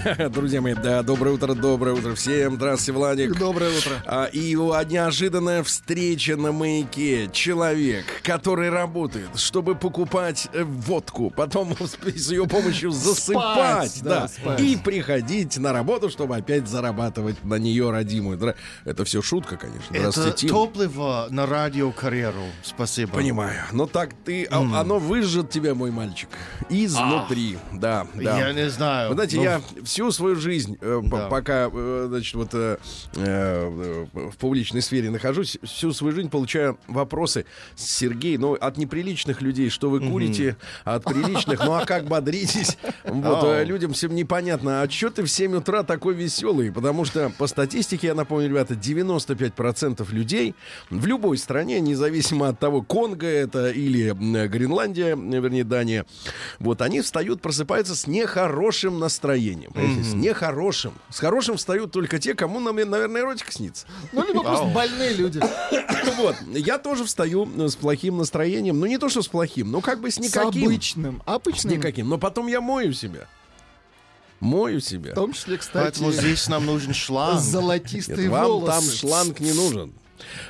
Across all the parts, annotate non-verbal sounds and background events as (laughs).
(laughs) Друзья мои, да, доброе утро, доброе утро всем. Здравствуйте, Владик. Доброе утро. А, и неожиданная встреча на маяке. Человек, который работает, чтобы покупать э, водку, потом (laughs) с ее помощью засыпать, Спать, да, да, спать. и приходить на работу, чтобы опять зарабатывать на нее родимую. Это все шутка, конечно. Это топливо на радиокарьеру. Спасибо. Понимаю. Но так ты, а- оно выжжет тебя, мой мальчик, изнутри. Да, да. Я не знаю. Вы знаете, Ну, я всю свою жизнь, э, Да. пока, э, значит, вот э, э, в публичной сфере нахожусь, всю свою жизнь получаю вопросы, Сергей, ну, от неприличных людей, что вы курите, а от приличных, ну, а как бодритесь? Вот, э, людям всем непонятно, а что ты в 7 утра такой веселый? Потому что по статистике, я напомню, ребята, 95% людей в любой стране, независимо от того, Конго это или Гренландия, вернее, Дания, вот, они встают, просыпаются с нехорошим настроением. Понимаете, С нехорошим. С хорошим встают только те, кому, нам, наверное, эротика снится. Ну, либо просто больные люди. (coughs) Вот. Я тоже встаю э, с плохим настроением. Ну, не то, что с плохим, но как бы с С никаким. обычным. С Обычным. никаким. Но потом я мою себя. Мою себя. В том числе, кстати, Поэтому здесь нам нужен (laughs) шланг. золотистые Нет, вам там шланг не нужен.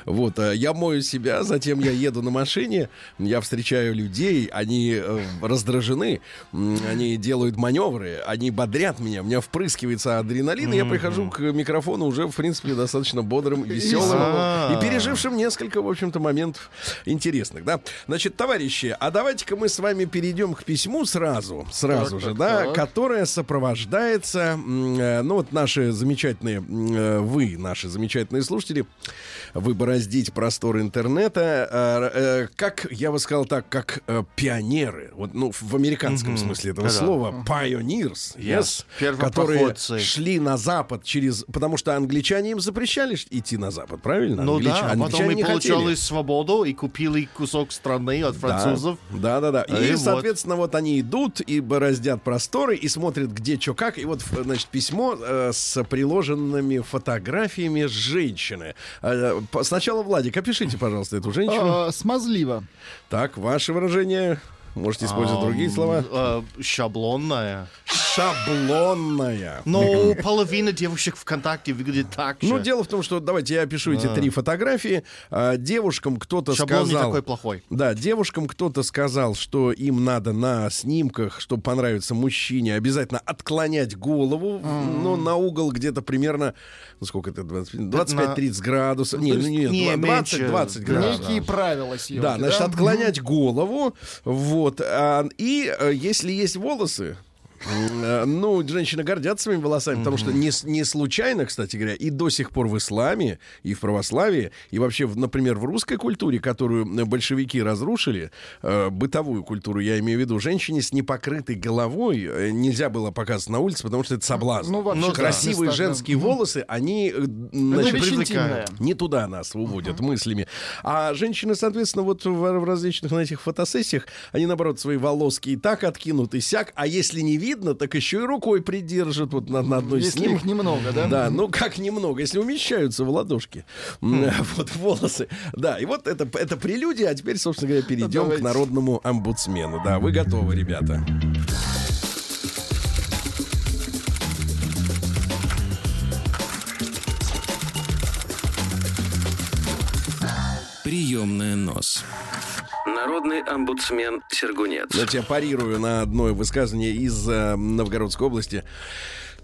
Вот, э, я мою себя, затем я еду на машине, я встречаю людей, они э, раздражены, они делают маневры, они бодрят меня, у меня впрыскивается адреналин, и я прихожу к микрофону уже, в принципе, достаточно бодрым, веселым А. и пережившим несколько, в общем-то, моментов интересных, да. Значит, товарищи, а давайте-ка мы с вами перейдем к письму сразу, сразу Так, же, так, да, так. которое сопровождается, э, ну вот наши замечательные, вы, наши замечательные слушатели, вы бороздите простор интернета, э, э, как, я бы сказал так, как э, пионеры, вот, ну, в американском смысле этого Да-да. слова, pioneers, yes, Yes. которые шли на запад через, потому что англичане им запрещали идти на запад, правильно? Ну Англич- да, потом англичане не получали хотели. свободу и купили кусок страны от французов. Да, да, да. А И, и вот. соответственно, вот. они идут и бороздят просторы и смотрят, где что как. И вот, значит, письмо э, с приложенными фотографиями женщины. Э, сначала, Владик, опишите, пожалуйста, эту женщину. А, Смазливо. Так, ваше выражение. Можете использовать другие слова. э, шаблонная. Шаблонная. Но половина девушек ВКонтакте выглядит так же. Ну, дело в том, что давайте я опишу эти три фотографии. А, девушкам кто-то Шаблон не сказал... такой плохой. Да, девушкам кто-то сказал, что им надо на снимках, чтобы понравиться мужчине, обязательно отклонять голову, ну, на угол где-то примерно, ну, сколько это, 20 25-30 градусов. Не, ну, не, не, 20, меньше. 20 Да, градусов. Некие правила съемки. Да, значит, отклонять голову, вот, а, и э, если есть волосы, ну, женщины гордятся своими волосами, потому что не, не случайно, кстати говоря, и до сих пор в исламе, и в православии, и вообще, например, в русской культуре, которую э, большевики разрушили, э, бытовую культуру, я имею в виду, женщине с непокрытой головой э, нельзя было показывать на улице, потому что это соблазн. Ну, вообще, Ну, да. Красивые да. женские волосы, они, э, значит, привлекают. не туда нас уводят мыслями. А женщины, соответственно, вот в, в различных на этих фотосессиях, они, наоборот, свои волоски и так откинут, и сяк. А если не видно, так еще и рукой придержат вот на, на одной Если снимке. их немного, да? Да, ну как немного, если умещаются в ладошки. М, (laughs) Вот волосы. Да, и вот это, это прелюдия, а теперь, собственно говоря, перейдем к народному омбудсмену. Да, вы готовы, ребята. Приемная нос. Народный омбудсмен Сергунец. Знаете, я парирую на одно высказывание из э, Новгородской области.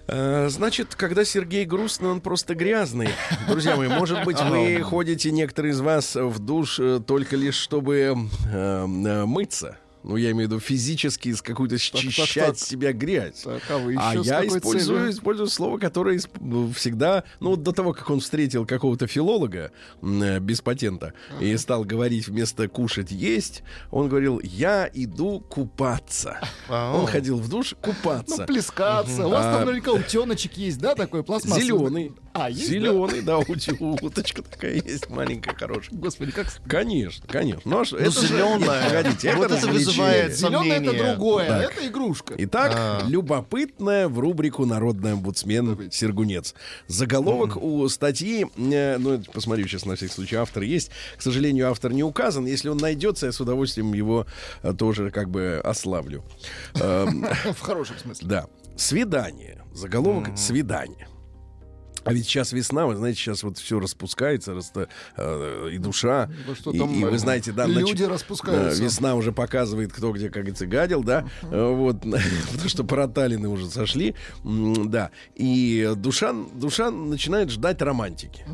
Э, Значит, когда Сергей грустный, он просто грязный. Друзья мои, может быть, вы ходите, некоторые из вас, в душ э, только лишь, чтобы э, э, мыться. Ну, я имею в виду физически с какую-то счищать так. себя грязь. Так, а вы А еще с я использую, целью? использую слово, которое ну, всегда, ну, вот до того, как он встретил какого-то филолога э, без патента и стал говорить вместо кушать есть, он говорил, я иду купаться. Ау. Он ходил в душ Ну, купаться. плескаться. У вас А, там наверняка утеночек есть, да, такой пластмассовый? Зеленый. А, есть, да? Зеленый, да, у- уточка такая есть, маленькая, хорошая. Господи, как... Конечно, конечно. Ну, а что, это же- зелёная. Погодите, Вот это это развлечение. вызывает Зеленое это сомнения. другое, Так. это игрушка. Итак, А. любопытная в рубрику «Народный омбудсмен Сергунец». Заголовок у статьи, э, ну, это посмотрю сейчас на всякий случай, автор есть. К сожалению, автор не указан. Если он найдется, я с удовольствием его э, тоже как бы ославлю. Эм, (laughs) В хорошем смысле. Да. Свидание. Заголовок «Свидание». А ведь сейчас весна, вы знаете, сейчас вот все распускается, раста- э, и душа. Ну что и, там, и вы э, знаете, да, люди нач- распускаются. да, весна уже показывает, кто где, как говорится, гадил, да. Э, Вот, (laughs) потому что проталины уже сошли. Да. И душа, душа начинает ждать романтики.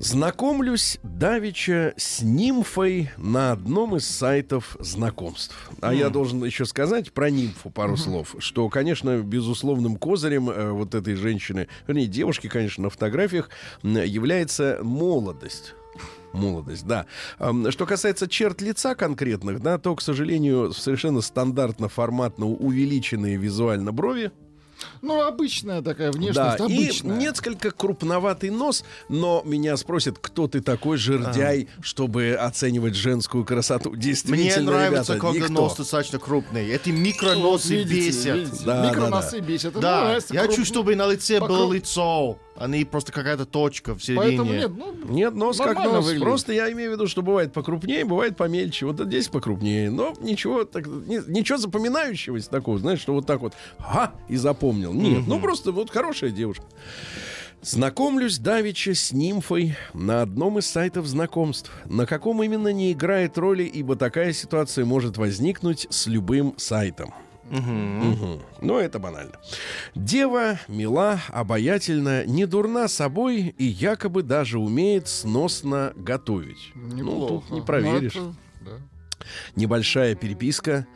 Знакомлюсь давеча с нимфой на одном из сайтов знакомств. А я должен еще сказать про нимфу пару слов, что, конечно, безусловным козырем э, вот этой женщины, вернее, девушки, конечно, на фотографиях м, является молодость. Молодость, да. Что касается черт лица конкретных, да, то, к сожалению, совершенно стандартно, форматно увеличенные визуально брови, Ну, обычная такая да, внешность, и обычная. несколько крупноватый нос, но меня спросят, кто ты такой жердяй, чтобы оценивать женскую красоту. Мне Действительно, нравится, ребята, когда никто. нос достаточно крупный. Эти Вот микроносы видите, бесят. видите, Да, Микроносы бесят. Это Да, нравится, я хочу, чтобы на лице было лицо, а не просто какая-то точка в середине. Поэтому нет, ну, Нет, нос как нос. выглядит. Просто я имею в виду, что бывает покрупнее, бывает помельче. Вот здесь покрупнее. Но ничего, так, ни- ничего запоминающегося такого, знаешь, что вот так вот, ха, и запомнил. Нет, ну просто вот хорошая девушка. Знакомлюсь давеча с нимфой на одном из сайтов знакомств. На каком именно не играет роли, ибо такая ситуация может возникнуть с любым сайтом. Мгм. Но это банально. Дева мила, обаятельна, не дурна собой и якобы даже умеет сносно готовить. Ну, неплохо. тут не Ну, проверишь. это- да. Небольшая переписка,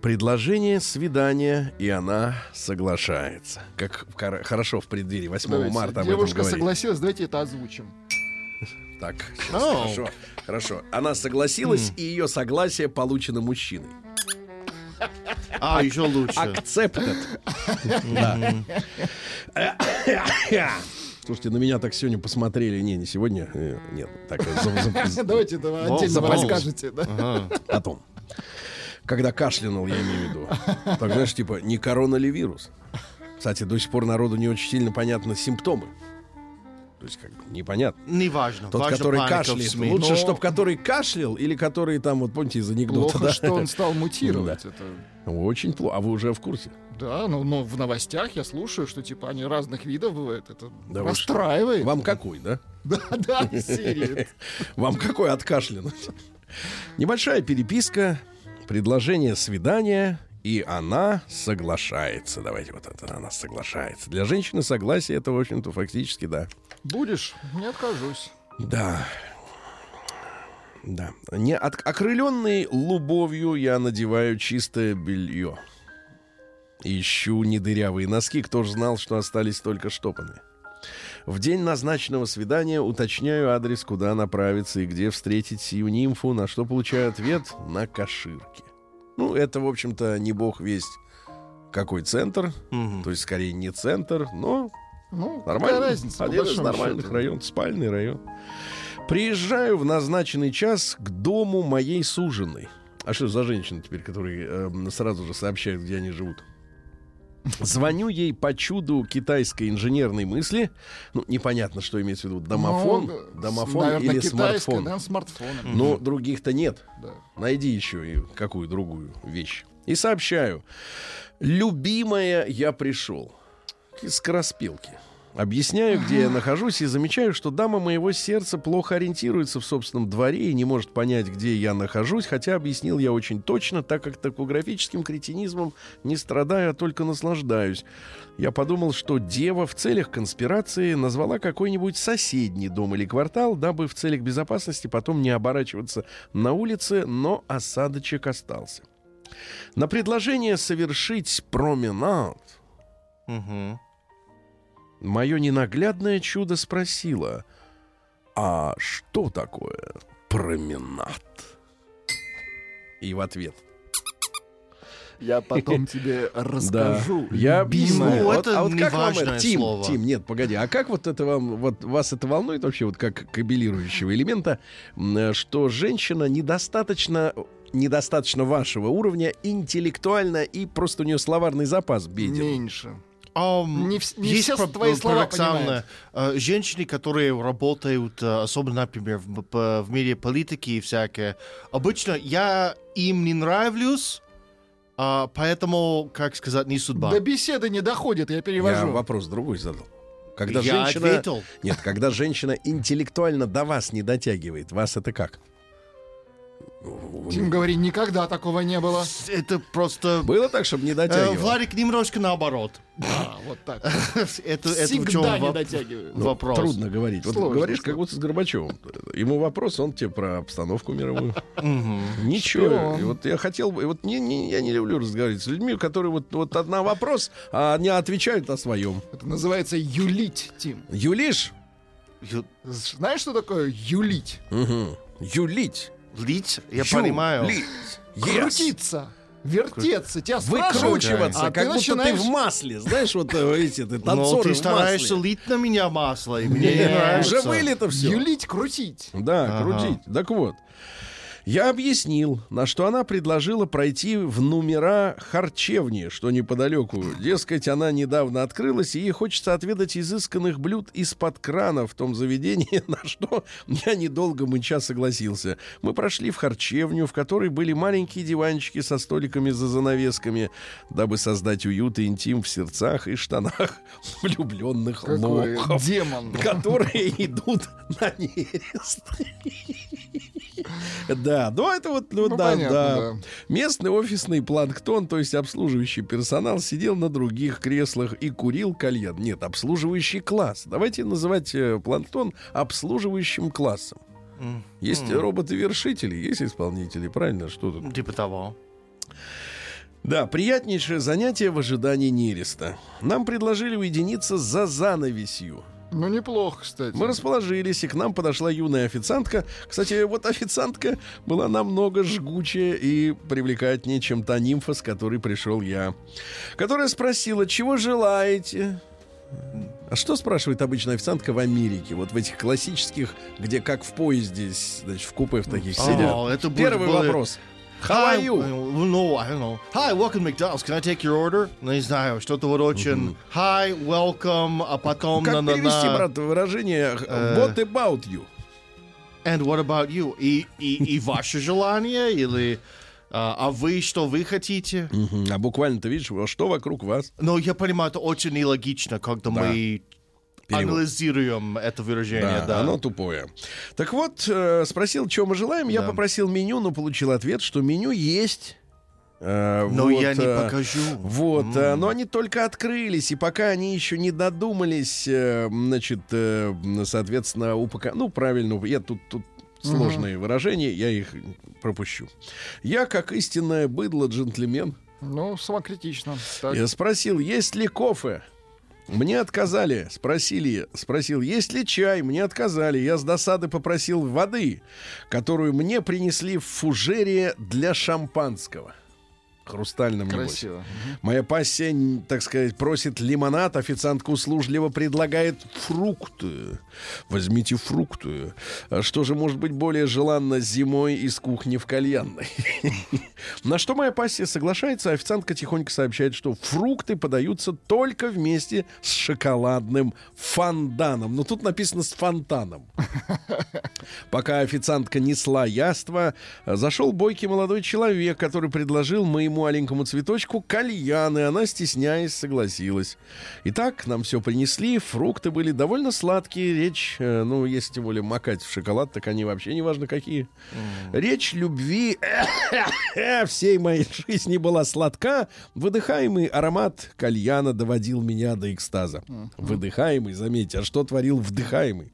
предложение свидания, и она соглашается. Как хорошо в преддверии 8 Давайте. марта об Девушка согласилась, давайте это озвучим. Так, сейчас, Оу. хорошо, хорошо. Она согласилась, и ее согласие получено мужчиной. А, еще лучше. Да. Слушайте, на меня так сегодня посмотрели. Не, не сегодня. э, Нет, так э, Давайте отдельно расскажете. да. Ага. потом. Когда кашлянул, я имею в виду. Так, знаешь, типа, не корона ли вирус? Кстати, до сих пор народу не очень сильно понятны симптомы. То есть, как бы, непонятно. Неважно. Тот, Важна который кашляет. СМИ. Лучше, Но- чтобы который кашлял, или который там, вот помните, из анекдота, Плохо, да? что он стал (laughs) мутировать. Это... Очень плохо. А вы уже в курсе? Да, ну, но в новостях я слушаю, что типа они разных видов бывают. Это Да расстраивает. Вам какой, да? (laughs) Да, да. (laughs) Вам какой откашлянуть? Небольшая переписка, предложение свидания, и она соглашается. Давайте вот это, она соглашается. Для женщины согласие это, в общем-то, фактически, да. Будешь? Не откажусь. Да. Да. Не от, окрыленный любовью я надеваю чистое белье. Ищу недырявые носки, кто ж знал, что остались только штопанные. В день назначенного свидания уточняю адрес, куда направиться и где встретить сию нимфу, на что получаю ответ на каширке. Ну, это, в общем-то, не бог весть какой центр, Мгм. то есть, скорее, не центр, но Ну, Нормально. какая разница? Один из нормальных районов, спальный район. Приезжаю в назначенный час к дому моей суженой. А что за женщины теперь, которые эм, сразу же сообщают, где они живут? Звоню ей по чуду китайской инженерной мысли. Ну, непонятно, что имеется в виду. Домофон, Ну, домофон наверное, или смартфон. наверное, смартфон. Но других-то нет. Да. Найди еще и какую другую вещь. И сообщаю. Любимая, я пришел. Скороспелки. Объясняю, где я нахожусь, и замечаю, что дама моего сердца плохо ориентируется в собственном дворе и не может понять, где я нахожусь, хотя объяснил я очень точно, так как топографическим кретинизмом не страдаю, а только наслаждаюсь. Я подумал, что дева в целях конспирации назвала какой-нибудь соседний дом или квартал, дабы в целях безопасности потом не оборачиваться на улице, но осадочек остался. На предложение совершить променад Мгм. Мое ненаглядное чудо спросило, а что такое променад? И в ответ. Я потом (laughs) тебе расскажу. Я объясню. Ну, Вот, это а вот как вам это, Тим, слово. Тим, нет, погоди, а как вот это вам, вот вас это волнует вообще, вот как кабелирующего элемента, что женщина недостаточно недостаточно вашего уровня интеллектуально и просто у нее словарный запас беден. Меньше. Не не есть все твои слова парадоксально. Э, Женщины, которые работают, э, особенно, например, в, в мире политики и всякое, обычно я им не нравлюсь, а, поэтому, как сказать, не судьба. До беседы не доходит, я Я перевожу. вопрос другой задал. Когда я женщина... ответил. Нет, когда женщина интеллектуально до вас не дотягивает, вас это как? Тим, говори, никогда такого не было. Это просто... Было так, чтобы не Э, дотягивал? Владик немножко наоборот. Да, вот так. (laughs) это, это в чем Всегда не воп- дотягиваю. Ну, вопрос. Трудно говорить. Вот Сложно, говоришь, как будто с Горбачевым. Ему вопрос, он тебе про обстановку мировую. Ничего. И вот я хотел бы... Вот не, не, я не люблю разговаривать с людьми, которые вот, вот одна вопрос, а они отвечают о своем. Это называется юлить, Тим. Юлиш? Ю- Знаешь, что такое юлить? Угу. Юлить. Лить, я Ю- понимаю. Лить. Yes. Крутиться, вертеться. Тебя Выкручиваться, а как ты будто начинаешь... ты в масле. Знаешь, вот э, эти ты Но танцоры ты стараешься лить на меня масло, и мне не нравится. Уже вылито все. Юлить, крутить. Да, крутить. Так вот. Я объяснил, на что она предложила пройти в номера харчевни, что неподалеку. Дескать, она недавно открылась, и ей хочется отведать изысканных блюд из-под крана в том заведении, (laughs) на что я недолго мыча согласился. Мы прошли в харчевню, в которой были маленькие диванчики со столиками за занавесками, дабы создать уют и интим в сердцах и штанах (laughs) влюбленных Какой лохов демон. которые идут на нерест. (laughs) (laughs) Да, ну это вот, ну, Ну, да, понятно, да. да. Местный офисный планктон, то есть обслуживающий персонал, сидел на других креслах и курил кальян. Нет, обслуживающий класс. Давайте называть э, планктон обслуживающим классом. М, Есть роботы-вершители, есть исполнители, правильно? Что тут? Типа того. Да, приятнейшее занятие в ожидании нереста. Нам предложили уединиться за занавесью. Ну, неплохо, кстати. Мы расположились, и к нам подошла юная официантка. Кстати, вот официантка была намного жгучая и привлекательнее, чем та нимфа, с которой пришел я. Которая спросила, чего желаете? А что спрашивает обычная официантка в Америке? Вот в этих классических, где как в поезде, значит, в купе в таких А, сидят. это будет- Первый было- вопрос. How are you? Hi, no, I don't know. Hi, welcome to McDonald's. Can I take your order? Ну, не знаю, что-то вот очень... Hi, welcome, а потом... Как на-на-на. перевести, брат, выражение Э. What about you? And what about you? И, и, и ваше желание? Или... а, а вы что вы хотите? Мгм. А буквально-то видишь, а что вокруг вас? Но я понимаю, это очень нелогично, когда мы Перевод. анализируем это выражение. Да, Да, оно тупое. Так вот, э, спросил, что мы желаем. Я Да. попросил меню, но получил ответ, что меню есть. Э, Но вот, я не э, покажу. Вот, М. э, но они только открылись, и пока они еще не додумались, э, значит, э, соответственно, упака... Ну, правильно, я тут, тут сложные выражения, я их пропущу. Я, как истинное быдло джентльмен, Ну, самокритично. Так. я спросил, есть ли кофе? Мне отказали. Спросили, спросил, есть ли чай? Мне отказали. Я с досады попросил воды, которую мне принесли в фужере для шампанского. Хрустальном, небось. Красиво. Моя пассия, так сказать, просит лимонад, официантка услужливо предлагает фрукты. Возьмите фрукты. А Что же может быть более желанно зимой из кухни в кальянной? (laughs) На что моя пассия соглашается, официантка тихонько сообщает, что фрукты подаются только вместе с шоколадным фонданом. Но тут написано с фонтаном. (laughs) Пока официантка несла яство, зашел бойкий молодой человек, который предложил моему маленькому цветочку кальян, и она, стесняясь, согласилась. Итак, нам все принесли, фрукты были довольно сладкие, речь, э, ну, если тем более макать в шоколад, так они вообще не важно какие. Речь любви (coughs) всей моей жизни была сладка, выдыхаемый аромат кальяна доводил меня до экстаза. Выдыхаемый, заметьте, а что творил вдыхаемый?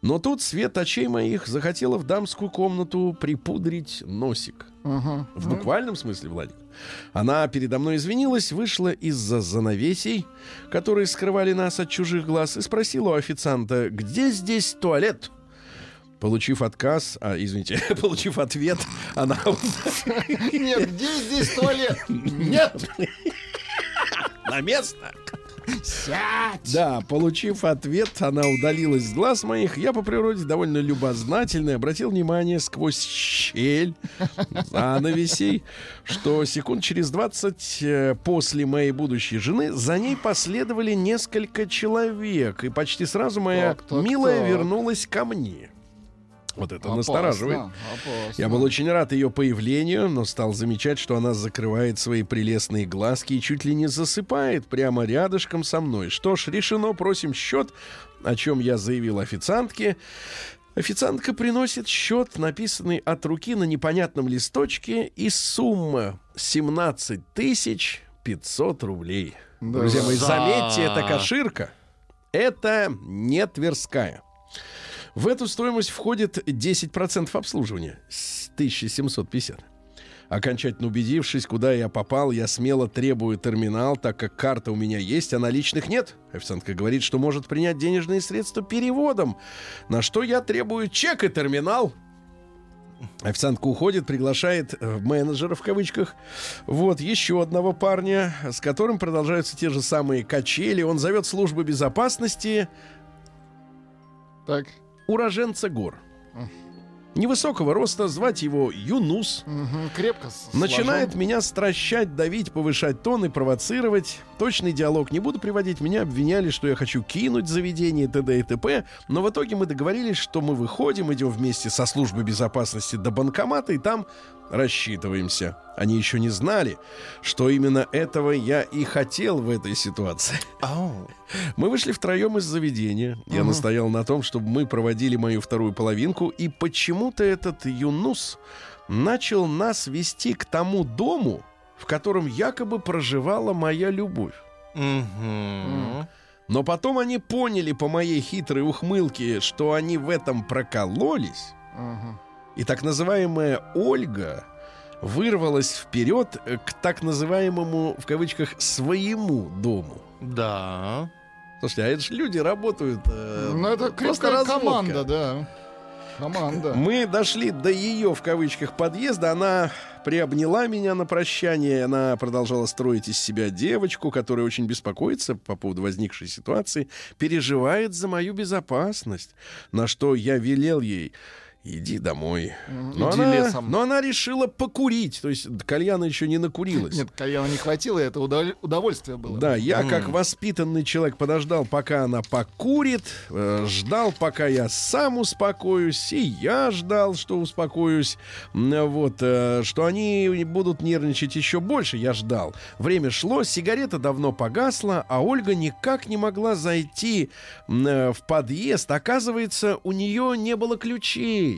Но тут свет очей моих захотела в дамскую комнату припудрить носик. Ага. В буквальном смысле, Владик. Она передо мной извинилась, вышла из-за занавесей, которые скрывали нас от чужих глаз, и спросила у официанта, где здесь туалет? Получив отказ, а, извините, (laughs) получив ответ, она... Нет, где здесь туалет? (laughs) Нет! (laughs) На место! Сядь! Да, получив ответ, она удалилась с глаз моих. Я по природе довольно любознательный, обратил внимание сквозь щель занавесей, что секунд через 20 э, после моей будущей жены за ней последовали несколько человек, и почти сразу моя Так, так, милая так. вернулась ко мне. Вот это Опасно, настораживает. опасно. Я был очень рад ее появлению, но стал замечать, что она закрывает свои прелестные глазки и чуть ли не засыпает прямо рядышком со мной. Что ж, решено, просим счет, о чем я заявил официантке. Официантка приносит счет, написанный от руки на непонятном листочке, и сумма 17 тысяч 500 рублей. Да. Друзья мои, За- заметьте, это каширка. Это не Тверская. В эту стоимость входит 10% обслуживания с 1750. Окончательно убедившись, куда я попал, я смело требую терминал, так как карта у меня есть, а наличных нет. Официантка говорит, что может принять денежные средства переводом, на что я требую чек и терминал. Официантка уходит, приглашает э, менеджера в кавычках. Вот еще одного парня, с которым продолжаются те же самые качели. Он зовет службу безопасности Так. Уроженца гор. Невысокого роста, звать его Юнус. Мгм, Крепко с- Начинает сложен. меня стращать, давить, повышать тон и провоцировать. Точный диалог не буду приводить. Меня обвиняли, что я хочу кинуть заведение т.д. и т.п. Но в итоге мы договорились, что мы выходим, идем вместе со службой безопасности до банкомата и там рассчитываемся. Они еще не знали, что именно этого я и хотел в этой ситуации. Ау. Мы вышли втроем из заведения. Я настоял на том, чтобы мы проводили мою вторую половинку, и почему-то этот юнус начал нас вести к тому дому, в котором якобы проживала моя любовь. Мгм. Но потом они поняли по моей хитрой ухмылке, что они в этом прокололись, Ага. И так называемая Ольга вырвалась вперед к так называемому, в кавычках, своему дому. Да. Слушайте, а это же люди работают. э, Ну, это просто разводка. команда, да. Команда. Мы дошли до ее, в кавычках, подъезда. Она приобняла меня на прощание. Она продолжала строить из себя девочку, которая очень беспокоится по поводу возникшей ситуации, переживает за мою безопасность. На что я велел ей... Иди домой. Но иди она, лесом. но она решила покурить. То есть кальяна еще не накурилась. Нет, кальяна не хватило, это удоволь- удовольствие было. Да, я как воспитанный человек подождал, пока она покурит, э, ждал, пока я сам успокоюсь, и я ждал, что успокоюсь, вот, э, что они будут нервничать еще больше, я ждал. Время шло, сигарета давно погасла, а Ольга никак не могла зайти э, в подъезд. Оказывается, у нее не было ключей.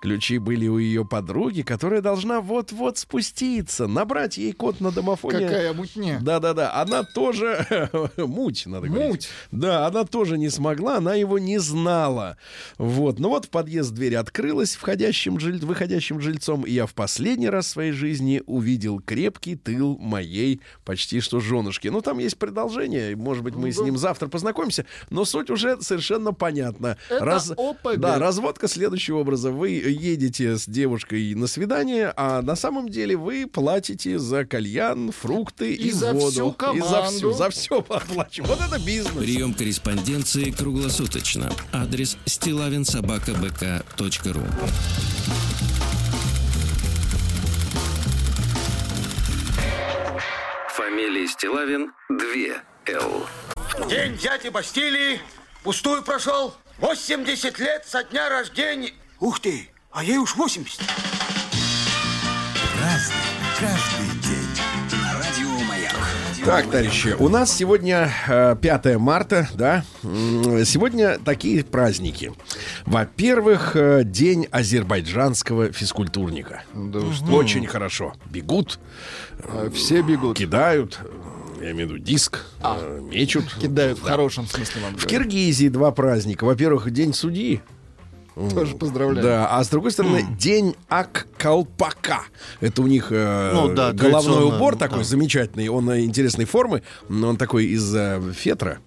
Ключи были у ее подруги, которая должна вот-вот спуститься, набрать ей код на домофоне. Какая мутня. Да-да-да, она тоже... (laughs) Муть, надо говорить. Муть. Да, она тоже не смогла, она его не знала. Вот, ну вот в подъезд дверь открылась входящим жиль... выходящим жильцом, и я в последний раз в своей жизни увидел крепкий тыл моей почти что женушки. Ну, там есть продолжение, может быть, мы с ним завтра познакомимся, но суть уже совершенно понятна. Это ОПГ. Да, разводка следующего образа. Вы едете с девушкой на свидание, а на самом деле вы платите за кальян, фрукты и, И за воду. всю И за команду. всю, за все оплачиваем. Вот это бизнес. Прием корреспонденции круглосуточно. Адрес стилавинсобакабк.ру Фамилия Стилавин 2 Л. День дяди Бастилии пустую прошел. 80 лет со дня рождения. Ух ты, а ей уж 80. Так, товарищи, у нас сегодня э, 5 марта, да? Сегодня такие праздники. Во-первых, э, день азербайджанского физкультурника. Да Очень хорошо. Бегут, А, Все бегут. кидают, э, я имею в виду диск, э, мечут. Кидают в хорошем смысле, надо В. Киргизии два праздника. Во-первых, день судьи. Тоже поздравляю. Да, а с другой стороны, день Ак-Калпака. Это у них э, Ну да, головной убор да. такой замечательный. Он э, интересной формы, но он такой из э, фетра.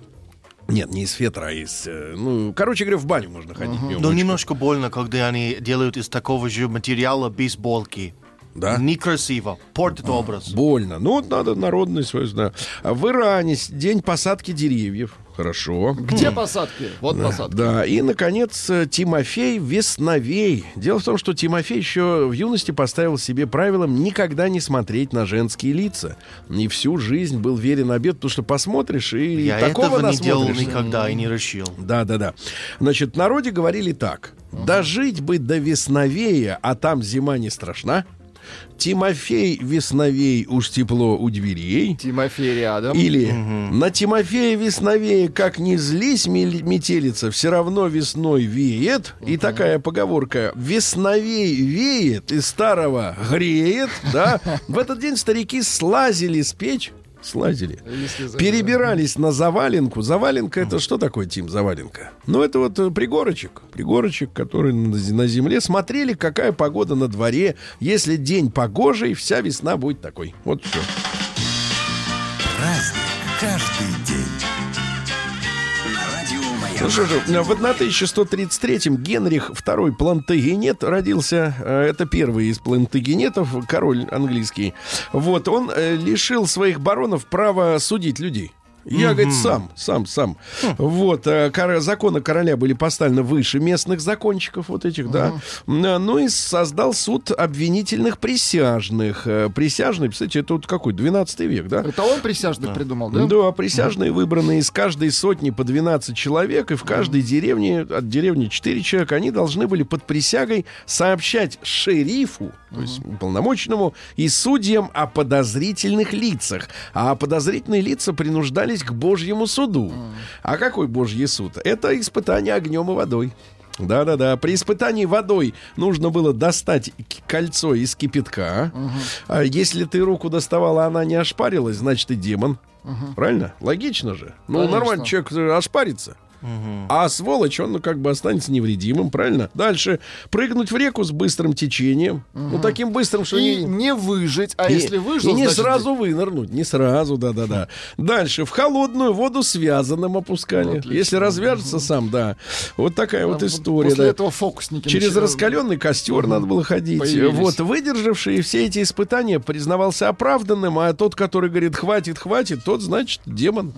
Нет, не из фетра, а из... Ну, короче говоря, в баню можно ходить. нем Но очень. немножко больно, когда они делают из такого же материала бейсболки. Да? Некрасиво. Портит образ. Больно. Ну, вот надо народный свой, да. А В Иране день посадки деревьев. Хорошо. Где посадки? Вот посадки. Да, и, наконец, э, Тимофей Весновей. Дело в том, что Тимофей еще в юности поставил себе правилом никогда не смотреть на женские лица. И всю жизнь был верен обед, потому что посмотришь, и Я такого этого не делал никогда и не решил. Да, да, да. Значит, в народе говорили так. Дожить бы до весновея, а там зима не страшна. Тимофей Весновей уж тепло у дверей. Тимофей рядом. Или на Тимофея Весновея, как не злись метелица, все равно весной веет. И такая поговорка «Весновей веет и старого греет». Да? (laughs) В этот день старики слазили с печь. Слазили. За- Перебирались на заваленку. Заваленка это что такое, Тим, заваленка? Ну, это вот э, пригорочек. Пригорочек, который на земле. Смотрели, какая погода на дворе. Если день погожий, вся весна будет такой. Вот все. Праздник каждый день. Ну же, в 1133-м Генрих II Плантагенет родился. Э, Это первый из плантагенетов, король английский. Вот, он э, лишил своих баронов права судить людей. Я, говорит, сам, сам, сам. Вот, э, кор- законы короля были поставлены выше местных закончиков вот этих, да. М, Ну и создал суд обвинительных присяжных. Э, Присяжные, кстати, это вот какой, 12 век, да? Это он присяжных придумал, да? Да, присяжные выбранные из каждой сотни по 12 человек, и в каждой деревне, от деревни 4 человека, они должны были под присягой сообщать шерифу, то есть уполномоченному, и судьям о подозрительных лицах. А подозрительные лица принуждались к Божьему суду. А какой Божий суд? Это испытание огнем и водой. Да-да-да. При испытании водой нужно было достать кольцо из кипятка. А если ты руку доставала, она не ошпарилась, значит, ты демон. Правильно? Логично же. Ну, Конечно. нормально, человек э, ошпарится. А сволочь, он ну, как бы останется невредимым, правильно? Дальше прыгнуть в реку с быстрым течением. Ну, таким быстрым, что И не... не выжить, а И- если выжил, и не значит, сразу вынырнуть, не сразу, да-да-да. Дальше в холодную воду связанным опускали. Отлично. Если развяжется сам, да. Вот такая вот там история. После да. этого фокусники Через начали- раскаленный костер надо было ходить. Появились. Вот, выдержавший все эти испытания, признавался оправданным, а тот, который говорит, хватит, хватит, тот, значит, демон.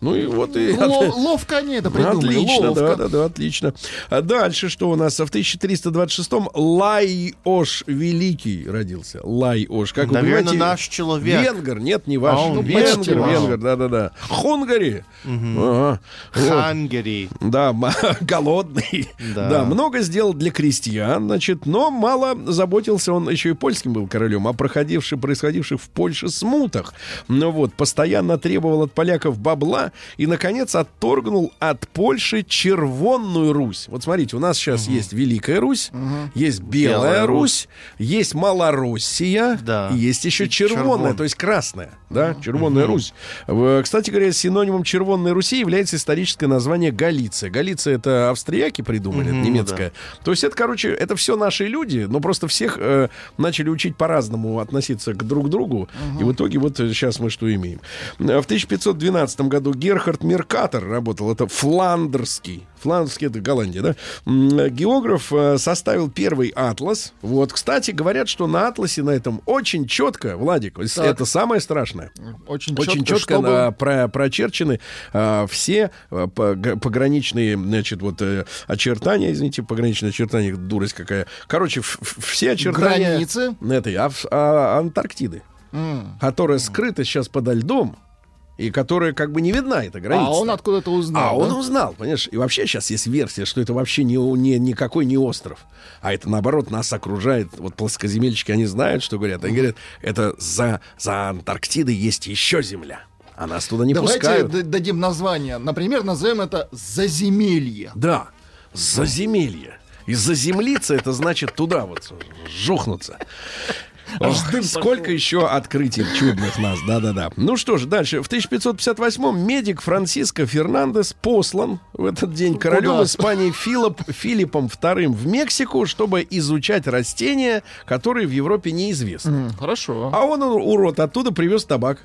Ну и вот и... Ло- ловко они это придумали. Отлично, ловко. да, да, да, отлично. А дальше что у нас? В 1326-м Лайош Великий родился. Лайош. Как вы Наверное, понимаете, наш человек. Венгер, нет, не ваш. А, он венгер, почти венгер, да-да-да. Хунгари. Ага. Вот. Хангари. Да, (laughs) м- голодный. Да. Да. много сделал для крестьян, значит, но мало заботился, он еще и польским был королем, о проходивших, происходивших в Польше смутах. Ну вот, постоянно требовал от поляков бабла и, наконец, отторгнул от Польши Червонную Русь. Вот смотрите, у нас сейчас есть Великая Русь, есть Белая, Белая Русь, есть Малороссия, Да. и есть еще И Червонная, Червон. то есть Красная, да, Червонная Русь. В- Кстати говоря, синонимом Червонной Руси является историческое название Галиция. Галиция это австрияки придумали, это Мгм, немецкое. То есть это, короче, это все наши люди, но просто всех э, начали учить по-разному относиться к друг другу. И в итоге вот сейчас мы что имеем. Э, В 1512 году Герхард Меркатор работал, это фландерский. Фландерский это Голландия, да? Э, Географ э, составил первый атлас. Вот, кстати, говорят, что на атласе на этом очень четко, Владик, Так. это самое страшное. Очень, Очень четко, четко чтобы- на- про- прочерчены а, все а, пог- пограничные, значит, вот э, очертания, извините, пограничные очертания, дурость какая. Короче, все очертания Границы. этой Ав- а, Антарктиды, М. которая скрыта сейчас подо льдом и которая как бы не видна эта граница. А он откуда-то узнал. А он да? узнал, понимаешь? И вообще сейчас есть версия, что это вообще не, не, никакой не остров. А это, наоборот, нас окружает. Вот плоскоземельщики, они знают, что говорят. Они говорят, это за, за Антарктидой есть еще земля. А нас туда не Давайте пускают. д- дадим название. Например, назовем это «Заземелье». Да, заземелье. И заземлиться это значит туда вот жухнуться. Сколько еще открытий чудных нас, да-да-да. Ну что же, дальше. В 1558-м медик Франциско Фернандес послан в этот день королем? Испании Филипп, Филиппом II в Мексику, чтобы изучать растения, которые в Европе неизвестны. Хорошо. А он, урод, оттуда привез табак.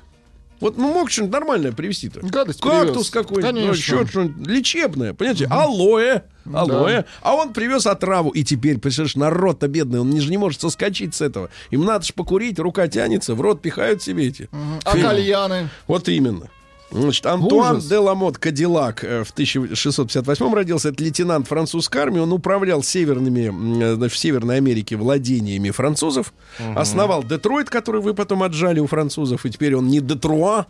Вот ну, мог что-нибудь нормальное привезти-то. Гадость Кактус какой-нибудь, ну, еще что-нибудь лечебное, понимаете? Алоэ. Алоэ. А он привез отраву. И теперь, представляешь, народ-то бедный, он же не может соскочить с этого. Им надо же покурить, рука тянется, в рот пихают себе эти. А Фи- кальяны? Вот именно. Значит, Антуан Ужас. де Ламот Кадиллак э, в 1658 родился. Это лейтенант французской армии. Он управлял северными, э, значит, в Северной Америке владениями французов. Основал Детройт, который вы потом отжали у французов. И теперь он не Детруа,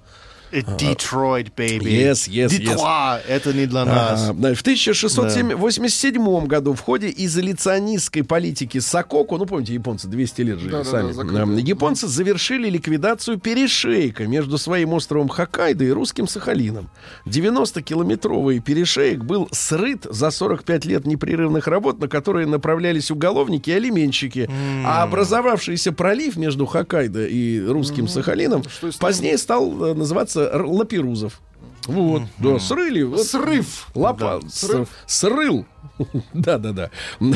Детройт, baby. Yes, yes, yes. Детруа, это не для нас. Да, В 1687 году в ходе изоляционистской политики Сококу, ну помните, японцы 200 лет жили Да-да-да, сами, закрыли. Эм, японцы завершили ликвидацию перешейка между своим островом Хоккайдо и русским Сахалином. 90-километровый перешеек был срыт за 45 лет непрерывных работ, на которые направлялись уголовники и алименщики. А образовавшийся пролив между Хоккайдо и русским Сахалином Что с ним? позднее стал э, называться Р- Лаперузов. Вот, да, срыли. вот. Срыв. Лапа, Да, срыв. срыл. Да, да, да.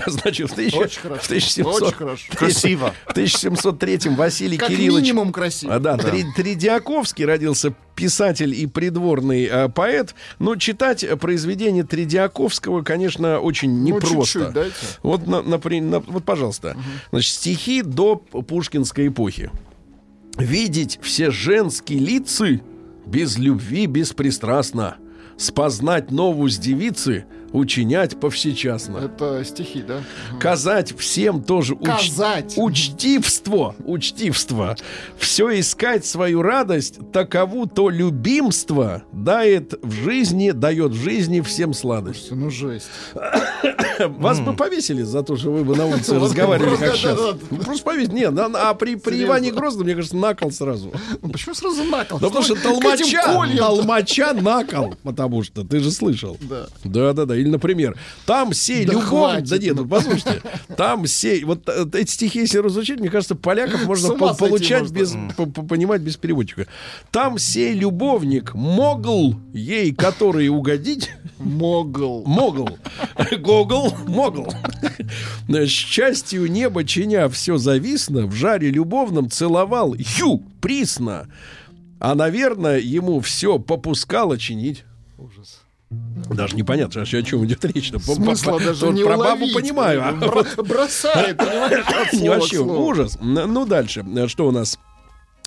Значит, в, тысяча- Очень хорошо, в 1700 очень хорошо. Красиво. (laughs) В 1703 Василий Как Кириллович минимум красиво. а, да, Три- Тридиаковский родился писатель и придворный э, поэт. Но читать произведения Тридиаковского, конечно, очень Ну, непросто. чуть-чуть дайте. Вот, на- напри- на- вот, пожалуйста. Значит, стихи до пушкинской эпохи. Видеть все женские лица без любви беспристрастно. Спознать новость девицы, учинять повсечасно. Это стихи, да? Казать всем тоже уч- Казать. учтивство, учтивство. Все искать свою радость, такову то любимство дает в жизни, дает в жизни всем сладость. Ну, жесть. (coughs) Вас бы повесили за то, что вы бы на улице (laughs) (laughs) разговаривали как сейчас. Ну, Просто повесили. Нет, а при, при Иване Грозном, мне кажется, накол сразу. Ну, почему сразу накол? Да потому что К этим толмача, толмача накол, потому что ты же слышал. Да. Да, да, да. Или, например, там сей Да любовь. хватит, Да нет, ну. послушайте. Там сей. Вот э, эти стихи, если разучить, мне кажется, поляков можно по- получать можно. без. по- по- понимать без переводчика. Там сей любовник могл ей, который угодить. Могл. Могл. Гогл. Могл. Счастью неба чиня все зависно, в жаре любовном целовал ю, присно. А, наверное, ему все попускало чинить. Ужас. Даже непонятно, о чем идет речь-то. По- Смысла по- даже не Про бабу уловить. понимаю. а Бро- Бросает, понимаешь, (laughs) вообще ужас. Н- Ну, дальше. Что у нас?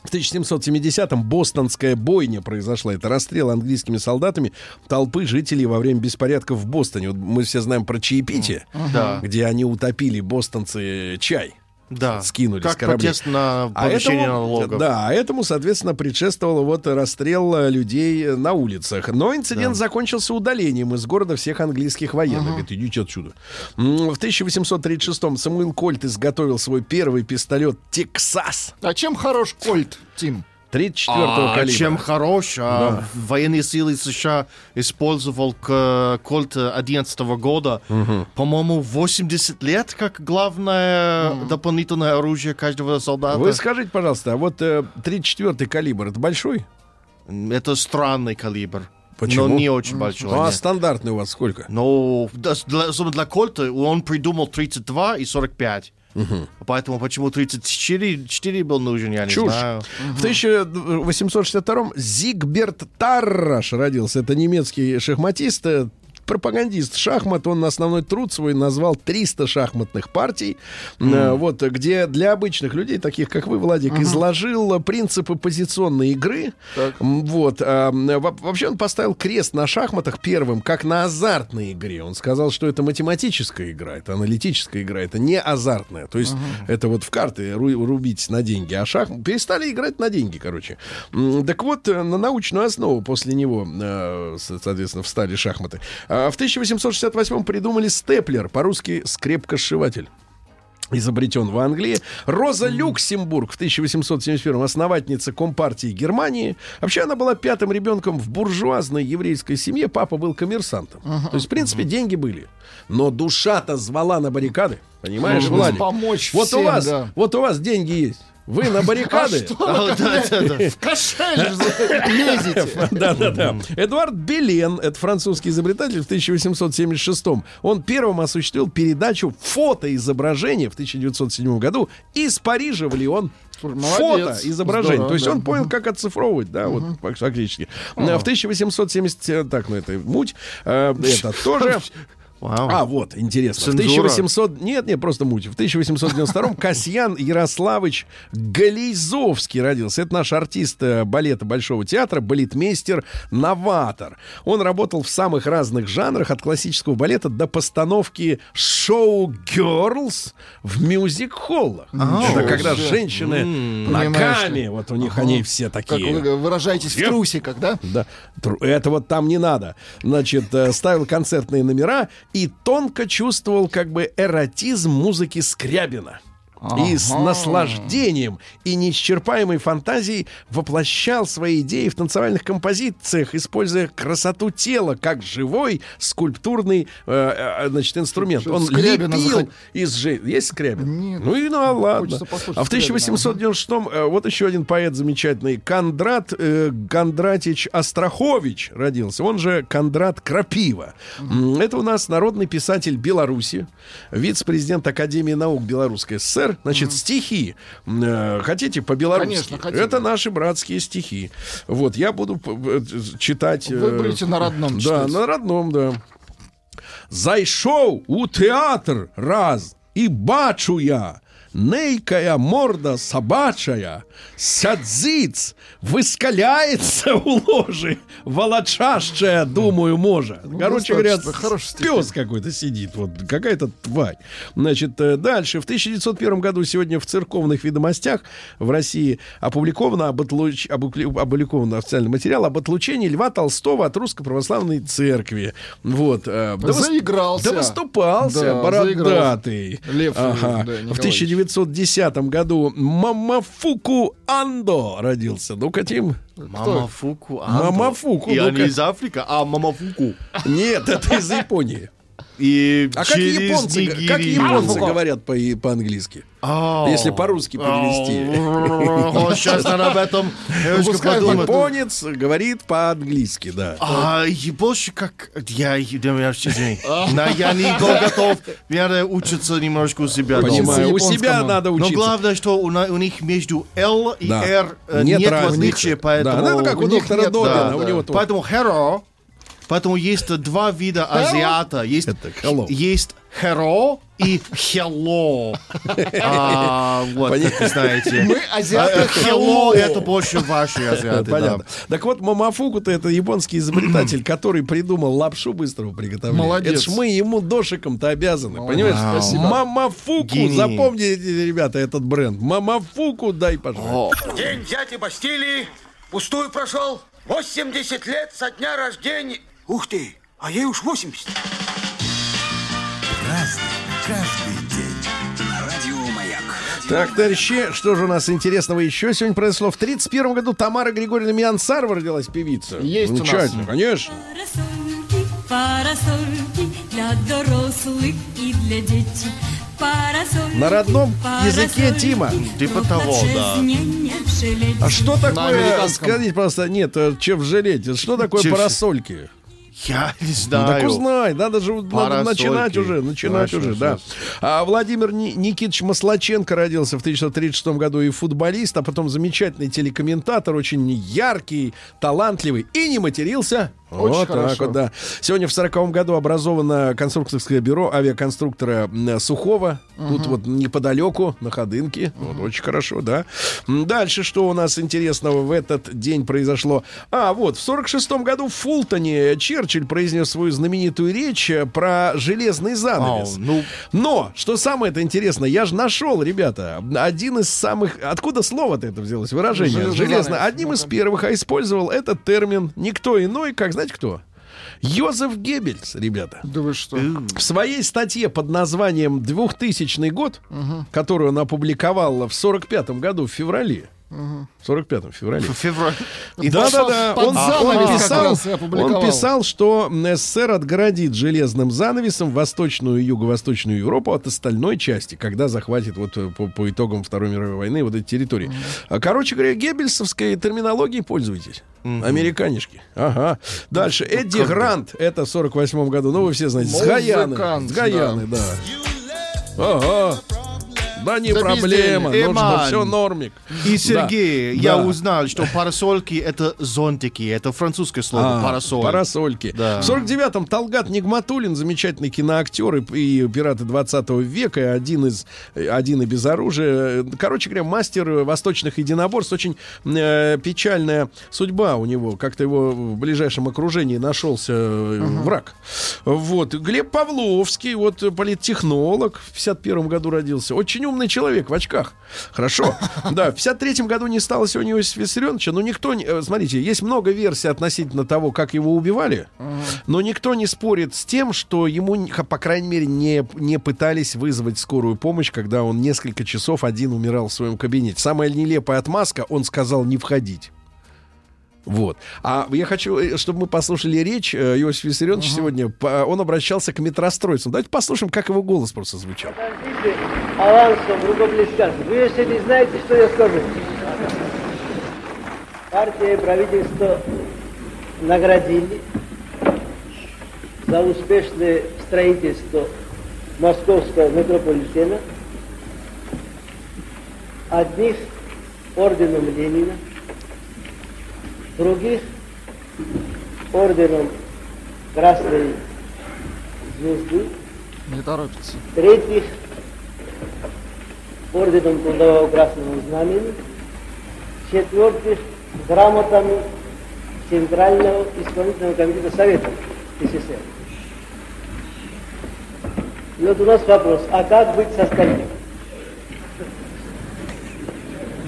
В 1770-м бостонская бойня произошла. Это расстрел английскими солдатами толпы жителей во время беспорядков в Бостоне. Вот мы все знаем про чаепитие, Да. где они утопили бостонцы чай. Да. скинули как с кораблей. на А этому, налогов. да, а этому, соответственно, предшествовал вот расстрел э, людей э, на улицах. Но инцидент закончился удалением из города всех английских военных. Говорит, идите отсюда. В 1836-м Самуил Кольт изготовил свой первый пистолет «Тексас» А чем хорош Кольт, Тим? 34-го А калибра. чем хорош, а, военные силы США использовал к Кольт 11 года, по-моему, 80 лет как главное дополнительное оружие каждого солдата. Вы скажите, пожалуйста, а вот э, 34-й калибр, это большой? Это странный калибр. Почему? Но не очень большой. Ну, а нет. стандартный у вас сколько? Да, для, особенно для Кольта он придумал 32 и 45. Поэтому почему 34 4 был нужен, я не Чушь. знаю. В 1862-м Зигберт Тарраш родился. Это немецкий шахматист, э, пропагандист шахмат. Он основной труд свой назвал 300 шахматных партий. Э, Вот, где для обычных людей, таких как вы, Владик, изложил э, принципы позиционной игры. Вот. а, Вообще он поставил крест на шахматах первым, как на азартной игре. Он сказал, что это математическая игра, это аналитическая игра, это не азартная. То есть это вот в карты ру- рубить на деньги, а шах перестали играть на деньги, короче. Так вот, э, на научную основу после него, э, со- соответственно, встали шахматы. А В 1868 придумали степлер, по-русски скрепкосшиватель изобретен в Англии. Роза Люксембург в 1871 основательница Компартии Германии. Вообще она была пятым ребенком в буржуазной еврейской семье. Папа был коммерсантом. То есть, в принципе, деньги были. Но душа-то звала на баррикады. Понимаешь, Владик? помочь вот всем, у вас, да. вот у вас деньги есть. Вы на баррикады. А, да, да, да. В кошель же лезете. Да, да, да. Эдуард Белен, это французский изобретатель в 1876 Он первым осуществил передачу фотоизображения в 1907 году из Парижа в Лион. Слушай, фото молодец. изображение. Здорово, То есть да. он понял, как оцифровывать, да, вот фак- фактически. Э, В 1870, э, так, ну это муть, э, это тоже. (laughs) Вау. А, вот, интересно. В Цензура. 1800... Нет, нет, просто муть. В 1892-м (laughs) Касьян Ярославович Галейзовский родился. Это наш артист э, балета Большого театра, балетмейстер, новатор. Он работал в самых разных жанрах, от классического балета до постановки шоу «Girls» в мюзик-холлах. Это когда женщины ногами, вот у них они все Как такие. вы выражаетесь в трусиках, да? Да, это вот там не надо. Значит, э, ставил концертные номера и тонко чувствовал как бы эротизм музыки Скрябина. И с наслаждением и неисчерпаемой фантазией воплощал свои идеи в танцевальных композициях, используя красоту тела как живой скульптурный э, э, значит, инструмент. Что, Он Скрябина лепил захот- из же... Есть Скрябин? Нет. Ну и ну ладно. Хочется послушать А в Скрябина. 1896 э, вот еще один поэт замечательный. Кондрат э, Кондратич Острахович родился. Он же Кондрат Крапива. М, Это у нас народный писатель Беларуси, вице-президент Академии наук Белорусской ССР. Значит, стихи. М, э, Хотите по-белорусски? Конечно, хотим. Это наши братские стихи. Вот, я буду э, читать... э, Вы будете на родном Да, читать. на родном, да. Зайшов у театр раз, і бачу я, нейкая морда собачая, сядзиц, выскаляется у ложи, волочащая, думаю, может. Короче говоря, пес какой-то сидит, вот какая-то тварь. Значит, э, дальше. В 1901 году сегодня в церковных ведомостях в России опубликовано, об отлуч- опубликован официальный материал об отлучении Льва Толстого от Русской Православной Церкви. Вот. э, да Заигрался. Да выступался, Да, бородатый. Лев, Ага. да, в Николаевич. 1910 году Мамафуку Андо родился. Ну-ка, Тим. Мамафуку. Мамафуку, И ну-ка. они из Африки, а Мамафуку. Нет, это из Японии. И А как через японцы, как Нигерию. японцы говорят по- по-английски? Ау. Если по-русски перевести. Ау, Сейчас надо об этом немножко Пускай подумать. Японец говорит по-английски, да. А, больше как... Я, я, я, я не готов. Надо учиться немножко у себя. дома. Понимаю, у себя надо Но учиться. главное, что у, них между L и. R э, Нет различия, поэтому... Да, ну, это как у доктора Добина, у него. Поэтому hero, поэтому есть два вида азиата. Есть, Это hello. есть hero и hello. А, вот, как вы знаете. Мы азиаты А, Hello, это больше ваши азиаты. да. Понятно. Так вот, Мамафуку-то это японский изобретатель, (clears throat) который придумал лапшу быстрого приготовления. Молодец. Это ж мы ему дошиком-то обязаны, понимаешь? Вау. Спасибо. Мамафуку, Гений. запомните, ребята, этот бренд. Мамафуку, дай, пожалуйста. День дяди Бастилии пустую прошел. 80 лет со дня рождения. Ух ты, а ей уж 80. Так, товарищи, что же у нас интересного еще сегодня произошло? В 31 году Тамара Григорьевна Миансарова родилась певица. Есть у нас. Замечательно, конечно. Парасольки, парасольки для дорослых и для детей. Парасольки, На родном языке Тима. Типа того, да. А что такое, скажите, просто, нет, э, чем жалеть? Что такое парасольки? Я не Ну, знаю. так узнай, надо же надо начинать уже, начинать Хорошо, уже, да. А Владимир Ни- Никитич Маслаченко родился в 1936 году и футболист, а потом замечательный телекомментатор, очень яркий, талантливый и не матерился. Очень вот так хорошо. вот, да. Сегодня в 40 году образовано конструкторское бюро авиаконструктора Сухого. Тут вот неподалеку, на Ходынке. Вот очень хорошо, да. Дальше что у нас интересного в этот день произошло? А, вот, в 46 году в Фултоне Черчилль произнес свою знаменитую речь э, про железный занавес. Ау, ну. Но, что самое это интересное, я же нашел, ребята, один из самых... Откуда слово-то это взялось, выражение? Железно. Одним из первых а использовал этот термин никто иной, как, знаете кто? Йозеф Геббельс, ребята. Да вы что? В своей статье под названием «2000 год», которую он опубликовал в 45 году в феврале, в 45 феврале, В феврале. да, да, да. под Он, писал, он писал, что СССР отгородит железным занавесом восточную и юго-восточную Европу от остальной части, когда захватит вот э, по, по итогам Второй мировой войны вот эти территории. А, Короче говоря, геббельсовской терминологией пользуйтесь. Американишки. Ага. Дальше. Эдди Грант. Это в 48 году. Ну, вы все знаете. С Гаяны. С Гаяны, да. Ага. Да не За проблема, нужно все нормик. И, Сергей, Да. я Да. узнал, что парасольки — это зонтики. Это французское слово А, парасоль. Парасольки. Да. В 49-м Талгат Нигматуллин, замечательный киноактер и, и пираты 20 века, один из один и без оружия. Короче говоря, мастер восточных единоборств. Очень э, печальная судьба у него. Как-то его в ближайшем окружении нашелся э, враг. Вот. Глеб Павловский, вот политтехнолог, в 51 году родился. Очень умный человек в очках. Хорошо. (laughs) Да, в 53 году не стало сегодня Иосифа Виссарионовича, но никто... не- э, Смотрите, есть много версий относительно того, как его убивали, но никто не спорит с тем, что ему, по крайней мере, не, не пытались вызвать скорую помощь, когда он несколько часов один умирал в своем кабинете. Самая нелепая отмазка, он сказал не входить. Вот. А я хочу, э, чтобы мы послушали речь э, Иосифа Виссарионовича сегодня. По- Он обращался к метростройцам. Давайте послушаем, как его голос просто звучал. Подождите, авансом рукоплескаться. Вы если не знаете, что я скажу. Партия и правительство наградили за успешное строительство московского метрополитена одних орденом Ленина, других орденом Красной Звезды, Не торопится. третьих орденом Трудового Красного Знамени, четвертых грамотами Центрального исполнительного комитета Совета СССР. И вот у нас вопрос, а как быть с остальными?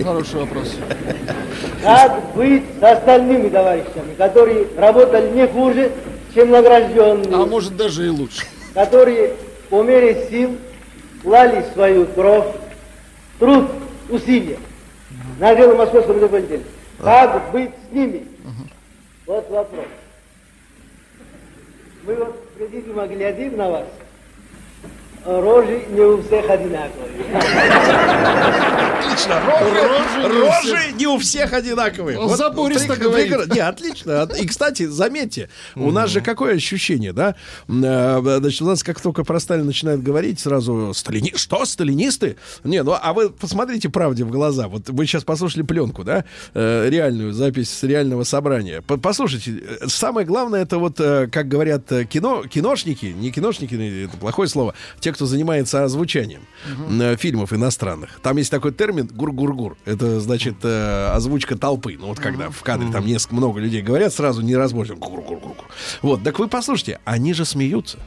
Хороший вопрос. Как быть с остальными товарищами, которые работали не хуже, чем награжденные? А может даже и лучше. которые по мере сил клали свою кровь, труд, усилия на дело московского метрополитена. Как быть с ними? Вот вопрос. Мы вот президиуме глядим на вас, рожи не у всех одинаковые. Отлично. Рожи, рожи не у всех одинаковые. Он забористо прек- говорит. прекра- Не, отлично. И, кстати, заметьте, у нас же какое ощущение, да? Э, Значит, у нас как только про Сталина начинают говорить, сразу сталини... Что, сталинисты? Не, ну а вы посмотрите правде в глаза. Вот вы сейчас послушали пленку, да? Э, Реальную запись с реального собрания. По- Послушайте, э, самое главное, это вот, как говорят кино, киношники, не киношники, это плохое слово, те, кто занимается озвучанием э, фильмов иностранных. Там есть такой термин гур-гур-гур. Это значит э, озвучка толпы. Ну вот когда в кадре там несколько много людей говорят, сразу не разборчиво. Гур-гур-гур. Вот, так вы послушайте, они же смеются.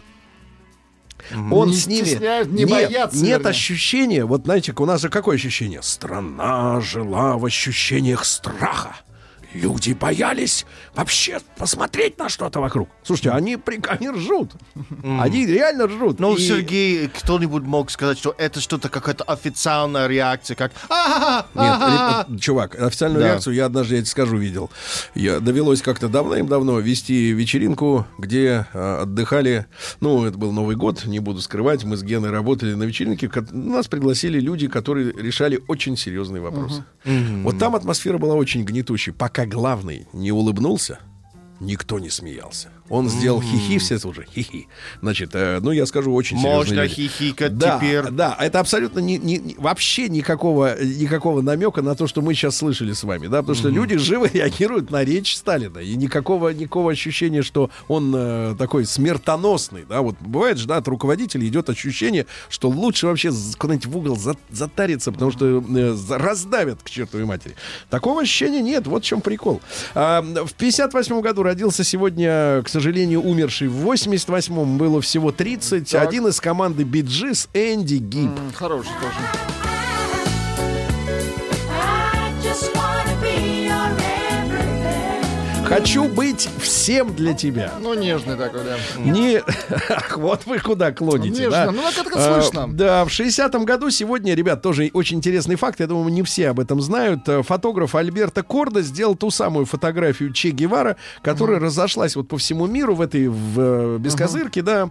Он Не с ними не нет, боятся, нет вернее. ощущения. Вот знаете, у нас же какое ощущение? Страна жила в ощущениях страха. Люди боялись вообще посмотреть на что-то вокруг. Слушайте, они, при- они ржут. Они реально ржут. Ну, И- Сергей, кто-нибудь мог сказать, что это что-то какая-то официальная реакция, как «А-ха-ха, Нет, а-ха-ха». ре- чувак, официальную Да. реакцию я однажды, я тебе скажу, видел. Я довелось как-то давным-давно вести вечеринку, где а, отдыхали, ну, это был Новый год, не буду скрывать, мы с Геной работали на вечеринке, нас пригласили люди, которые решали очень серьезные вопросы. Вот там атмосфера была очень гнетущей. Пока главный не улыбнулся, никто не смеялся. Он сделал хихи, все уже хихи. Значит, э, ну, я скажу, очень Можно люди. хихикать Да, теперь. да, это абсолютно не, не- вообще никакого, никакого намека на то, что мы сейчас слышали с вами, да, потому что люди живо реагируют на речь Сталина, и никакого, никакого ощущения, что он э, такой смертоносный, да, вот бывает же, да, от руководителя идет ощущение, что лучше вообще куда-нибудь в угол за- затариться, потому что э, раздавят к чертовой матери. Такого ощущения нет, вот в чем прикол. А, в 58 году родился сегодня, к сожалению, умерший. В 88-м было всего 30. Так. Один из команды Биджис Энди Гиб. М, Хороший тоже. Хочу быть всем для тебя. Ну, нежный такой, да. Не... (laughs) Ах, вот вы куда клоните, Нежно. да? Ну, так это А, слышно. Да, в 60-м году сегодня, ребят, тоже очень интересный факт, я думаю, не все об этом знают. Э, Фотограф Альберто Кордо сделал ту самую фотографию Че Гевара, которая разошлась вот по всему миру в этой в, э, бескозырке, да.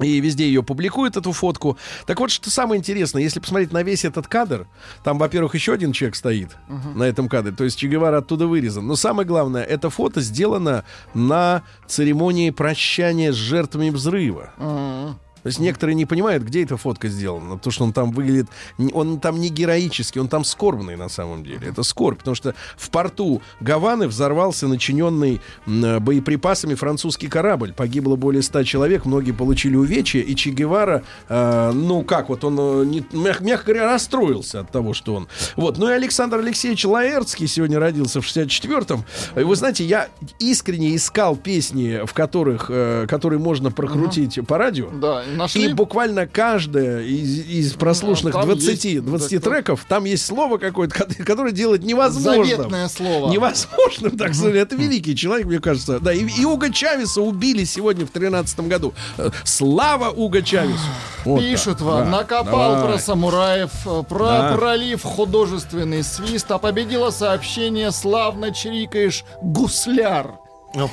И везде ее публикуют, эту фотку. Так вот, что самое интересное, если посмотреть на весь этот кадр, там, во-первых, еще один человек стоит на этом кадре, то есть Че Гевара оттуда вырезан. Но самое главное, это фото сделано на церемонии прощания с жертвами взрыва. М, То есть некоторые не понимают, где эта фотка сделана, потому что он там выглядит, он там не героический, он там скорбный на самом деле. Это скорбь, потому что в порту Гаваны взорвался начиненный э, боеприпасами французский корабль. Погибло более ста человек, многие получили увечья, и Че Гевара, э, ну как, вот он, э, не- мяг- мягко говоря, расстроился от того, что он... Вот, ну и Александр Алексеевич Лаэртский сегодня родился в 64-м. И вы знаете, я искренне искал песни, в которых, э, которые можно прокрутить по радио. Да, нашли. И буквально каждая из, из прослушанных Там 20, есть, 20 да, треков, там есть слово какое-то, ко- которое делает невозможным. Заветное слово. Невозможным, так сказать. Это великий человек, мне кажется. Да, и, и Уга Чавеса убили сегодня в 13 году. Э, Слава Уга Чавесу. Вот Пишут так. вам, Да, накопал давай. про самураев, э, про Да. пролив художественный свист, а победило сообщение «Славно чирикаешь, гусляр». Ну,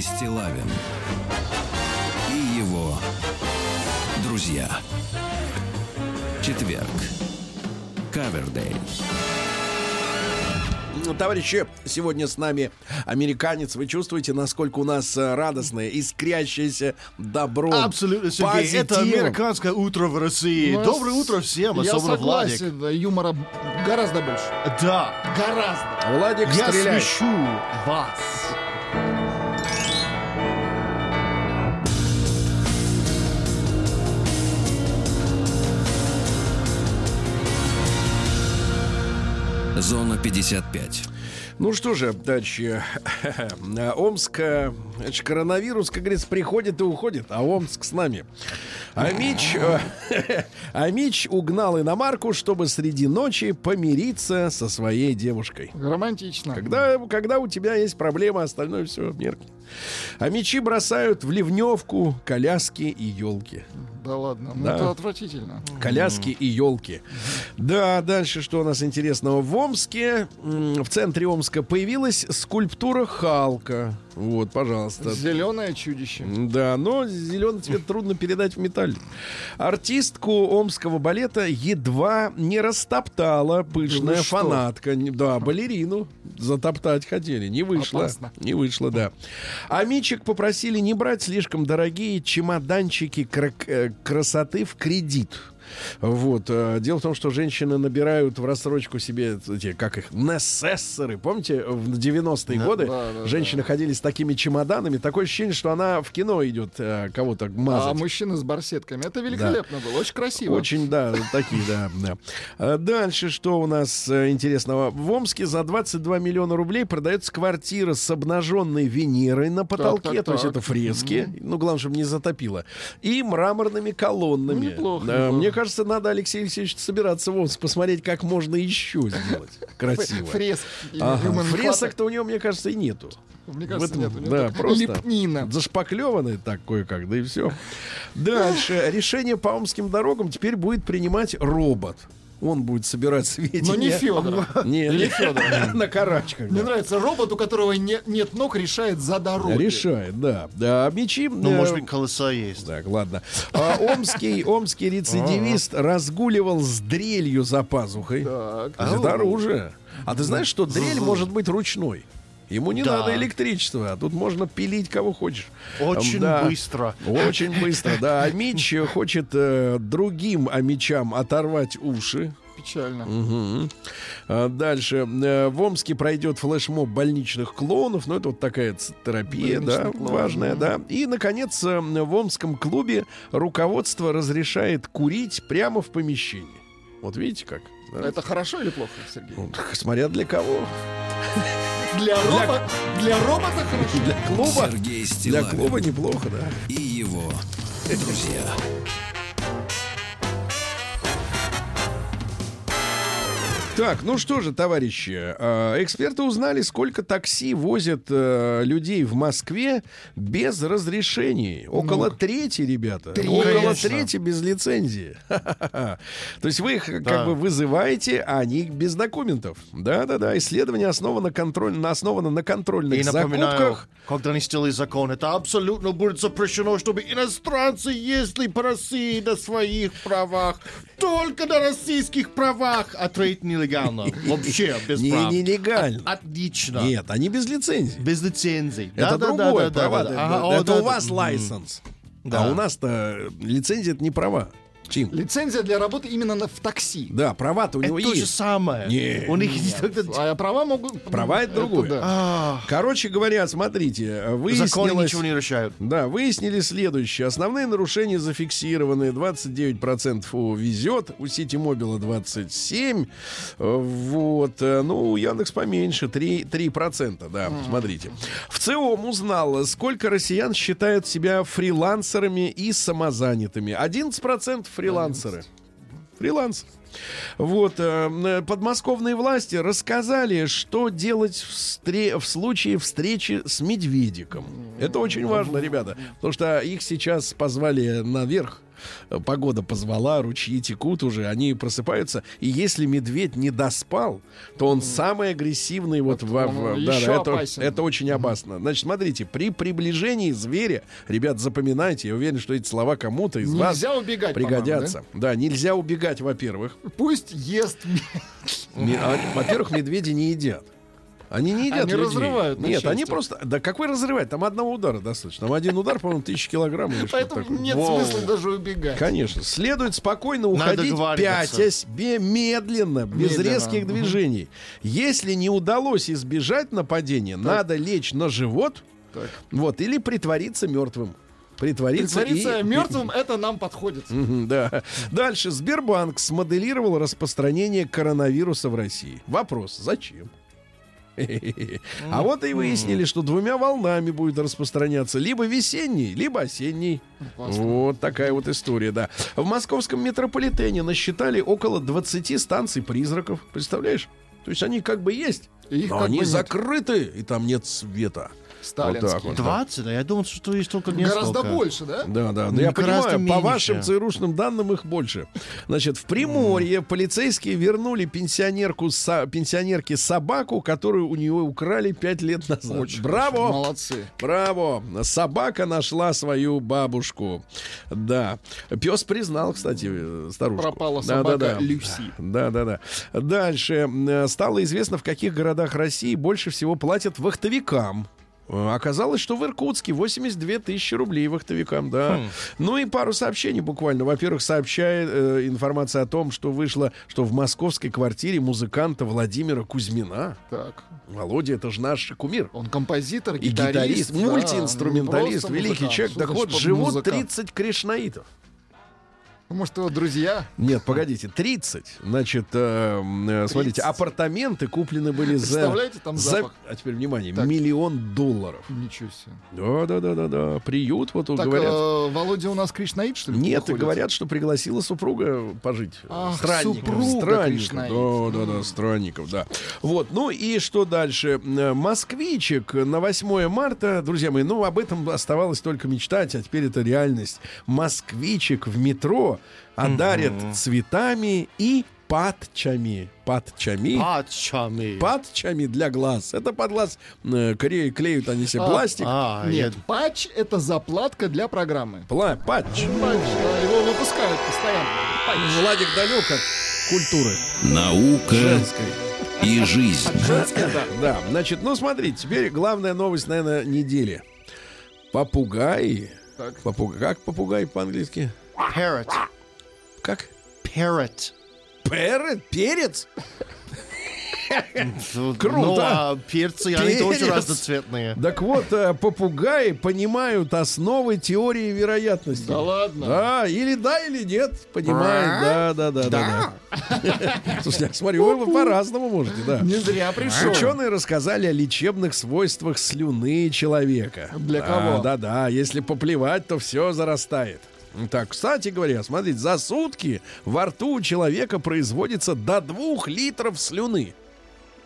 Сергей Стилавин и его друзья. Четверг. Кавердей. Ну, Товарищи, сегодня с нами американец. Вы чувствуете, насколько у нас э, радостное, искрящееся добро. Абсолютно, Сергей. Это позитивом. американское утро в России. Ну, Доброе утро всем, Я особенно Владик. согласен, да, юмора гораздо больше. Да, Гораздо. Владик я стреляет. слышу вас. Зона 55. Ну что же, дальше. (laughs) Омск, э, значит, коронавирус, как говорится, приходит и уходит, а Омск с нами. А Мич, э, (laughs) а Мич угнал иномарку, чтобы среди ночи помириться со своей девушкой. Романтично. Когда, когда у тебя есть проблема, остальное все меркнет. А мечи бросают в ливневку коляски и елки. Да ладно, ну Да. это отвратительно. Коляски и елки. Да, дальше что у нас интересного? В Омске, в центре Омска появилась скульптура Халка. Вот, пожалуйста. Зеленое чудище. Да, но зеленый цвет трудно передать в металле. Артистку омского балета едва не растоптала пышная что? фанатка. Да, балерину затоптать хотели. Не вышло. Опасно. Не вышло, да. А Мичик попросили не брать слишком дорогие чемоданчики э, красоты в кредит. Вот. э, Дело в том, что женщины набирают в рассрочку себе эти, как их, несессоры. Помните, в 90-е Да. годы Да, да, женщины ходили с такими чемоданами. Такое ощущение, что она в кино идет э, кого-то А мазать. мужчины с барсетками. Это великолепно было. Очень красиво. Очень, да, такие, да, да. А Дальше что у нас э, интересного? В Омске за 22 миллиона рублей продается квартира с обнаженной Венерой на потолке, так, то есть так. это фрески, ну, главное, чтобы не затопило, и мраморными колоннами. Ну, неплохо, Да, неплохо. Мне кажется, надо, Алексей Алексеевич, собираться в Омск, посмотреть, как можно еще сделать (laughs) красиво. Фреск. Ага, Фресок-то у него, мне кажется, и нету. Мне кажется, В этом, нет. да, просто Лепнина. Зашпаклеванный так кое-как, да и все. Дальше. Решение по омским дорогам теперь будет принимать робот. Он будет собирать сведения. Но не Федор. (laughs) Не, не Федор. (laughs) На карачках. Мне нравится робот, у которого не- нет ног, решает за дорогу. Решает, да. Да, а мечи... Ну, э, может быть, колеса есть. Так, ладно. А омский, омский рецидивист разгуливал с дрелью за пазухой. Так. Снаружи. А ты знаешь, что дрель может быть ручной? Ему не Да. надо электричества, а тут можно пилить кого хочешь. Очень Да. быстро. Очень быстро, да. А Мич хочет э, другим амичам оторвать уши. Печально. Мгм. А Дальше. Э, В Омске пройдет флешмоб больничных клоунов. Ну, это вот такая терапия, да, Больничный клоун, важная, да. И, наконец, э, в Омском клубе руководство разрешает курить прямо в помещении. Вот видите как? да? Это хорошо или плохо, Сергей? Ну, смотря для кого. Для, робота, для робота хорошо. Для клуба. Сергей Для Стилавин клуба неплохо, да. и его друзья. Так, ну что же, товарищи, э, эксперты узнали, сколько такси возят э, людей в Москве без разрешений. Около трети, ребята. Треть. Около Конечно. трети без лицензии. (laughs) То есть вы их как Да. бы вызываете, а они без документов. Да-да-да. Исследование основано, контроль, основано на контрольных И напоминаю, закупках. когда они сделали закон, это абсолютно будет запрещено, чтобы иностранцы ездили по России на своих правах. Только на российских правах. А треть нелегально. Нелегально. Вообще, без Не прав. нелегально. Отлично. Нет, они без лицензии. Без лицензий. Это другое права. Ага, Это, о, да, у да. вас лайсенс. Да. А у нас-то лицензия это не права. Чим? Лицензия для работы именно на- в такси. Да, права-то у Это него то же есть. самое. Не. У них есть только... А права могут... Права это другое. да. Короче говоря, смотрите, Законы выяснилось... ничего не решают. Да, выяснили следующее. Основные нарушения зафиксированы. 29% у везет, у Сити Мобила 27%. Э, Вот. Ну, у Яндекс поменьше, 3%, 3% да, смотрите. В ЦИОМ узнал, сколько россиян считают себя фрилансерами и самозанятыми. 11% фрилансеры. Фриланс. Вот, э, подмосковные власти рассказали, что делать в, стре- в случае встречи с медведиком. Это очень важно, ребята, потому что их сейчас позвали наверх. Э, Погода позвала, ручьи текут уже, они просыпаются. И если медведь не доспал, то он самый агрессивный. Вот во- он в- да, да, это, это очень опасно. Значит, смотрите, при приближении зверя, ребят, запоминайте, я уверен, что эти слова кому-то из вас Нельзя убегать, по-моему, пригодятся. Да, нельзя убегать, во-первых. Пусть ест... А, Во-первых, медведи не едят. Они не едят Они людей. разрывают Нет, они части. просто... Да какой разрывать? Там одного удара достаточно. Там один удар, по-моему, тысяча килограмм или Поэтому такое. нет Воу. смысла даже убегать. Конечно. Следует спокойно уходить, пятясь, медленно, без Медленно, резких движений. Если не удалось избежать нападения, надо лечь на живот, вот, или притвориться мертвым. Притвориться, Притвориться и- мертвым, это нам подходит. Да. Дальше. Сбербанк смоделировал распространение коронавируса в России. Вопрос. Зачем? А вот и выяснили, что двумя волнами будет распространяться либо весенний, либо осенний. Вот такая вот история, да. В московском метрополитене насчитали около 20 станций призраков. Представляешь? То есть они как бы есть, но они закрыты, и там нет света. Сталинский. Вот так вот. 20? А я думал, что есть только несколько. Гораздо больше, да? Да, да. Но Ну, я понимаю, по меньше. вашим ЦРУшным данным их больше. Значит, в Приморье полицейские вернули пенсионерку, со- пенсионерке собаку, которую у нее украли пять лет назад. Очень Браво! хорошо. Молодцы. Браво! Собака нашла свою бабушку. Да. Пес признал, кстати, э, старушку. Пропала Да, собака да, да. Люси. Да, да, да. Дальше. Э, Стало известно, в каких городах России больше всего платят вахтовикам. Э, Оказалось, что в Иркутске 82 тысячи рублей вахтовикам, да. Ну и пару сообщений буквально. Во-первых, сообщает э, информация о том, что вышло, что в московской квартире музыканта Владимира Кузьмина. Так. Володя, это же наш кумир. Он композитор, И гитарист. гитарист, да, мультиинструменталист, великий музыкант. человек. Так вот, живут музыкант? 30 кришнаитов. Может, его друзья? Нет, погодите, 30. Значит, э, э, смотрите, 30. апартаменты куплены были за... Представляете, там за- запах? А теперь внимание, Так. миллион долларов. Ничего себе. Да, да, да, да, да. Приют, вот Так, говорят. э, Володя у нас Кришнаит, что ли? Нет, выходит? говорят, что пригласила супруга пожить. Ах, странников. супруга странников. Кришнаит. Да, да, да, странников, да. Вот, ну и что дальше? Э, Москвичек на 8 марта, друзья мои, ну об этом оставалось только мечтать, а теперь это реальность. Москвичек в метро одарят цветами и патчами. Патчами. Патчами. Патчами для глаз. Это под глаз э, клеют, клеют они себе А, пластик. А, Нет, я- патч — это заплатка для программы. Пла- патч. Патч, да, его выпускают постоянно. Патч. Владик далек от культуры Наука женской. и жизнь. (laughs) Женская, да. Да, значит, ну смотрите, теперь главная новость, наверное, недели. Попугаи. Так. Попуг- Как попугай по-английски? Parrot. Как? Parrot. Перец? Перец? Ну, Круто. Ну, а перцы, они тоже Перец. разноцветные. Так вот, э, попугаи понимают основы теории вероятности. Да ладно? Да, или да, или нет, понимает. Да, да, да, да. да. (laughs) Слушайте, я смотрю, вы по-разному можете, да. Не зря пришел. Ученые рассказали о лечебных свойствах слюны человека. Для Да, кого? Да, да. Если поплевать, то все зарастает. Так, кстати говоря, смотрите, за сутки во рту у человека производится до двух литров слюны.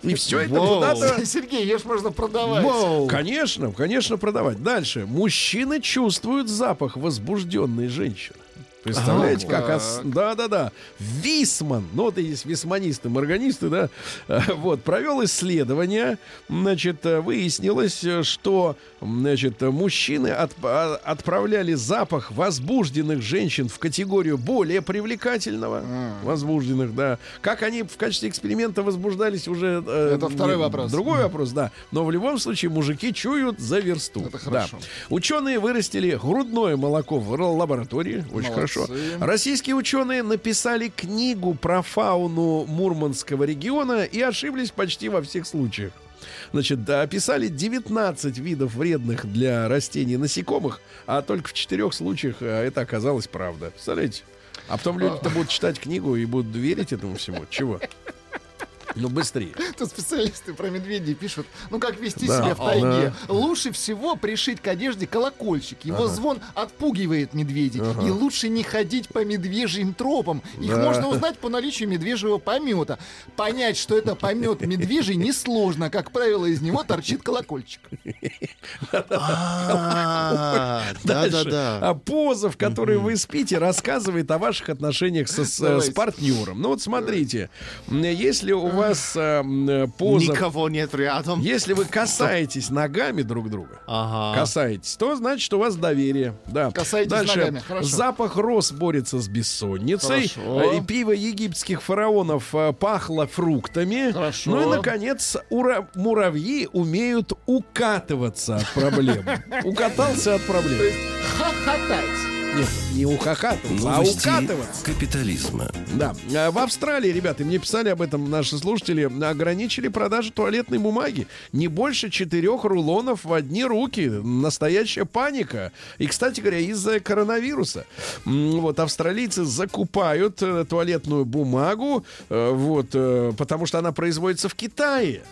И все это Воу. куда-то... (laughs) Сергей, ешь можно продавать. Конечно, конечно, продавать. Дальше. Мужчины чувствуют запах возбужденной женщины. Представляете, как... ос- Да-да-да. Висман, ну вот есть висманисты, морганисты, да, (laughs) вот, провел исследование, значит, выяснилось, что, значит, мужчины отп- а- отправляли запах возбужденных женщин в категорию более привлекательного, возбужденных, да. Как они в качестве эксперимента возбуждались уже... э, Это второй вопрос. Другой вопрос, да. Но в любом случае мужики чуют за версту. Это хорошо. Да. Ученые вырастили грудное молоко в лаборатории. Очень Молодцы. хорошо. Российские ученые написали книгу про фауну Мурманского региона и ошиблись почти во всех случаях. Значит, да, описали 19 видов вредных для растений насекомых, а только в четырех случаях а, это оказалось правда. Представляете? А потом люди-то будут читать книгу и будут верить этому всему. Чего? Ну, быстрее. (laughs) Тут специалисты про медведей пишут, ну как вести Да, себя в тайге. да. Лучше всего пришить к одежде колокольчик. Его звон отпугивает медведей. И лучше не ходить по медвежьим тропам. Их Да. можно (laughs) узнать по наличию медвежьего помета. Понять, что это помет медвежий, несложно. Как правило, из него торчит колокольчик. Да-да-да. А поза, в которой вы спите, рассказывает о ваших отношениях с, э, партнером. Ну вот смотрите, если у вас э, м, э, поза... Никого нет рядом. Если вы касаетесь ногами друг друга, Ага. касаетесь, то значит у вас доверие. Да. Касаетесь Дальше. ногами, хорошо. Запах роз борется с бессонницей. Хорошо. Э, И пиво египетских фараонов э, пахло фруктами. Хорошо. Ну и, наконец, ура- муравьи умеют укатываться от проблем. (laughs) Укатался от проблем. Хохотать. Нет, не ухахатываться, а Новости укатываться. капитализма. Да. А В Австралии, ребята, мне писали об этом наши слушатели, ограничили продажу туалетной бумаги. Не больше четырех рулонов в одни руки. Настоящая паника. И, кстати говоря, из-за коронавируса. Вот, австралийцы закупают э, туалетную бумагу, э, вот, э, потому что она производится в Китае.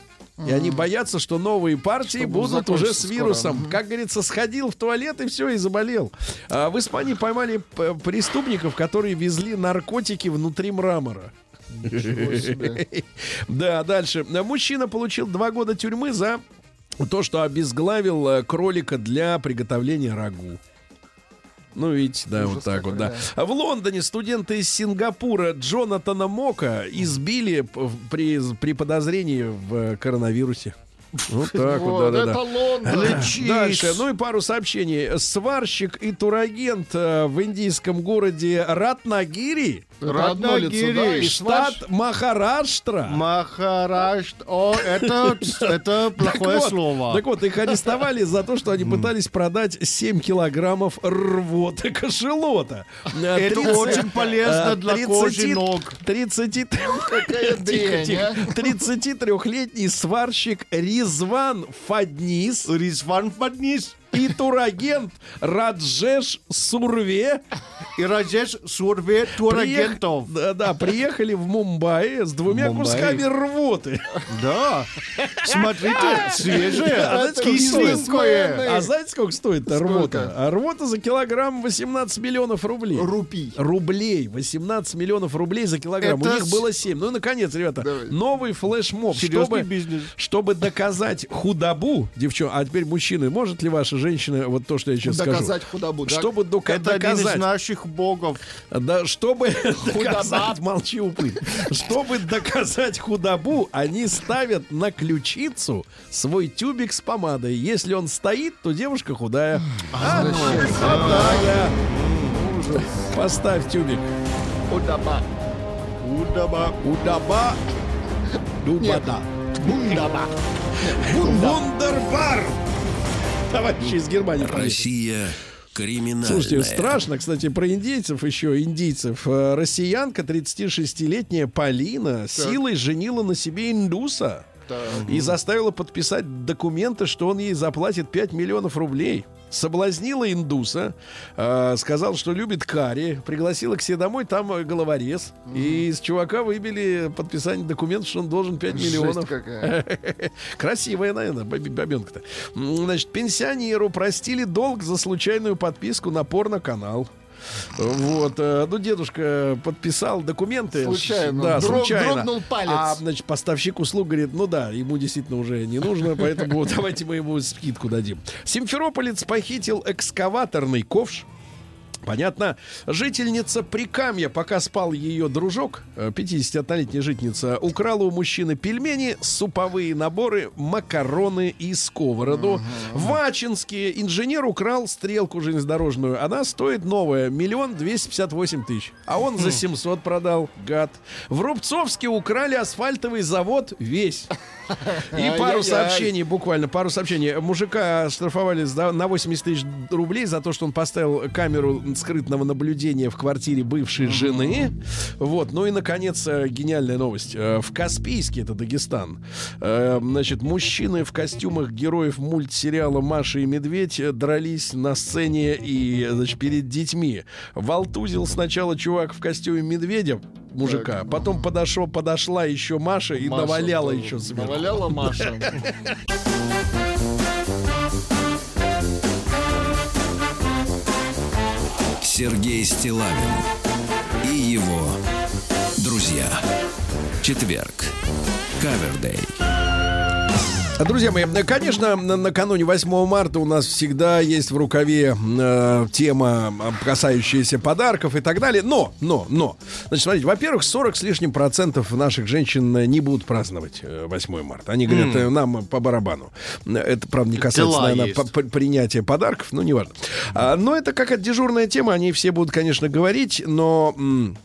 И они боятся, что новые партии Что будут уже с скоро. вирусом. Мгм. Как говорится, сходил в туалет и все, и заболел. А в Испании поймали преступников, которые везли наркотики внутри мрамора. (laughs) Да, дальше. Мужчина получил два года тюрьмы за то, что обезглавил э, кролика для приготовления рагу. Ну, видите, да, Ужас вот так вот, какой, да. А В Лондоне студенты из Сингапура Джонатана Мока избили при, при подозрении в э, коронавирусе. Вот так вот, Вот, да-да-да. это Лондон. Дальше, ну и пару сообщений. Сварщик и турагент э, в индийском городе Ратнагири, лицо, да, и штат сварщ- Махараштра. Махарашт. О, это, (laughs) это плохое так вот, слово. Так вот, их арестовали за то, что они пытались продать 7 килограммов рвоты кошелота. Э, Это 30 очень полезно э, для кожи ног. 30 Какая (laughs) Тихо, дрянь, тихо. а. 33-летний сварщик Ризван Фаднис. Ризван Фаднис и турагент Раджеш Сурве и Раджеш Сурве турагентов. приех- Да, да, приехали в Мумбаи с двумя Мумбаи. кусками рвоты. Да. Смотрите, свежее, А знаете, сколько кисленькое. А знаете, сколько стоит Сколько? рвота? А рвота за килограмм 18 миллионов рублей. Рупий. Рублей. 18 миллионов рублей за килограмм. Это У них с- было 7. Ну и, наконец, ребята, Давай. новый флешмоб. Серьезный Чтобы, бизнес. чтобы доказать худобу, девчонки, а теперь мужчины, может ли ваша женщина вот то, что я сейчас Доказать скажу? худобу, да? Чтобы дока- Это один из доказать, наших богов. да, чтобы (laughs) доказать, молчи, уплыть. Чтобы доказать худобу, они ставят на ключицу свой тюбик с помадой. Если он стоит, то девушка худая. А? Вот так, да. Поставь тюбик. Худоба. Удаба. Удаба. Дубада. Бундоба. Вундербар. Товарищи из Германии. Россия криминальная. Слушайте, страшно, кстати, про индейцев еще, индийцев. Э, Россиянка, 36-летняя Полина, силой женила на себе индуса. И заставила подписать документы, что он ей заплатит 5 миллионов рублей. Соблазнила индуса, э, сказал, что любит карри, пригласила к себе домой, там э, головорез. И из чувака выбили подписание документов, что он должен 5 миллионов. Жесть какая. (laughs) Красивая, наверное, баб- бабенка-то. Значит, пенсионеру простили долг за случайную подписку на порно-канал. Вот, э, ну, дедушка подписал документы. Случайно. Да, Дрог- случайно. дрогнул палец. А, значит, поставщик услуг говорит, ну да, ему действительно уже не нужно, поэтому давайте мы ему скидку дадим. Симферополец похитил экскаваторный ковш Понятно. Жительница Прикамья, пока спал ее дружок, э, 51-летняя жительница, украла у мужчины пельмени, суповые наборы, макароны и сковороду. В Ачинске инженер украл стрелку железнодорожную. Она стоит новая, миллион двести пятьдесят восемь тысяч. А он за 700 продал, гад. В Рубцовске украли асфальтовый завод весь. И пару сообщений, буквально пару сообщений. Мужика штрафовали на 80 тысяч рублей за то, что он поставил камеру скрытного наблюдения в квартире бывшей жены. Вот. Ну и, наконец, э, гениальная новость. Э, В Каспийске, это Дагестан, э, значит, мужчины в костюмах героев мультсериала «Маша и медведь» дрались на сцене и, значит, перед детьми. Волтузил сначала чувак в костюме медведя, мужика, потом подошел, подошла еще Маша и Маша, наваляла да, еще сверху. Наваляла Маша. (laughs) Сергей Стилавин и его друзья. Четверг. Кавердей. Друзья мои, конечно, на- накануне 8 марта у нас всегда есть в рукаве э, тема, э, касающаяся подарков и так далее. Но, но, но. Значит, смотрите, во-первых, 40 с лишним процентов наших женщин э, не будут праздновать э, 8 марта. Они говорят, э, нам по барабану. Это, правда, не касается, Дела наверное, по- по- принятия подарков, ну, неважно. А, но это как дежурная тема, они все будут, конечно, говорить, но... м,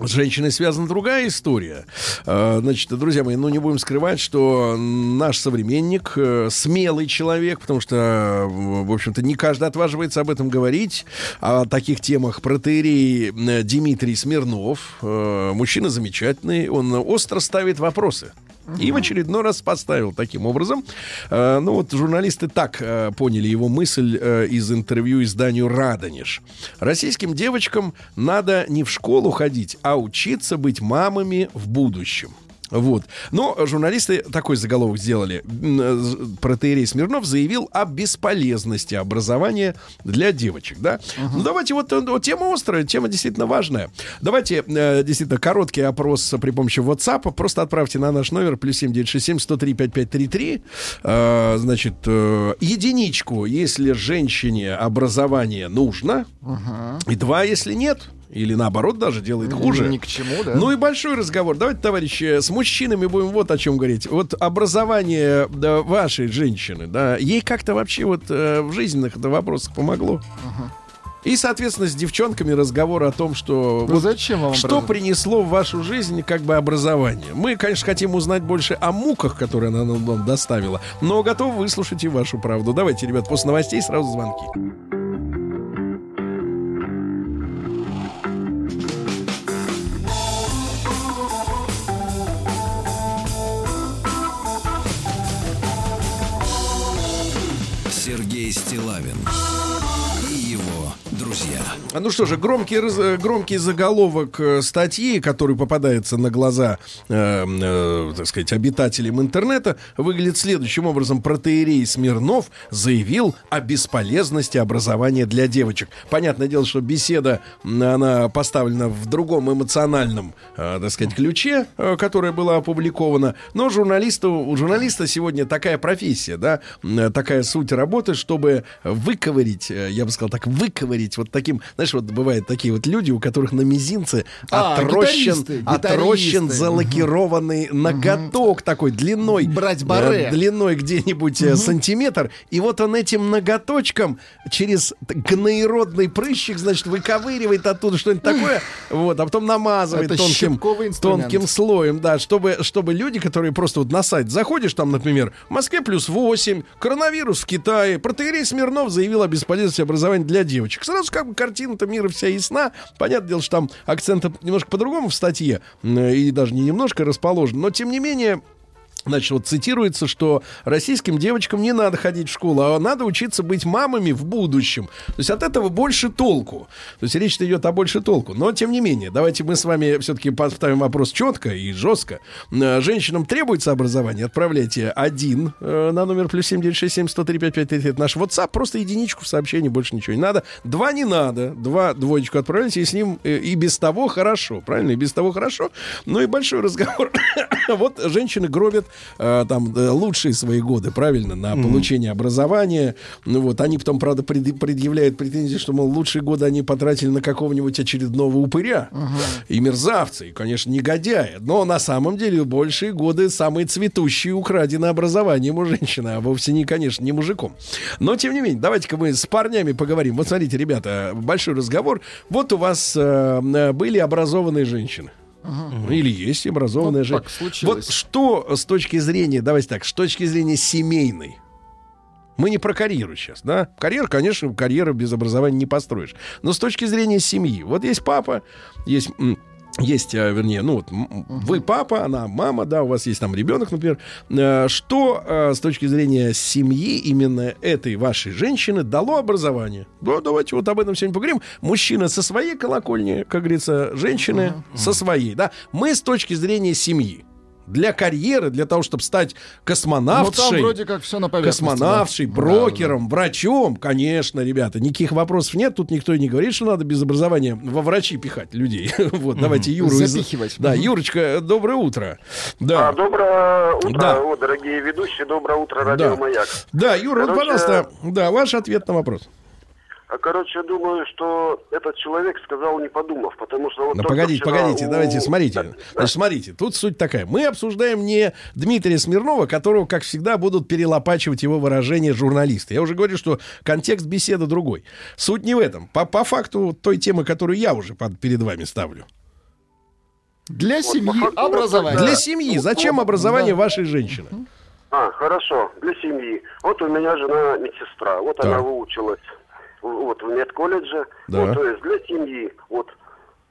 с женщиной связана другая история. Э, Значит, друзья мои, ну не будем скрывать, что наш современник э, смелый человек, потому что, э, в общем-то, не каждый отваживается об этом говорить. О таких темах протеерей Дмитрий Смирнов, мужчина замечательный, он остро ставит вопросы. И в очередной раз поставил таким образом. Э, ну вот журналисты так э, поняли его мысль э, из интервью изданию «Радонеж». Российским девочкам надо не в школу ходить, а учиться быть мамами в будущем. Вот. Но журналисты такой заголовок сделали. Э, Протеерей Смирнов заявил о бесполезности образования для девочек. Да? Ну давайте вот, э, вот тема острая, тема действительно важная. Давайте э, действительно короткий опрос при помощи WhatsApp. Просто отправьте на наш номер плюс 7967 103 5533. Э, значит, э, единичку, если женщине образование нужно. И два, если нет. Или наоборот даже делает хуже. Ни к чему, да? Ну и большой разговор. Давайте, товарищи, с мужчинами будем вот о чем говорить. Вот образование да, вашей женщины, да, ей как-то вообще вот э, в жизненных да, вопросах помогло. И, соответственно, с девчонками разговор о том, что Ну вот зачем вам что образование? принесло в вашу жизнь как бы образование. Мы, конечно, хотим узнать больше о муках, которые она нам доставила, но готовы выслушать и вашу правду. Давайте, ребят, после новостей сразу звонки. Сергей Стилавин Ну что же, громкий, раз- э, громкий заголовок э, статьи, который попадается на глаза, э, э, так сказать, обитателям интернета, выглядит следующим образом. Протеерей Смирнов заявил о бесполезности образования для девочек. Понятное дело, что беседа, она поставлена в другом эмоциональном, э, так сказать, ключе, э, которая была опубликована. Но журналисту, у журналиста сегодня такая профессия, да, э, такая суть работы, чтобы выковырить, я бы сказал так, выковырить вот таким, знаешь, вот бывают такие вот люди, у которых на мизинце А, отрощен, гитаристы, отрощен гитаристы. залакированный ноготок такой длиной. Брать баре. э, длиной где-нибудь э, сантиметр. И вот он этим ноготочком через гноеродный прыщик, значит, выковыривает оттуда что-нибудь такое, вот, а потом намазывает Это тонким, тонким слоем, да, чтобы, чтобы люди, которые просто вот на сайт заходишь, там, например, в Москве плюс 8, коронавирус в Китае, протеерей Смирнов заявил о бесполезности образования для девочек. Сразу как бы картина-то мира вся ясна. Понятное дело, что там акцент немножко по-другому в статье, и даже не немножко расположен, но тем не менее... Значит, вот цитируется, что российским девочкам не надо ходить в школу, а надо учиться быть мамами в будущем. То есть от этого больше толку. То есть речь идет о больше толку. Но, тем не менее, давайте мы с вами все-таки поставим вопрос четко и жестко. Э, Женщинам требуется образование. Отправляйте один э, на номер плюс 7967 103 5533. Это наш WhatsApp. Просто единичку в сообщении, больше ничего не надо. Два не надо. Два двоечку отправляйте, и с ним э, и без того хорошо. Правильно? И без того хорошо. Ну и большой разговор. (coughs) вот женщины гробят э, там э, лучшие свои годы, правильно, на получение образования. Ну вот, они потом, правда, пред- предъявляют претензии, что, мол, лучшие годы они потратили на какого-нибудь очередного упыря и мерзавца, и, конечно, негодяя. Но на самом деле большие годы самые цветущие украдены образованием у женщины, а вовсе не, конечно, не мужиком. Но, тем не менее, давайте-ка мы с парнями поговорим. Вот смотрите, ребята, большой разговор. Вот у вас э, э, были образованные женщины. Ну, Или есть образованная Ну, женщина. так случилось. Вот что с точки зрения, давайте так, с точки зрения семейной, мы не про карьеру сейчас, да? Карьеру, конечно, карьеру без образования не построишь. Но с точки зрения семьи. Вот есть папа, есть... Есть, а, вернее, ну вот вы папа, она мама, да, у вас есть там ребенок, например. Э, Что э, с точки зрения семьи именно этой вашей женщины дало образование? Ну, давайте вот об этом сегодня поговорим. Мужчина со своей колокольни, как говорится, женщины со своей, да. Мы с точки зрения семьи. Для карьеры, для того, чтобы стать Ну, там космонавтшей, вроде как все на да. космонавтшей, брокером, врачом, конечно, ребята, никаких вопросов нет. Тут никто и не говорит, что надо без образования во врачи пихать людей. (laughs) Вот, давайте Юру. из- Запихивать. Да, Юрочка, доброе утро. Да. А, доброе утро, Да. о, дорогие ведущие, доброе утро, радио Да. Маяк. Да, Юра, вот, Короче- пожалуйста, да, ваш ответ на вопрос. А, Короче, думаю, что этот человек сказал, не подумав, потому что... Вот Ну, только погодите, вчера погодите, у- давайте, смотрите. Да, Значит, смотрите, тут суть такая. Мы обсуждаем не Дмитрия Смирнова, которого, как всегда, будут перелопачивать его выражения журналисты. Я уже говорю, что контекст беседы другой. Суть не в этом. По, по факту той темы, которую я уже под- перед вами ставлю. Для по семьи факту, образование. Для семьи. Зачем образование вашей женщины? А, хорошо, для семьи. Вот у меня жена медсестра, вот Так. она выучилась вот в медколледже. Да. Вот, то есть для семьи, вот,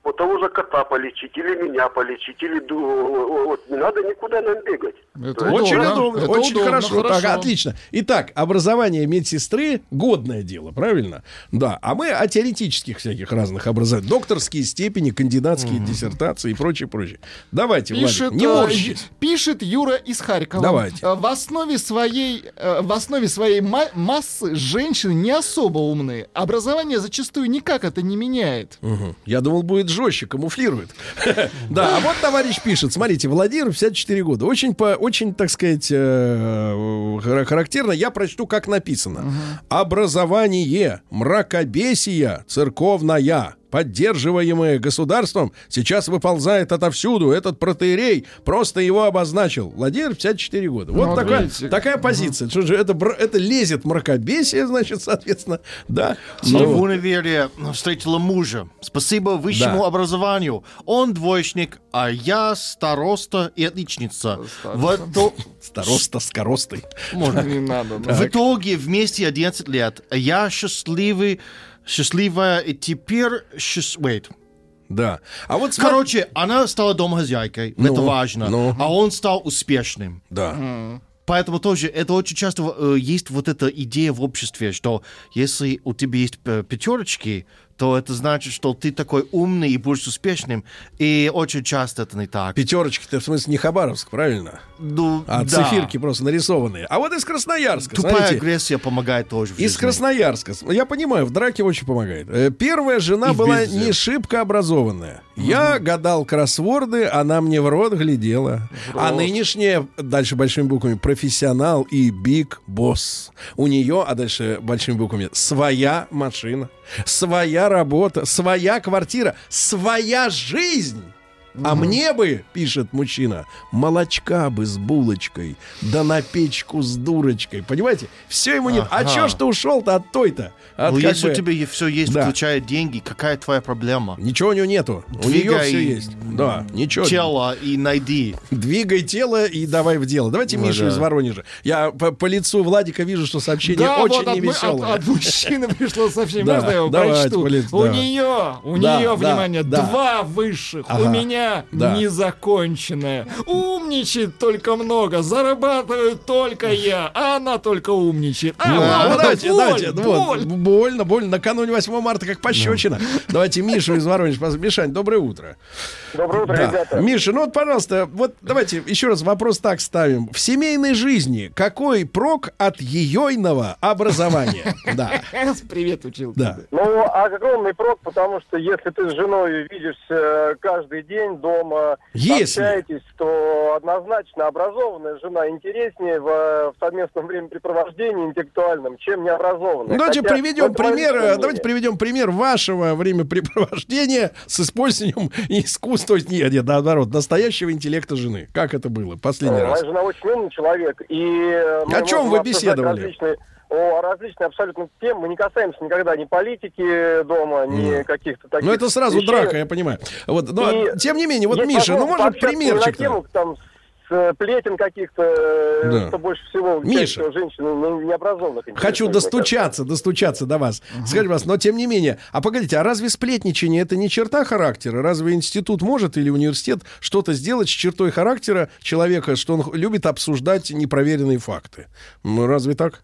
вот того же кота полечить, или меня полечить, или вот, не надо никуда нам бегать. Это Очень удобно, удобно, это очень удобно, хорошо. Так, отлично. Итак, образование медсестры годное дело, правильно? Да. А мы о теоретических всяких разных образованиях. Докторские степени, кандидатские диссертации и прочее, прочее. Давайте, Пишет, Владик, не э, морщитесь. Ю- пишет Юра из Харькова. Давайте. Э, В основе своей, э, в основе своей ма- массы женщины не особо умные. Образование зачастую никак это не меняет. Мгм. Я думал, будет жестче, камуфлирует. (laughs) Да, а вот товарищ пишет. Смотрите, Владимир, 54 года. Очень, по, очень так сказать, э, хара- характерно. Я прочту, как написано. Образование, мракобесия, церковная, поддерживаемое государством, сейчас выползает отовсюду. Этот протеерей просто его обозначил. Владимир, 54 года. Вот, Ну, вот такая, видите. такая позиция. Что же это, это лезет мракобесие, значит, соответственно. Да. В Ну, универе встретила мужа. Спасибо высшему Да. образованию. Он двоечник, а я староста и отличница. В, Староста с коростой. Можно. Не надо. да. В итоге вместе 11 лет. Я счастливый, счастливая и теперь... счаст- Wait. Да. А вот смотри- Короче, она стала домохозяйкой, Ну, это важно, ну. а он стал успешным. Да. Поэтому тоже это очень часто э, есть вот эта идея в обществе, что если у тебя есть э, пятерочки, то это значит, что ты такой умный и будешь успешным. И очень часто это не так. Пятерочки-то в смысле не Хабаровск, правильно? Ну, А да. циферки просто нарисованные. А вот из Красноярска, Тупая смотрите. агрессия помогает тоже в Из жизни. Красноярска. Я понимаю, в драке очень помогает. Э, Первая жена И в была не шибко образованная. Я гадал кроссворды, она мне в рот глядела. А нынешняя, дальше большими буквами, профессионал и биг босс. У нее, а дальше большими буквами, своя машина, своя работа, своя квартира, своя жизнь. А мне бы, пишет мужчина, молочка бы с булочкой, да на печку с дурочкой. Понимаете? Все ему нет. А Ага. чё ж ты ушел-то от той-то? От Ну, если бы- у тебя все есть, Да. включая деньги, какая твоя проблема? Ничего у него нету. у нее Двигай все есть. Да, ничего. Тело и найди. Двигай тело и давай в дело. Давайте Ну Мишу да. из Воронежа. Я по, по лицу Владика вижу, что сообщение Да, очень вот невеселое. от- от мужчины пришло сообщение. Можно я его прочту? У нее, у нее, внимание, два высших. У меня Да. незаконченная. Умничает только много, зарабатываю только я, а она только умничает. А, Ну, ладно, ну, давайте, боль, давайте, ну, вот, боль. больно, больно. Накануне 8 марта как пощечина. Давайте Мишу из Воронежа. Мишань, доброе утро. Доброе утро, Да. ребята. Миша, ну вот, пожалуйста, вот давайте еще раз вопрос так ставим. В семейной жизни какой прок от ейойного образования? (laughs) Да, Привет, учил. да. Ну, огромный прок, потому что если ты с женой видишься каждый день, один дома Если. общаетесь, то однозначно образованная жена интереснее в, в совместном времяпрепровождении интеллектуальном, чем необразованная. Ну, давайте Хотя, приведем пример, давайте приведем пример вашего времяпрепровождения с использованием (laughs) искусства, нет, нет, наоборот, настоящего интеллекта жены. Как это было последний Э, раз? Моя жена очень умный человек. И э, О чем вы беседовали? Различные, о различные абсолютно тем. Мы не касаемся никогда ни политики дома, ни каких-то таких Ну, это сразу вещей. драка, я понимаю. Вот, но, И тем не менее, вот, есть Миша, ну, может, примерчик тему, там, с э, плетен каких-то, э, Да. что больше всего Миша. женщин ну, необразованных. Хочу интересует, мне достучаться, достучаться до вас. Скажите, вас, но тем не менее, а погодите, а разве сплетничание это не черта характера? Разве институт может или университет что-то сделать с чертой характера человека, что он любит обсуждать непроверенные факты? Ну, разве так?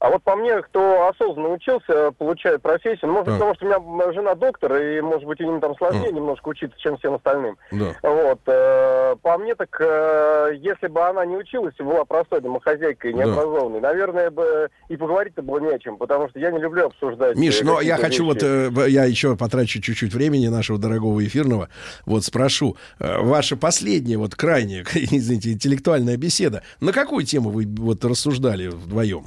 А вот по мне, кто осознанно учился, получает профессию, ну, может, А. потому что у меня жена доктор, и, может быть, им там сложнее немножко учиться, чем всем остальным. Да. Вот. э, По мне, так э, если бы она не училась, и была простой домохозяйкой, Да. необразованной, наверное, бы и поговорить-то было не о чем, потому что я не люблю обсуждать. Миш, э, но я какие-то хочу вот, э, я еще потрачу чуть-чуть времени нашего дорогого эфирного. Вот спрошу, э, ваша последняя, вот крайняя, (laughs) извините, интеллектуальная беседа, на какую тему вы вот рассуждали вдвоем?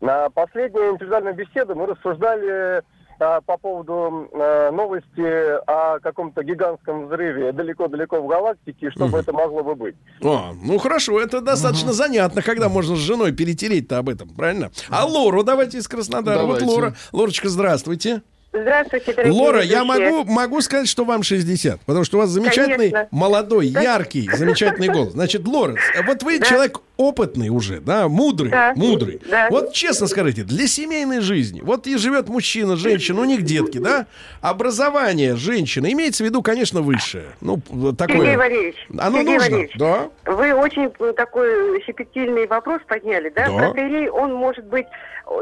На последней индивидуальной беседе мы рассуждали а, по поводу э, новости о каком-то гигантском взрыве далеко-далеко в галактике, что бы это могло бы быть. А, ну хорошо, это достаточно занятно, когда можно с женой перетереть-то об этом, правильно? А Лору давайте из Краснодара. Давайте. Вот Лора. Лорочка, здравствуйте. Здравствуйте, дорогие Лора, я ведущие. могу, могу сказать, что вам 60, потому что у вас замечательный, Конечно. молодой, яркий, замечательный голос. Значит, Лора, вот вы Да. человек опытный уже, да, мудрый, Да. мудрый. Да. Вот честно скажите, для семейной жизни, вот и живет мужчина, женщина, у них детки, да, образование женщины имеется в виду, конечно, высшее. Ну, такое. Сергей Валерьевич, Оно Сергей нужно, Валерьевич, да. Вы очень такой щепетильный вопрос подняли, да? Да. Протеерей, он может быть,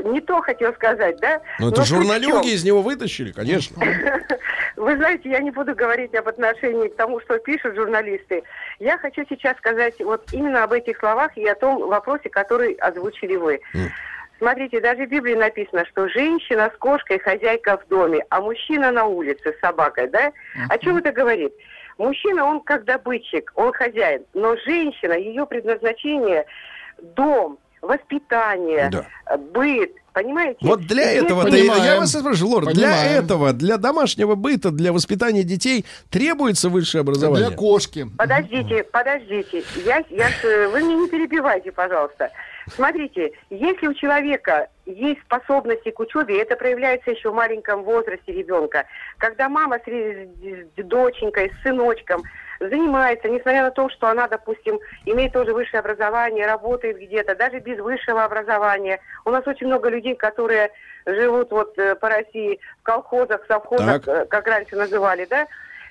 не то хотел сказать, да? Ну, это Но в журналюги из него вытащили, конечно. (laughs) Вы знаете, я не буду говорить об отношении к тому, что пишут журналисты. Я хочу сейчас сказать вот именно об этих словах и о том вопросе, который озвучили вы. Смотрите, даже в Библии написано, что женщина с кошкой хозяйка в доме, а мужчина на улице с собакой, да? О чем это говорит? Мужчина, он как добытчик, он хозяин, но женщина, ее предназначение дом, воспитание, Да. э, быт, понимаете? Вот для этого, Понимаем. я вас спрашиваю, Лор, для этого, для домашнего быта, для воспитания детей требуется высшее образование? Для кошки. Подождите, подождите. Я, я, э, вы меня не перебивайте, пожалуйста. Смотрите, если у человека есть способности к учебе, это проявляется еще в маленьком возрасте ребенка. Когда мама с, с доченькой, с сыночком занимается, несмотря на то, что она, допустим, имеет тоже высшее образование, работает где-то, даже без высшего образования. У нас очень много людей, которые живут вот э, по России в колхозах, совхозах, Так. э, как раньше называли, да?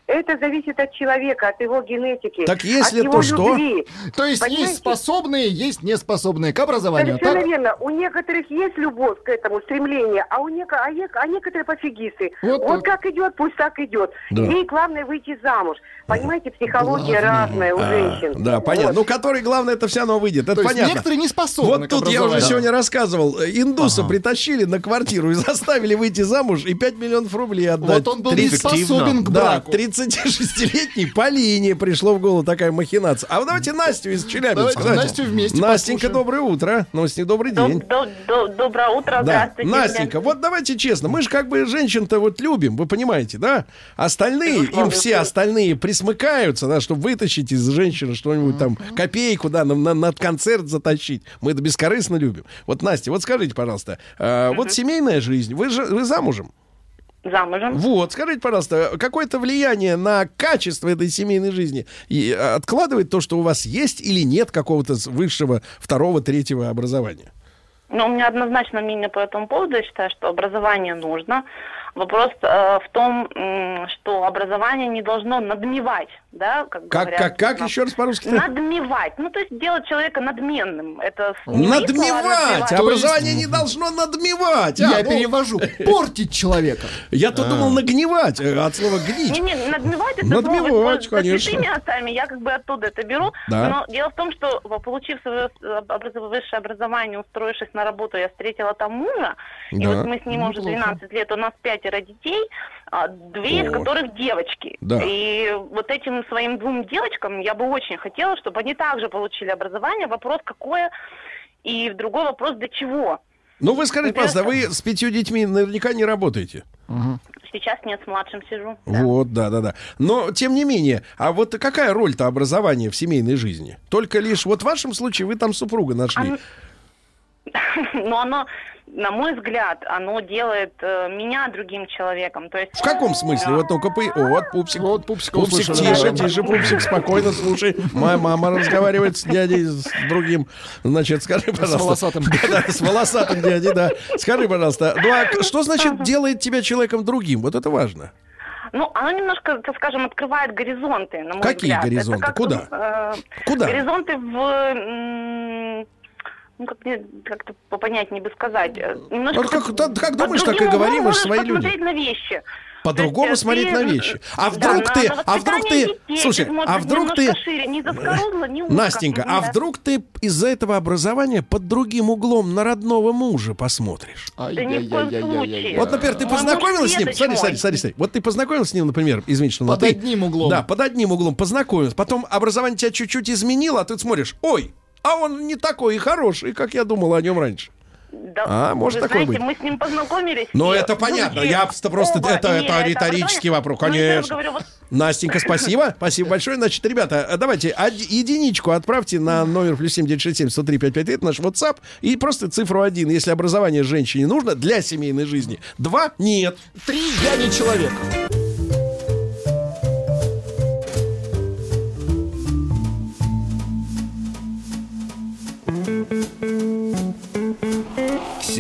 Это зависит от человека, от его генетики. Так если от то его что? любви. То есть Понимаете? есть способные, есть неспособные к образованию. Совершенно Так? верно. У некоторых есть любовь к этому, стремление, а у неко- а нек- а некоторые пофигисты. Вот Вот, как идет, пусть так идет. Да. Ей главное выйти замуж. Понимаете, психология Главное. разная у А, женщин. да, понятно. Вот. Ну, который, главное, это все равно выйдет. Это То есть понятно. некоторые не способны Вот к тут я уже сегодня рассказывал. э, Индуса притащили на квартиру и (laughs) заставили выйти замуж и 5 миллионов рублей отдать. Вот он был не 30 способен к Да, браку. 36-летней Полине пришло в голову такая махинация. А вот давайте Настю из Челябинска. Давайте Настю вместе Настенька, послушаем. доброе утро. Настя, добрый день. Доброе утро, Да, Настенька, вот давайте честно, мы же как бы женщин-то вот любим, вы понимаете, да? Остальные, им все остальные присмыкаются, да, чтобы вытащить из женщины что-нибудь там, копейку, да, на, на- на концерт затащить. Мы это бескорыстно любим. Вот, Настя, вот скажите, пожалуйста, а, вот семейная жизнь, вы же вы замужем? Замужем. Вот, скажите, пожалуйста, какое-то влияние на качество этой семейной жизни и а, откладывает то, что у вас есть или нет какого-то высшего второго, третьего образования? Ну, у меня однозначно мнение по этому поводу. Я считаю, что образование нужно. Вопрос э, в том, м, что образование не должно надмевать, да, как Как, говорят. как, как, еще раз по-русски? Надмевать. Ну, то есть делать человека надменным. Это Надмевать! надмевать. Образование не должно надмевать. А, Я ну, перевожу. Портить человека. Я-то думал нагнивать э, от слова гнить. Не, не, надмевать это Надмевать, слово конечно. со святыми отцами, я как бы оттуда это беру. Да. Но дело в том, что получив свое высшее образование, устроившись на работу, я встретила там мужа, и Да. вот мы с ним уже Неплохо. 12 лет, у нас 5 пятеро детей, а, две из которых девочки. Да. И вот этим своим двум девочкам я бы очень хотела, чтобы они также получили образование. Вопрос какое, и другой вопрос для чего. Ну, вы скажите, пожалуйста, вы с пятью детьми наверняка не работаете. Сейчас нет, с младшим сижу. Вот, да, да, да. Но, тем не менее, а вот какая роль-то образования в семейной жизни? Только лишь, вот в вашем случае вы там супруга нашли. (laughs) Оно- Но оно, на мой взгляд, оно делает э, меня другим человеком. То есть В каком смысле? Вот ну-ка, по... О, вот пупсик. Вот пупсика Пупсик, услышали, тише, да. тише, пупсик, спокойно, слушай. Моя мама разговаривает с дядей, с другим. Значит, скажи, пожалуйста. волосатым. (laughs) Да, да, с волосатым дядей, да. Скажи, пожалуйста, ну а что значит делает тебя человеком другим? Вот это важно. Ну, оно немножко, так скажем, открывает горизонты, на мой Какие взгляд. Это горизонты? как, Куда? э, Куда? Горизонты в... Ну, как мне как-то попонятнее бы сказать. э, Немножко Вот как- да, как думаешь, так и другим говори, углом мы же можешь свои люди. на вещи. По-другому есть, э, смотреть ты, на вещи. А да, вдруг на- ты, на а вдруг ты, детей, слушай, а вдруг ты, шире, не не узко. Настенька, а Да. вдруг ты из-за этого образования под другим углом на родного мужа посмотришь? Да ни в коем случае. Вот, например, ты познакомилась с ним, смотри, смотри, смотри, смотри. Вот ты познакомилась с ним, например, извините, что Под ты- одним углом. Да, под одним углом познакомилась. Потом образование тебя чуть-чуть изменило, а ты смотришь, ой, а он не такой и хороший, как я думал о нем раньше. Да, А, может вы такое знаете, быть. мы с ним познакомились. Ну, и это понятно. Я просто, просто оба это, это риторический образование. вопрос, конечно. говорю, вот Настенька, спасибо. (laughs) Спасибо большое. Значит, ребята, давайте од- единичку отправьте на номер плюс 7967 103 555, это наш WhatsApp, и просто цифру один. Если образование женщине нужно для семейной жизни. Два — нет. Три я не человек.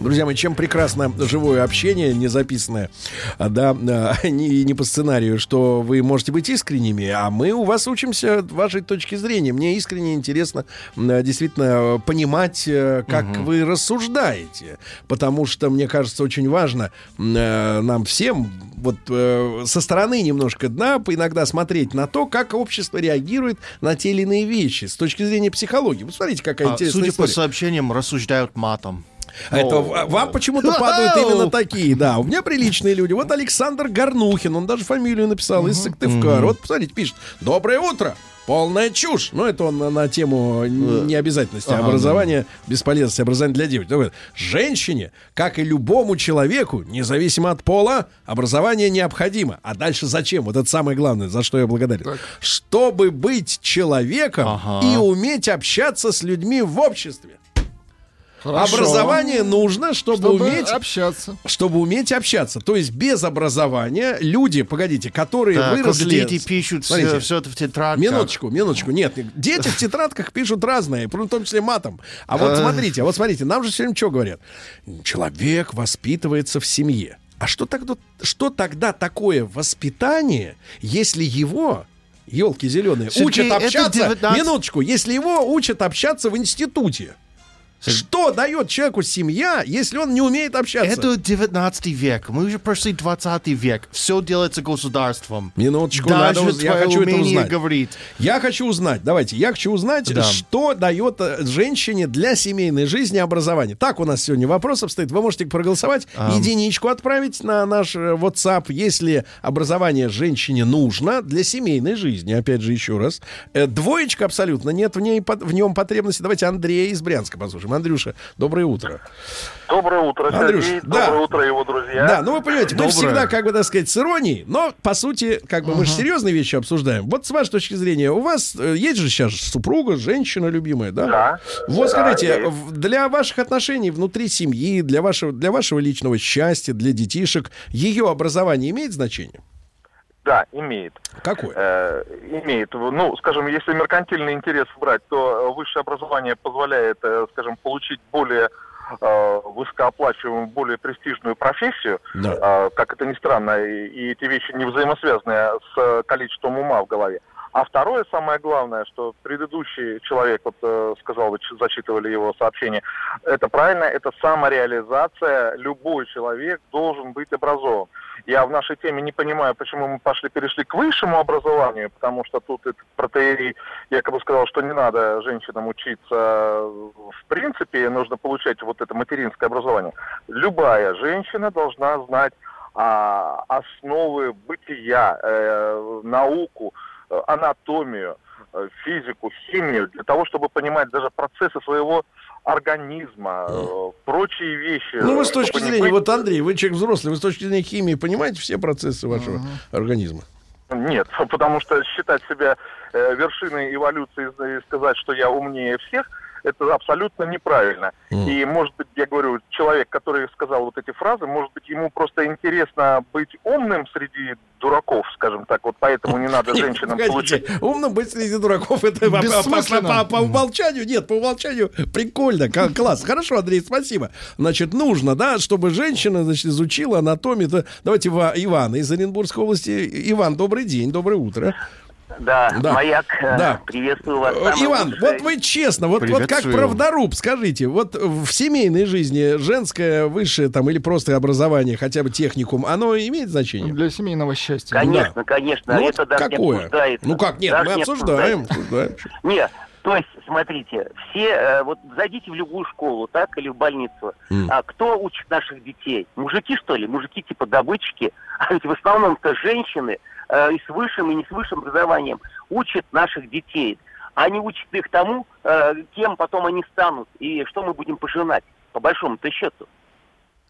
Друзья мои, чем прекрасно живое общение, не записанное, а, да, а, (laughs) не, не по сценарию, что вы можете быть искренними, а мы у вас учимся вашей точки зрения. Мне искренне интересно а, действительно э, понимать, э, как вы рассуждаете, потому что, мне кажется, очень важно э, нам всем вот со стороны немножко дна иногда смотреть на то, как общество реагирует на те или иные вещи с точки зрения психологии. Вот смотрите, какая А, интересная судя по история. сообщениям, рассуждают матом. Это в- вам почему-то падают (laughs) именно такие, да. У меня приличные люди. Вот Александр Горнухин, он даже фамилию написал из Сыктывкара. Вот посмотрите, пишет. Доброе утро. Полная чушь. Ну, это он на, на тему необязательности Ага, образования, бесполезности образования для девочек. Женщине, как и любому человеку, независимо от пола, образование необходимо. А дальше зачем? Вот это самое главное, за что я благодарен. Чтобы быть человеком Ага. и уметь общаться с людьми в обществе. Хорошо. Образование нужно, чтобы, Чтобы уметь общаться. чтобы уметь общаться. То есть без образования люди, погодите, которые Так, выросли... дети пишут Смотрите, все, это в тетрадках. Минуточку, минуточку. Нет, дети в тетрадках пишут разное, в том числе матом. А вот А. смотрите, а вот смотрите, нам же все время что говорят? Человек воспитывается в семье. А что тогда, что тогда такое воспитание, если его елки зеленые, учат общаться. 19 Минуточку, если его учат общаться в институте. Что дает человеку семья, если он не умеет общаться? Это 19 век. Мы уже прошли 20 век. Все делается государством. Минуточку, Даже надо я хочу это узнать. говорить. Я хочу узнать, давайте, я хочу узнать, Да. что дает э, женщине для семейной жизни образование. Так у нас сегодня вопрос обстоит. Вы можете проголосовать, Ам. единичку отправить на наш э, WhatsApp, если образование женщине нужно для семейной жизни. Опять же, еще раз. Э, Двоечка абсолютно, нет в, ней, в нем потребности. Давайте Андрея из Брянска послушаем. Андрюша, доброе утро. Доброе утро, Андрюш, Сергей. да. Доброе утро, его друзья. Да, ну вы понимаете, мы Доброе. всегда, как бы так сказать, с иронией, но по сути, как бы мы же серьезные вещи обсуждаем. Вот с вашей точки зрения, у вас э, есть же сейчас супруга, женщина любимая, да? Да. Вот Да, скажите, есть. для ваших отношений внутри семьи, для вашего, для вашего личного счастья, для детишек, ее образование имеет значение? Да, имеет. Какое? Э, имеет. Ну, скажем, если меркантильный интерес брать, то э, высшее образование позволяет, э, скажем, получить более э, высокооплачиваемую, более престижную профессию, Да. как это ни странно, и, эти вещи не взаимосвязаны с количеством ума в голове. А второе, самое главное, что предыдущий человек, вот сказал, вы зачитывали его сообщение, это правильно, это самореализация. Любой человек должен быть образован. Я в нашей теме не понимаю, почему мы пошли, перешли к высшему образованию, потому что тут этот протеерей якобы сказал, что не надо женщинам учиться в принципе, нужно получать вот это материнское образование. Любая женщина должна знать а, основы бытия, э, науку, э, анатомию, э, физику, химию, для того, чтобы понимать даже процессы своего организма, э, прочие вещи. Ну, вы с чтобы точки зрения, быть- вот, Андрей, вы человек взрослый, вы с точки зрения химии понимаете все процессы вашего организма? Нет, (laughs) потому что считать себя э, вершиной эволюции и сказать, что я умнее всех, это абсолютно неправильно. И, может быть, я говорю, человек, который сказал вот эти фразы, может быть, ему просто интересно быть умным среди дураков, скажем так, вот поэтому не надо (laughs) женщинам получить... Умно быть среди дураков, это по, по- Бессмысленно. по- по умолчанию, нет, по умолчанию прикольно, ка- класс. Хорошо, Андрей, спасибо. Значит, нужно, да, чтобы женщина, значит, изучила анатомию. То- Давайте Ива- Ивана из Оренбургской области. Иван, добрый день, доброе утро. Да, Да. маяк, э, Да. приветствую вас. Иван, лучшее. вот вы честно, вот, вот как правдоруб, скажите, вот в семейной жизни женское высшее там или просто образование, хотя бы техникум, оно имеет значение? Для семейного счастья. Конечно, конечно, Ну, это вот даже не какое? обсуждается. Ну как, нет, Даже мы не обсуждаем. обсуждаем. Нет, то есть, смотрите, все, э, вот зайдите в любую школу, так, или в больницу. М. А кто учит наших детей? Мужики, что ли? Мужики типа добытчики? А ведь в основном-то женщины э, и с высшим, и не с высшим образованием учат наших детей. Они учат их тому, э, кем потом они станут, и что мы будем пожинать, по большому-то счету.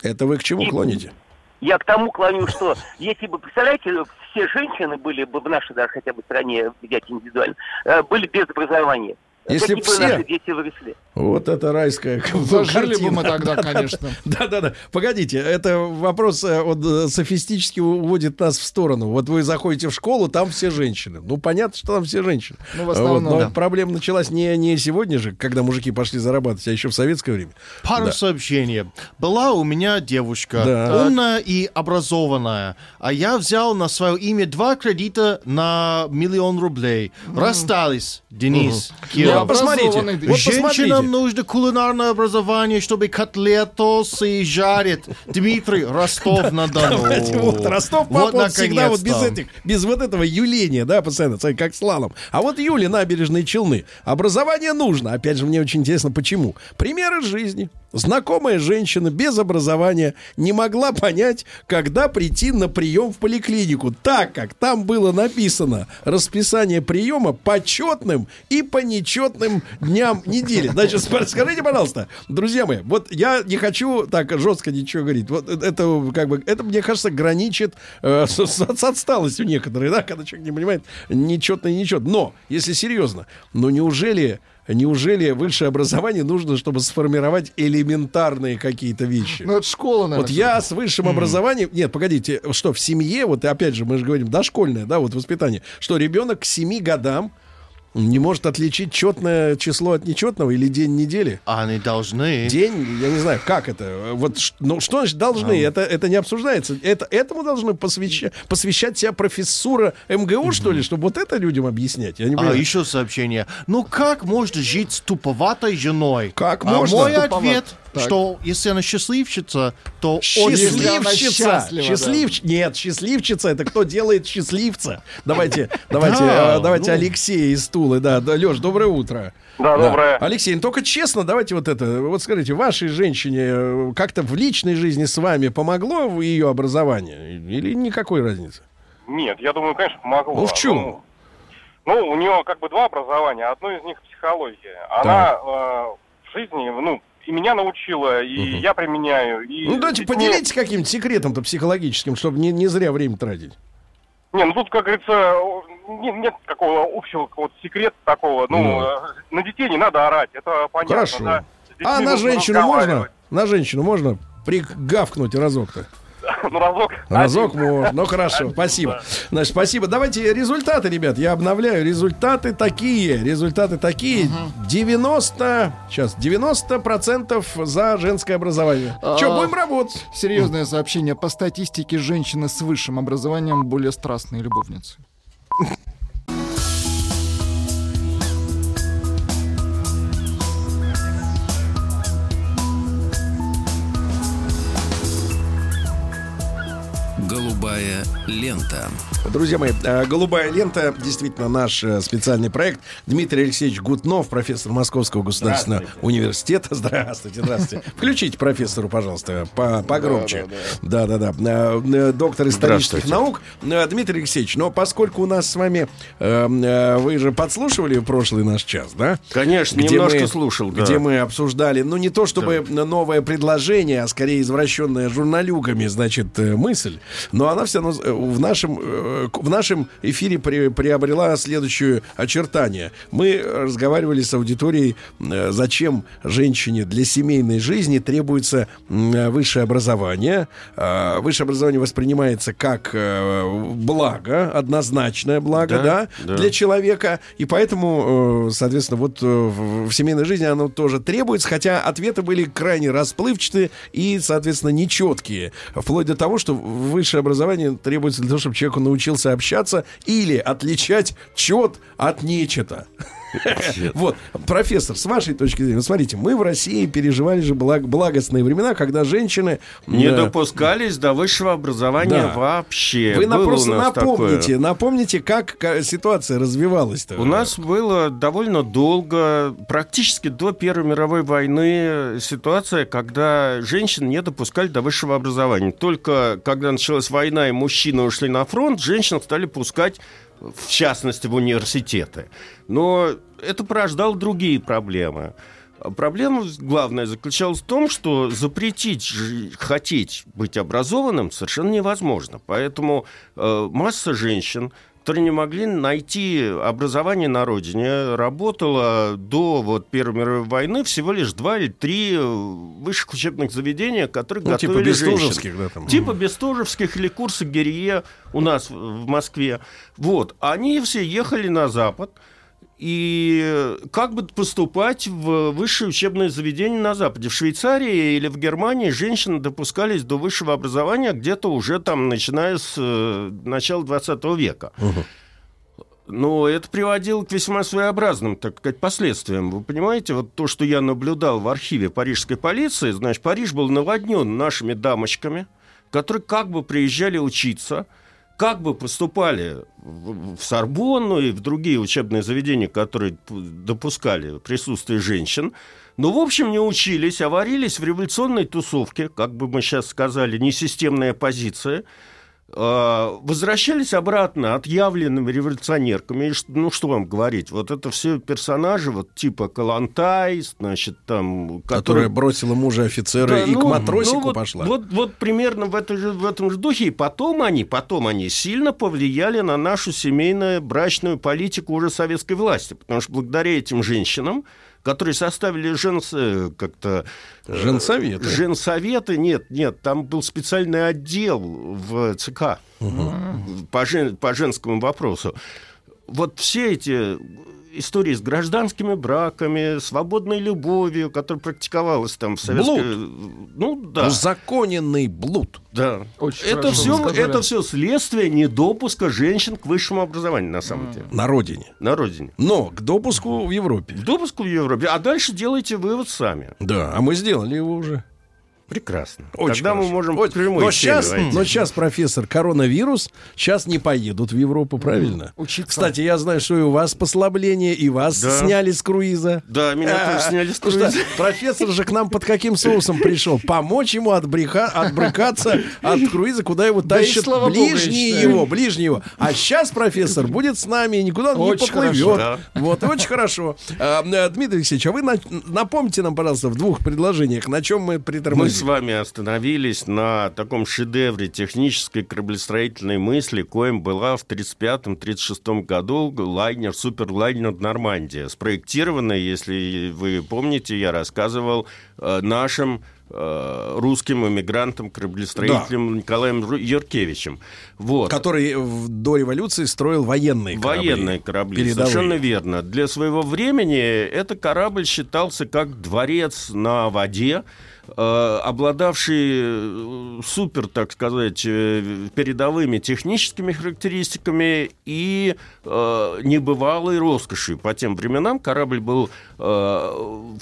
Это вы к чему клоните? Я к тому клоню, что если бы, представляете, все женщины были бы в нашей даже хотя бы стране, взять индивидуально, э, были без образования. Если бы все- наши дети выросли? Вот это райская (laughs) Зажили бы картина. мы тогда, конечно. Да-да-да. Погодите, это вопрос э, вот, э, софистически уводит нас в сторону. Вот вы заходите в школу, там все женщины. Ну, понятно, что там все женщины. Ну, в основном, Вот, но да. проблема началась не, не сегодня же, когда мужики пошли зарабатывать, а еще в советское время. Пару Да. сообщений. Была у меня девушка, Да. умная и образованная, а я взял на свое имя два кредита на миллион рублей. Расстались, Денис, Мгм. Кира. Ну, посмотрите, вот Женщинам посмотрите. нужно кулинарное образование, чтобы котлетосы жарить. Дмитрий, Ростов-на-Дону. (laughs) Вот Ростов папа Вот, всегда вот без этих, без вот этого юления, да, постоянно, как слалом. А вот Юли набережные Челны. Образование нужно. Опять же, мне очень интересно, почему. Пример из жизни. Знакомая женщина без образования не могла понять, когда прийти на прием в поликлинику, так как там было написано расписание приема по четным и по нечетным дням недели. Значит, скажите, пожалуйста, друзья мои, вот я не хочу так жестко ничего говорить. Вот это как бы это мне кажется граничит э, с, с- отсталостью некоторые, да, когда человек не понимает нечетно и нечетно. Но если серьезно, ну неужели Неужели высшее образование нужно, чтобы сформировать элементарные какие-то вещи? Ну, это школа, наверное. Вот я с высшим образованием... Нет, погодите, что в семье, вот опять же, мы же говорим, дошкольное, да, вот воспитание, что ребенок к 7 годам не может отличить четное число от нечетного или день недели. Они должны. День, я не знаю, как это. Вот, ну, что значит должны? Это, это не обсуждается. Это, этому должны посвящать, посвящать себя профессура МГУ, что ли, чтобы вот это людям объяснять? Я не А, еще сообщение. Ну как можно жить с туповатой женой? Как А можно? мой Туповат- ответ, Так. что если она счастливчица, то Счастливчица. Счастливч... Нет, счастливчица это кто делает счастливца. Давайте, (laughs) давайте, Да, э, давайте ну. Алексей из Тулы. Да, да, Леш, доброе утро. Да, доброе. Алексей, ну только честно, давайте вот это. Вот скажите, вашей женщине э, как-то в личной жизни с вами помогло в ее образование? Или никакой разницы? Нет, я думаю, конечно, помогло. Ну, в чем? Ну, ну, у нее как бы два образования. Одно из них психология. Она э, в жизни, ну, и меня научила, и я применяю. И Ну давайте поделитесь каким-то секретом-то психологическим, чтобы не, не зря время тратить. Не, ну тут, как говорится, о, не- нет какого общего какого-то секрета такого. Ну, Ну. э, на детей не надо орать, это понятно. Хорошо. да. А на женщину можно? На женщину можно пригавкнуть разок-то? Ну, разок. Разок можно. Ну хорошо, спасибо. Значит, спасибо. Давайте результаты, ребят. Я обновляю. Результаты такие. Результаты такие. 90. Сейчас 90% за женское образование. Че, А, будем работать? Серьезное сообщение. По статистике, женщины с высшим образованием более страстные любовницы. Голубая лента. Друзья мои, э, «Голубая лента» действительно наш э, специальный проект. Дмитрий Алексеевич Гутнов, профессор Московского государственного университета. Здравствуйте, здравствуйте. (laughs) Включите профессору, пожалуйста, по- погромче. Да-да-да. Э, Доктор исторических Здравствуйте. наук. Дмитрий Алексеевич, но поскольку у нас с вами... э, э, Вы же подслушивали прошлый наш час, да? Конечно, немножко слушал, да. Где мы обсуждали, ну, не то чтобы новое предложение, а скорее извращенная журналюгами, значит, мысль, но она все равно э, в нашем, э, в нашем эфире при- приобрела следующее очертание. Мы разговаривали с аудиторией, э, зачем женщине для семейной жизни требуется высшее образование. А, Высшее образование воспринимается как благо, однозначное благо, Да, да, да. для человека, и поэтому, соответственно, вот в семейной жизни оно тоже требуется, хотя ответы были крайне расплывчатые и, соответственно, нечеткие, вплоть до того, что высшее образование требуется для того, чтобы человеку научился общаться или отличать чет от нечета. (laughs) Вот, профессор, с вашей точки зрения, смотрите, мы в России переживали же благ- благостные времена, когда женщины... Не э, допускались до высшего образования вообще. Вы просто напомните, напомните, как ка- ситуация развивалась-то. У нас было довольно долго, практически до Первой мировой войны, ситуация, когда женщин не допускали до высшего образования. Только когда началась война и мужчины ушли на фронт, женщин стали пускать, в частности, в университеты. Но это порождало другие проблемы. Проблема главная заключалась в том, что запретить хотеть быть образованным совершенно невозможно. Поэтому э, масса женщин, которые не могли найти образование на родине, работала до вот, Первой мировой войны всего лишь два или три э, высших учебных заведения, которые Ну, типа готовили женщин. бестужевских, да, там. Типа бестужевских или курсы Герье у нас в Москве. Вот. Они все ехали на Запад, и как бы поступать в высшее учебное заведение на Западе? В Швейцарии или в Германии женщины допускались до высшего образования где-то уже там, начиная с э, начала 20 века. Но это приводило к весьма своеобразным, так сказать, последствиям. Вы понимаете, вот то, что я наблюдал в архиве парижской полиции, значит, Париж был наводнен нашими дамочками, которые как бы приезжали учиться, как бы поступали в Сорбонну и в другие учебные заведения, которые допускали присутствие женщин, но, в общем, не учились, а варились в революционной тусовке, как бы мы сейчас сказали, несистемная позиция, а, возвращались обратно отъявленными революционерками. И ну, что вам говорить, вот это все персонажи, вот типа Калантай, значит, там... Которая которые- бросила мужа офицера да, и к ну, матросику ну, вот, пошла. Вот, вот примерно в, этой же- в этом же духе. И потом они, потом они сильно повлияли на нашу семейную брачную политику уже советской власти. Потому что благодаря этим женщинам, которые составили женс... э, как-то... э, Женсоветы? Женсоветы, нет, нет, там был специальный отдел в ЦК по, жен- по женскому вопросу. Вот все эти истории с гражданскими браками, свободной любовью, которая практиковалась там в советской... Ну, да. Узаконенный блуд. Да. Очень это все, это все следствие недопуска женщин к высшему образованию, на самом деле. На родине. На родине. Но к допуску в Европе. К допуску в Европе. А дальше делайте вывод сами. Да, а мы сделали его уже. Прекрасно. Очень Тогда мы хорошо. можем Очень- прямой но сейчас, войти. но сейчас, профессор, коронавирус, сейчас не поедут в Европу, правильно? Кстати, я знаю, что и у вас послабление, и вас Да. сняли с круиза. Да, меня А, тоже сняли с потому что круиза. профессор же к нам под каким соусом пришел? Помочь ему отбрека- отбрыкаться от круиза, куда его Да тащат я ближние его, ближние его. А сейчас профессор будет с нами, и никуда он не Очень поплывет. хорошо. Вот, очень хорошо. А, Дмитрий Алексеевич, а вы на- напомните нам, пожалуйста, в двух предложениях, на чем мы Мы притормозили. С вами остановились на таком шедевре технической кораблестроительной мысли, коим была в 1935-1936 году лайнер, суперлайнер «Нормандия», спроектированный, если вы помните, я рассказывал, э, нашим э, русским иммигрантом, кораблестроителем Николаем Ру- Юркевичем. Вот. Который до революции строил военные корабли. Военные корабли, Передовые. совершенно верно. Для своего времени этот корабль считался как дворец на воде, обладавший э, супер, так сказать, э, передовыми техническими характеристиками и э, небывалой роскошью. По тем временам корабль был э,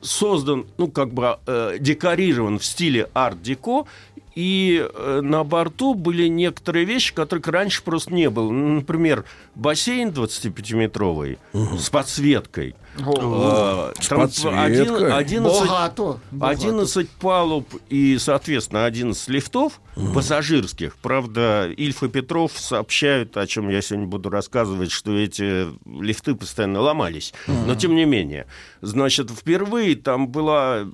создан, ну, как бы э, декорирован в стиле арт-деко, И э, на борту были некоторые вещи, которых раньше просто не было. Например, бассейн 25-метровый с подсветкой. О, один- 11 Богато. богато. 11 палуб и, соответственно, 11 лифтов пассажирских. Правда, Ильф и Петров сообщают, о чем я сегодня буду рассказывать, что эти лифты постоянно ломались. Но, тем не менее, значит, впервые там была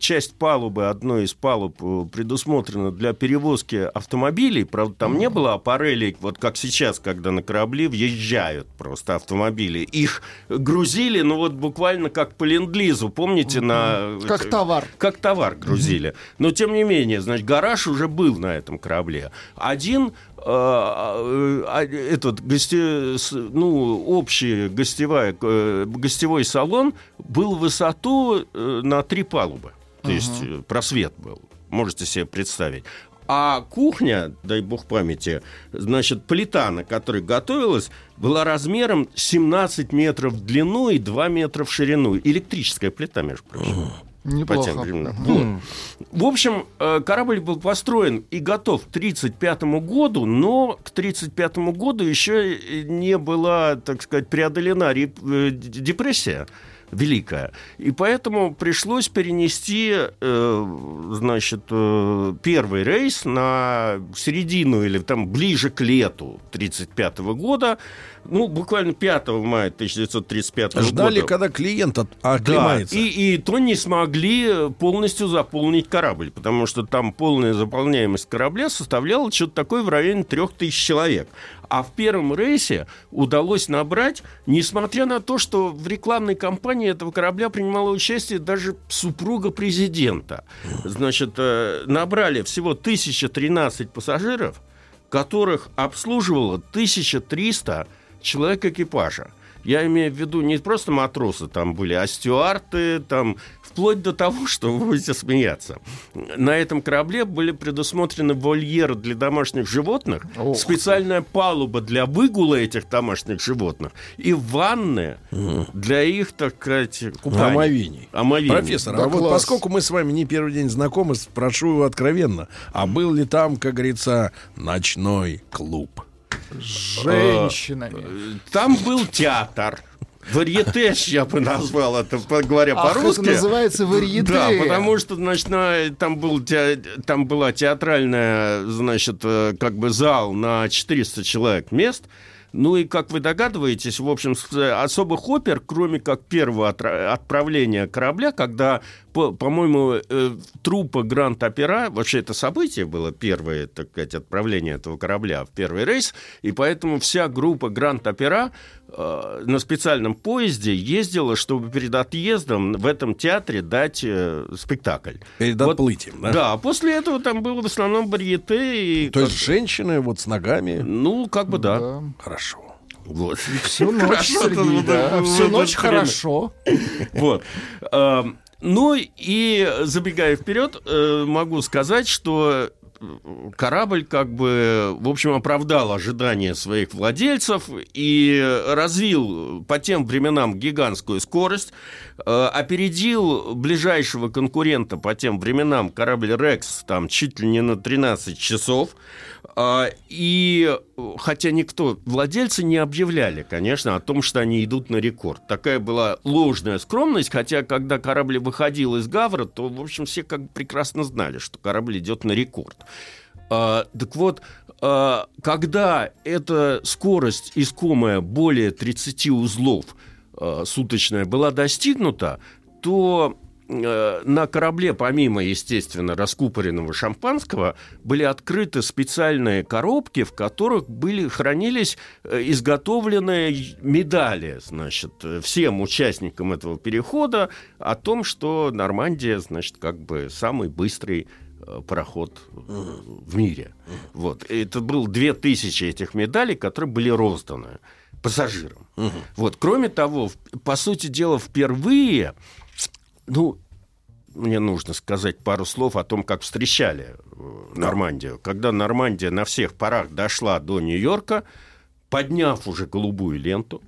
часть палубы, одной из палуб э, предусмотрена для перевозки автомобилей. Правда, там не было аппарелей, вот как сейчас, когда на корабли въезжают просто автомобили. Их грузили, ну вот буквально как по ленд-лизу, помните, на... Как товар. Как товар грузили. Но, тем не менее, значит, гараж уже был на этом корабле. Один э, э, а, этот гости, ну, общий гостевая, э, гостевой салон был в высоту э, на три палубы. То есть э, просвет был. Можете себе представить. А кухня, дай бог памяти, значит, плита, на которой готовилась, была размером 17 метров в длину и 2 метра в ширину. Электрическая плита, между прочим. По Неплохо. тем временам. Вот. В общем, э, корабль был построен и готов к 1935 году, но к 1935 году еще не была, так сказать, преодолена э, депрессия великая. И поэтому пришлось перенести, э, значит, э, первый рейс на середину или там ближе к лету 1935 года. Ну, буквально 5 мая 1935 Ждали, года. когда клиент от- Да, оклемается. и, и то не смогли полностью заполнить корабль, потому что там полная заполняемость корабля составляла что-то такое в районе трех тысяч человек. А в первом рейсе удалось набрать, несмотря на то, что в рекламной кампании этого корабля принимала участие даже супруга президента. Значит, э, набрали всего 1013 пассажиров, которых обслуживало 1300 человек экипажа. Я имею в виду не просто матросы там были, а стюарты, там, вплоть до того, (laughs) что вы будете смеяться. На этом корабле были предусмотрены вольеры для домашних животных, специальная палуба для выгула этих домашних животных и ванны для их, так сказать, купания. Омовений. Омовений. Профессор, Да а вот класс. поскольку мы с вами не первый день знакомы, спрошу его откровенно. А был ли там, как говорится, ночной клуб? Женщинами. Там был театр. Варьете, я бы назвал это, говоря Ах, по-русски. это называется варьете. Да, потому что, значит, на- там, был, там была театральная, значит, э, как бы зал на 400 человек мест. Ну и, как вы догадываетесь, в общем, э, особых опер, кроме как первого отправления корабля, когда, по- по-моему, э, трупа Гранд-Опера, вообще это событие было первое, так сказать, отправление этого корабля в первый рейс, и поэтому вся группа Гранд-Опера на специальном поезде ездила, чтобы перед отъездом в этом театре дать э, спектакль. Перед Вот- отплытием, да? Да, после этого там было в основном барьете. И То как- есть женщины вот с ногами? Ну, как бы да. Хорошо. Вот. Всю ночь, Хорошо, Сергей, да. Всю ночь хорошо. (laughs) Вот. Эм, Ну и забегая вперед, э, могу сказать, что э, корабль как бы, в общем, оправдал ожидания своих владельцев и развил по тем временам гигантскую скорость, э, опередил ближайшего конкурента по тем временам корабль «Рекс» там чуть ли не на 13 часов. А, И э, хотя никто, владельцы не объявляли, конечно, о том, что они идут на рекорд. Такая была ложная скромность, хотя когда корабль выходил из Гавра, то, в общем, все как бы прекрасно знали, что корабль идет на рекорд. А, так вот, а, когда эта скорость искомая более 30 узлов суточная была достигнута, то на корабле, помимо, естественно, раскупоренного шампанского, были открыты специальные коробки, в которых были, хранились э, изготовленные медали, значит, э, всем участникам этого перехода о том, что Нормандия, значит, как бы самый быстрый э, пароход э, в мире. Вот. Это было 2000 этих медалей, которые были розданы пассажирам. Вот. Кроме того, по сути дела, впервые, ну, мне нужно сказать пару слов о том, как встречали э, Нормандию. Когда Нормандия на всех парах дошла до Нью-Йорка, подняв уже голубую ленту,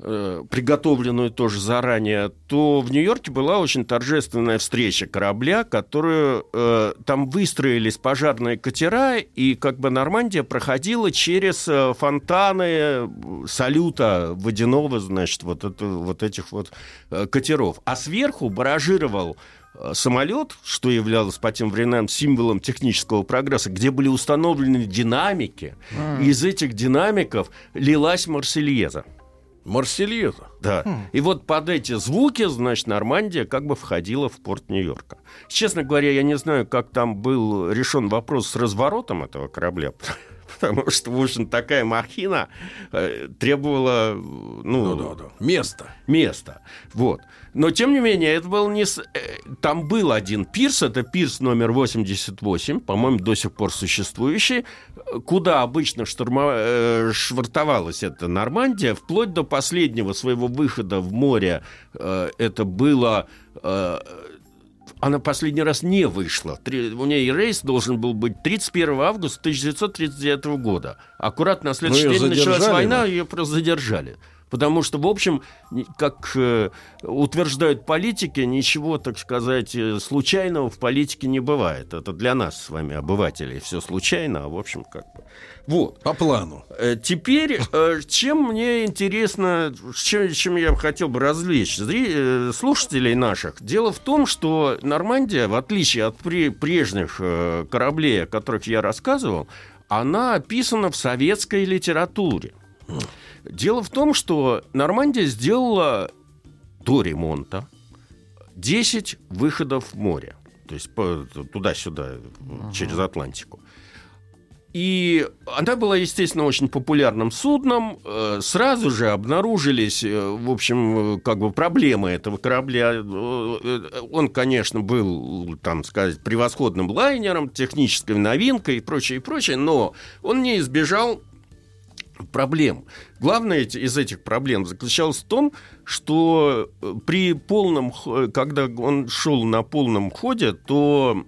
э, приготовленную тоже заранее, то в Нью-Йорке была очень торжественная встреча корабля, которую э, там выстроились пожарные катера, и как бы Нормандия проходила через э, фонтаны салюта водяного, значит, вот, это, вот этих вот э, катеров. А сверху баражировал самолет, что являлось по тем временам символом технического прогресса, где были установлены динамики, и из этих динамиков лилась Марсельеза. Марсельеза? Да. И вот под эти звуки, значит, Нормандия как бы входила в порт Нью-Йорка. Честно говоря, я не знаю, как там был решен вопрос с разворотом этого корабля, (laughs) потому что, в общем, такая махина э, требовала, ну, места. Места. Вот. Но, тем не менее, это был не... э, Там был один пирс, это пирс номер 88, по-моему, до сих пор существующий, куда обычно шторма... э, швартовалась эта Нормандия, вплоть до последнего своего выхода в море. э, Это было... она последний раз не вышла. Три- У нее рейс должен был быть 31 августа 1939 года. Аккуратно на следующий Ну, день началась задержали, война, да? ее просто задержали. Потому что, в общем, как э, утверждают политики, ничего, так сказать, э, случайного в политике не бывает. Это для нас с вами, обывателей, все случайно, а в общем, как бы. Вот. По плану. Э, Теперь, чем мне интересно, чем, чем я хотел бы развлечь зри- слушателей наших. Дело в том, что Нормандия, в отличие от пре- прежних кораблей, о которых я рассказывал, она описана в советской литературе. Дело в том, что Нормандия сделала до ремонта 10 выходов в море. То есть туда-сюда, через Атлантику. И она была, естественно, очень популярным судном. Э, Сразу же обнаружились, э, в общем, э, как бы проблемы этого корабля. Он, конечно, был, там сказать, превосходным лайнером, технической новинкой и прочее, и прочее, но он не избежал проблем. Главное из этих проблем заключалось в том, что э, при полном, х- когда он шел на полном ходе, то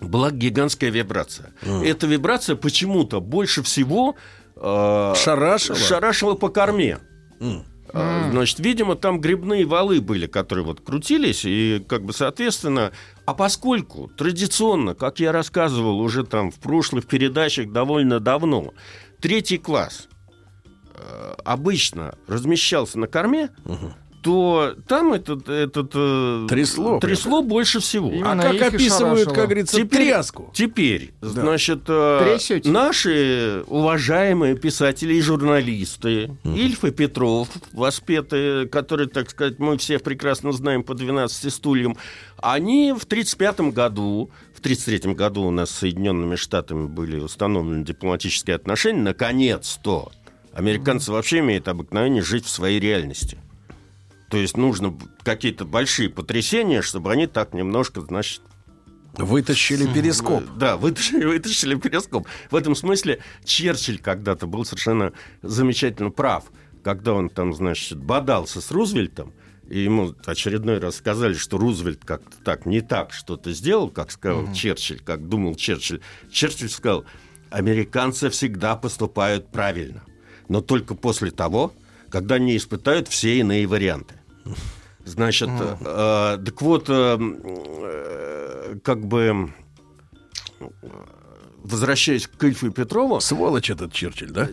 была гигантская вибрация. Эта вибрация почему-то больше всего э, Шарашила? шарашила по корме. А, Значит, видимо, там грибные валы были, которые вот крутились, и как бы, соответственно, а поскольку традиционно, как я рассказывал уже там в прошлых передачах довольно давно, третий класс э, обычно размещался на корме, то там этот, этот э, Трясло трясло больше всего. А как описывают, как говорится, тряску? Теперь, Да. значит, э, Трясете. наши уважаемые писатели и журналисты, Ильф и Петров, воспетые, которые, так сказать, мы все прекрасно знаем по 12 стульям, они в 1935 году, 1933 году у нас с Соединенными Штатами были установлены дипломатические отношения, наконец-то. Американцы вообще имеют обыкновение жить в своей реальности. То есть нужно какие-то большие потрясения, чтобы они так немножко, значит, Вытащили перископ. да, вытащили, вытащили перископ. В этом смысле Черчилль когда-то был совершенно замечательно прав, когда он там, значит, бодался с Рузвельтом, и ему очередной раз сказали, что Рузвельт как-то так, не так что-то сделал, как сказал Черчилль, как думал Черчилль. Черчилль сказал, американцы всегда поступают правильно, но только после того, когда они испытают все иные варианты. Значит, э, так вот, э, э, как бы э, возвращаясь к Ильфу и Петрову... Сволочь этот Черчилль, да?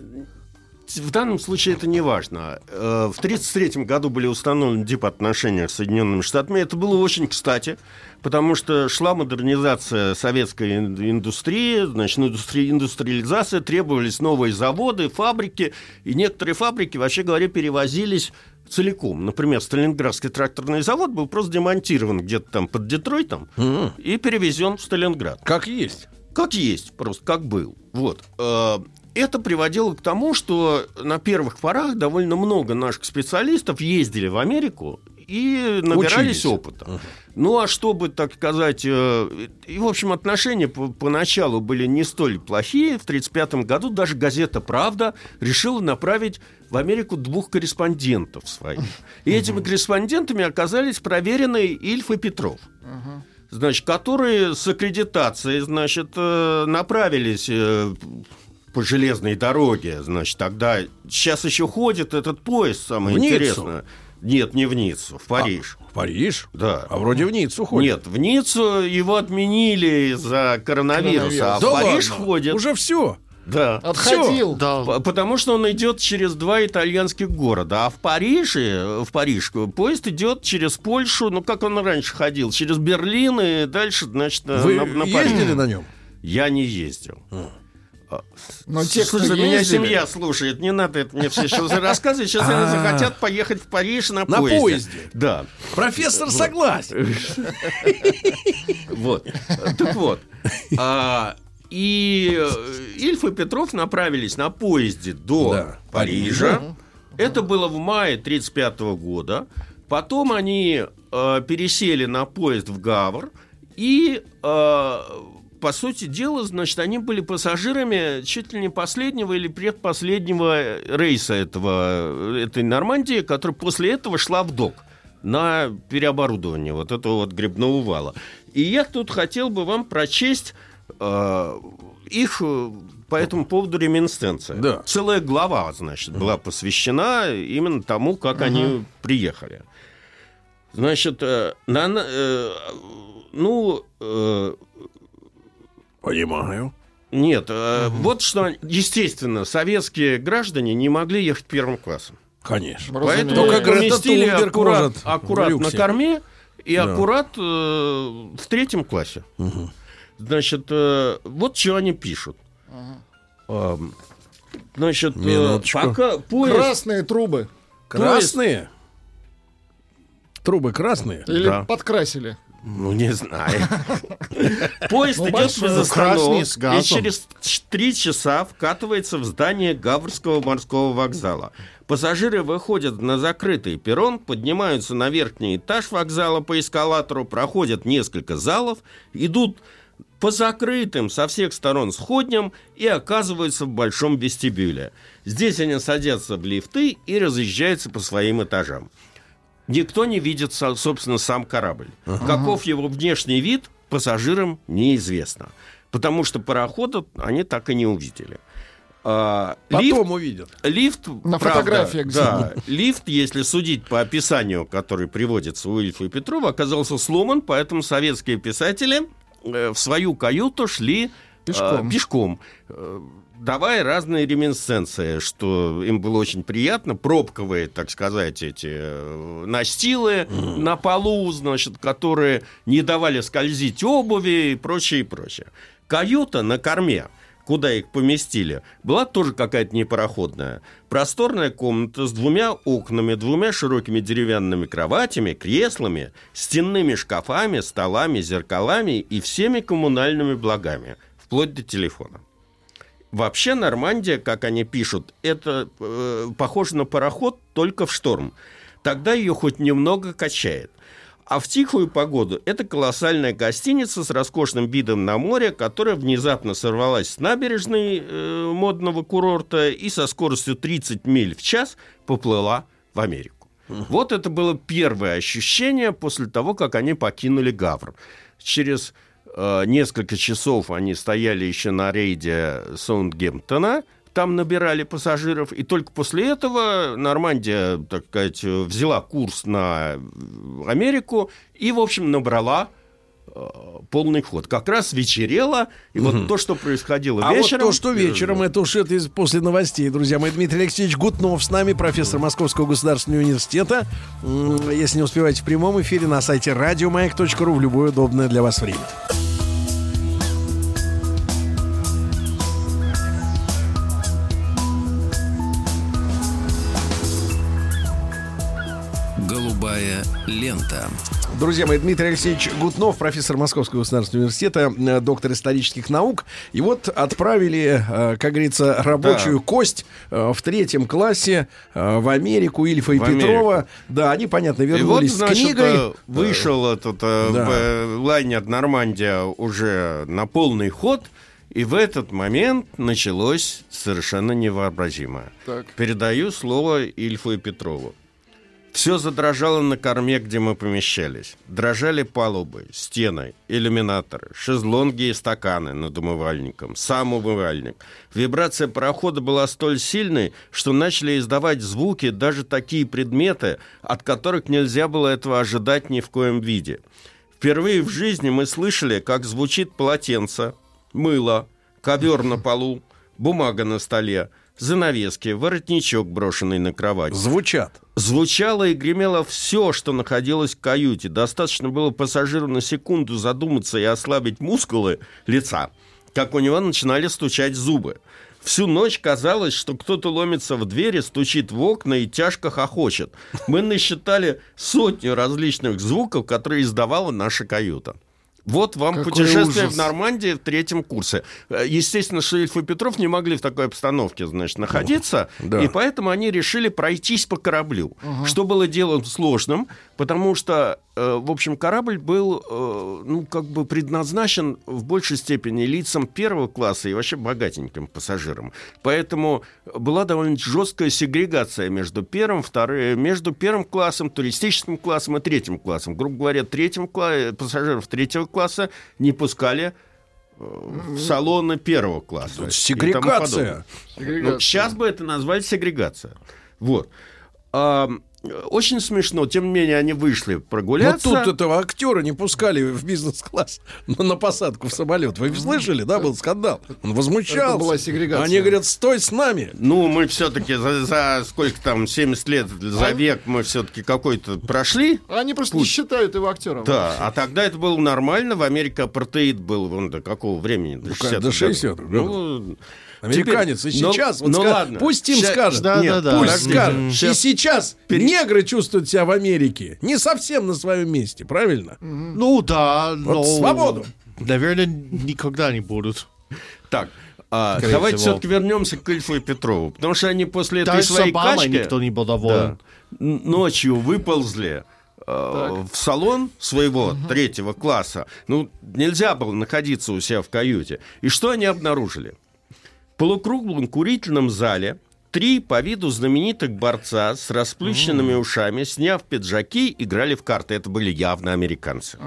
В данном случае это не важно. Э, В 1933 году были установлены дипотношения с Соединенными Штатами. Это было очень кстати, потому что шла модернизация советской ин- индустрии, значит, индустри- индустриализация, требовались новые заводы, фабрики, и некоторые фабрики, вообще говоря, перевозились целиком. Например, Сталинградский тракторный завод был просто демонтирован где-то там под Детройтом и перевезен в Сталинград. Как есть. Как есть, просто как был. Вот. Это приводило к тому, что на первых порах довольно много наших специалистов ездили в Америку и набирались Учились. опыта. Ну, а чтобы, так сказать... э, И, в общем, отношения по- поначалу были не столь плохие. В 1935 году даже газета «Правда» решила направить в Америку двух корреспондентов своих. И этими корреспондентами оказались проверенные Ильф и Петров значит, которые с аккредитацией, значит, э, направились э, по железной дороге, значит, тогда сейчас еще ходит этот поезд, самое В Ниццу? интересное. Нет, не в Ниццу, в Париж. В Париж? Да. А вроде в Ниццу ходит. Нет, в Ниццу его отменили из-за коронавируса, а Да в Париж ладно? ходит. Уже все. Да. Отходил. П- Потому что он идет через два итальянских города. А в Париже, в Париж, поезд идет через Польшу, ну как он раньше ходил, через Берлин и дальше, значит, на- Вы на, на Париж. ездили на нем? Я не ездил. Но те, кто Слушай, меня семья слушает, не надо это мне все сейчас рассказывать. Сейчас они А. захотят поехать в Париж на, На поезде. поезде. Да. Профессор согласен. (laughs) Вот. Так вот. А, и э, Ильф и Петров направились на поезде до. Парижа. Это было в мае 1935 года. Потом они э, пересели на поезд в Гавр. И, э, по сути дела, значит, они были пассажирами чуть ли не последнего или предпоследнего рейса этого, этой Нормандии, которая после этого шла в док на переоборудование вот этого вот грибного вала. И я тут хотел бы вам прочесть э, их э, по этому поводу реминсценция. Да. Целая глава, значит, была посвящена именно тому, как они приехали. Значит, э, на- э, ну, э, Понимаю. нет, э, вот что, естественно, советские граждане не могли ехать первым классом. Конечно. Поэтому Только поместили аккурат, аккурат на корме и Да. аккурат э, в третьем классе. Значит, э, вот что они пишут. Значит, э, Минуточку. пока поезд... Красные трубы. Красные? Трубы красные? Или Да. подкрасили. Ну, не знаю. (laughs) Поезд Ну, идет без остановок и через три часа вкатывается в здание Гаврского морского вокзала. Пассажиры выходят на закрытый перрон, поднимаются на верхний этаж вокзала по эскалатору, проходят несколько залов, идут по закрытым со всех сторон сходням и оказываются в большом вестибюле. Здесь они садятся в лифты и разъезжаются по своим этажам. Никто не видит, со- собственно, сам корабль. Каков его внешний вид, пассажирам неизвестно. Потому что парохода они так и не увидели. А, Потом лифт, увидят. лифт, На правда, фотографиях да, лифт, если судить по описанию, которое приводится у Ильфа и Петрова, оказался сломан, поэтому советские писатели э, в свою каюту шли э, Пешком. Давая разные реминсценции, что им было очень приятно, пробковые, так сказать, эти э, настилы на полу, значит, которые не давали скользить обуви и прочее, и прочее. Каюта на корме, куда их поместили, была тоже какая-то непароходная. Просторная комната с двумя окнами, двумя широкими деревянными кроватями, креслами, стенными шкафами, столами, зеркалами и всеми коммунальными благами, вплоть до телефона. Вообще Нормандия, как они пишут, это э, похоже на пароход только в шторм. Тогда ее хоть немного качает. А в тихую погоду это колоссальная гостиница с роскошным видом на море, которая внезапно сорвалась с набережной э, модного курорта и со скоростью 30 миль в час поплыла в Америку. Вот это было первое ощущение после того, как они покинули Гавр. Через несколько часов они стояли еще на рейде Саундгемптона, там набирали пассажиров, и только после этого Нормандия, так сказать, э, взяла курс на Америку и, в общем, набрала э, полный ход. Как раз вечерело, и вот то, что происходило А вечером... вот то, что вечером, это уж это из, после новостей, друзья мои. Дмитрий Алексеевич Гутнов с нами, профессор Московского государственного университета. Если не успеваете в прямом эфире, на сайте радиомаяк.ру в любое удобное для вас время. Голубая лента. Друзья мои, Дмитрий Алексеевич Гутнов, профессор Московского государственного университета, э, доктор исторических наук. И вот отправили, э, как говорится, рабочую Да. кость э, в третьем классе в Америку Ильфа и В Петрова. Америку. Да, они, понятно, И вот, вернулись значит, с книгой. вышел этот Да. лайнер Нормандия уже на полный ход, и в этот момент началось совершенно невообразимое. Так. Передаю слово Ильфу и Петрову. Все задрожало на корме, где мы помещались. Дрожали палубы, стены, иллюминаторы, шезлонги и стаканы над умывальником, сам умывальник. Вибрация парохода была столь сильной, что начали издавать звуки даже такие предметы, от которых нельзя было этого ожидать ни в коем виде. Впервые в жизни мы слышали, как звучит полотенце, мыло, ковер на полу, бумага на столе, занавески, воротничок, брошенный на кровать. Звучат. Звучало и гремело все, что находилось в каюте. Достаточно было пассажиру на секунду задуматься и ослабить мускулы лица, как у него начинали стучать зубы. Всю ночь казалось, что кто-то ломится в двери, стучит в окна и тяжко хохочет. Мы насчитали сотню различных звуков, которые издавала наша каюта. Вот вам Какой путешествие ужас. в Нормандии в третьем курсе. Э, Естественно, что Ильф и Петров не могли в такой обстановке, значит, находиться, да. и поэтому они решили пройтись по кораблю, Ага. что было делом сложным, потому что, в общем, корабль был, э, ну, как бы предназначен в большей степени лицам первого класса и вообще богатеньким пассажирам. Поэтому была довольно жесткая сегрегация между первым, вторым, между первым классом, туристическим классом и третьим классом. Грубо говоря, третьим кла- пассажиров третьего класса не пускали э, в салоны первого класса. Тут и тому сегрегация. Ну, сейчас бы это назвать сегрегация. Вот. Очень смешно. Тем не менее, они вышли Но прогуляться. тут этого актера не пускали в бизнес-класс на, (laughs) на посадку в самолет. Вы слышали, да, был скандал? Он возмущался. Это была сегрегация. Они говорят, стой с нами. Ну, мы все-таки за, за сколько там, 70 лет, за А? век мы все-таки какой-то прошли. Они просто не считают его актером. Да, а тогда это было нормально. В Америке апартеид был вон до какого времени? До Ну, 60 до 60-х Ну, Американец. теперь- и ну, сейчас, вот ну ска- ладно. пусть им Ща- скажет. да, Нет, да, да. пусть Подождите. скажет. И Щас- сейчас негры чувствуют себя в Америке не совсем на своем месте, правильно? Ну да, Вот но... свободу. Наверное, никогда не будут. Так, а, Скорее давайте всего. все-таки вернемся к Ильфу и Петрову. Потому что они после этой Даже своей качки... никто не был доволен. Да. Ночью выползли э, в салон своего третьего класса. Ну, нельзя было находиться у себя в каюте. И что они обнаружили? В полукруглом курительном зале три по виду знаменитых борца с расплющенными ушами, сняв пиджаки, играли в карты. Это были явно американцы.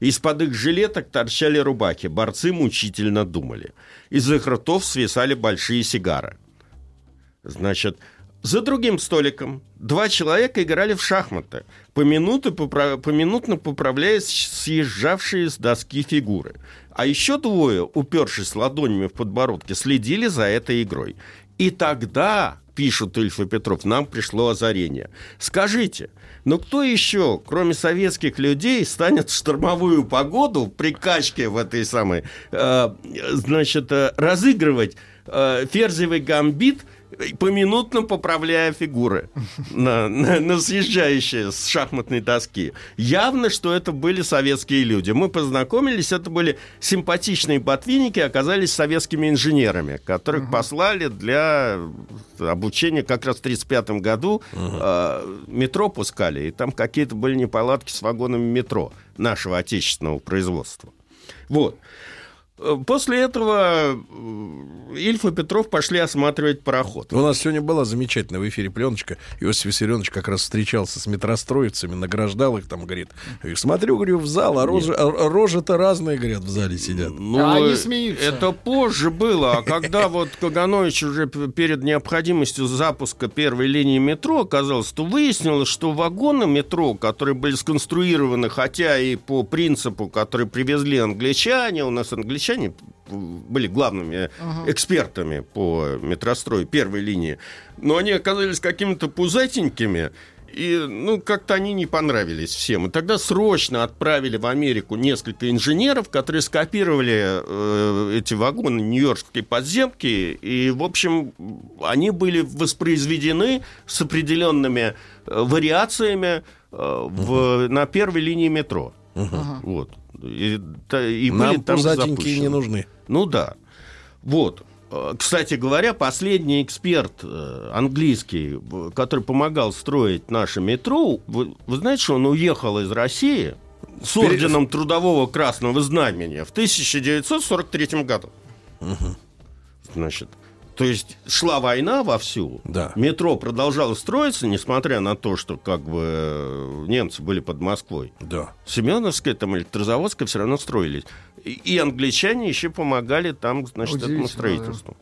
Из-под их жилеток торчали рубахи. Борцы мучительно думали. Из их ртов свисали большие сигары. Значит, за другим столиком два человека играли в шахматы, поминутно, попра- поминутно поправляя съезжавшие с доски фигуры. А еще двое, упершись ладонями в подбородке, следили за этой игрой. И тогда, пишут Ильф и Петров, нам пришло озарение. Скажите, но кто еще, кроме советских людей, станет в штормовую погоду при качке в этой самой, э, значит, э, разыгрывать э, ферзевый гамбит, поминутно поправляя фигуры на, на- на съезжающие с шахматной доски. Явно, что это были советские люди. Мы познакомились, это были симпатичные ботвинники, оказались советскими инженерами, которых послали для обучения как раз в 1935 году. э, метро пускали, и там какие-то были неполадки с вагонами метро нашего отечественного производства. Вот. После этого э, Ильф и Петров пошли осматривать пароход. У нас сегодня была замечательная в эфире пленочка. Иосиф Виссарионович как раз встречался с метростроицами, награждал их там, говорит. «Я Смотрю, говорю, в зал, а рожи- а рожи-то разные, говорят, в зале сидят. Ну, А они смеются. Это позже было, а когда вот Каганович уже перед необходимостью запуска первой линии метро оказался, то выяснилось, что вагоны метро, которые были сконструированы, хотя и по принципу, который привезли англичане, у нас англичане были главными экспертами по метрострою первой линии, но они оказались какими-то пузатенькими, и, ну, как-то они не понравились всем. И тогда срочно отправили в Америку несколько инженеров, которые скопировали э, эти вагоны нью-йоркской подземки. И, в общем, они были воспроизведены с определенными э, вариациями э, в, на первой линии метро. Вот. И, та- и были Нам там пузатенькие запущены. не нужны. Ну да. Вот. Э, Кстати говоря, последний эксперт э, английский, который помогал строить наше метро, вы, вы знаете, что он уехал из России с орденом Трудового Красного Знамения в 1943 году. Значит, То есть шла война вовсю. Да. Метро продолжало строиться, несмотря на то, что как бы немцы были под Москвой. Да. Семеновская, там электрозаводская все равно строились. И, и англичане еще помогали там, значит, этому строительству.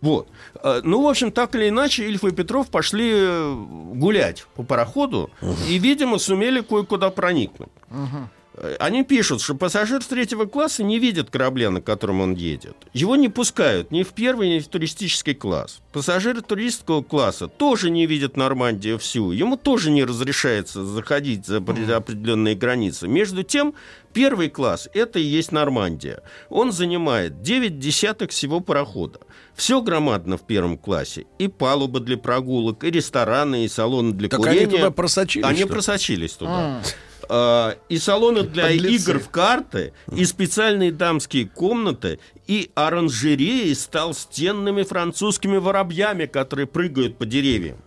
Вот. Э, Ну, в общем, так или иначе, Ильф и Петров пошли э, гулять по пароходу и, видимо, сумели кое-куда проникнуть. Мгм. Они пишут, что пассажир третьего класса не видит корабля, на котором он едет. Его не пускают ни в первый, ни в туристический класс. Пассажиры туристского класса тоже не видят Нормандию всю. Ему тоже не разрешается заходить за опре- определенные границы. Между тем, первый класс – это и есть Нормандия. Он занимает 9 десятых всего парохода. Все громадно в первом классе. И палуба для прогулок, и рестораны, и салоны для Так они курения. туда просочились, Они что ли? просочились туда. М. А, и салоны для Подлецы. игр в карты, и специальные дамские комнаты, и оранжереи с толстенными французскими воробьями, которые прыгают по деревьям.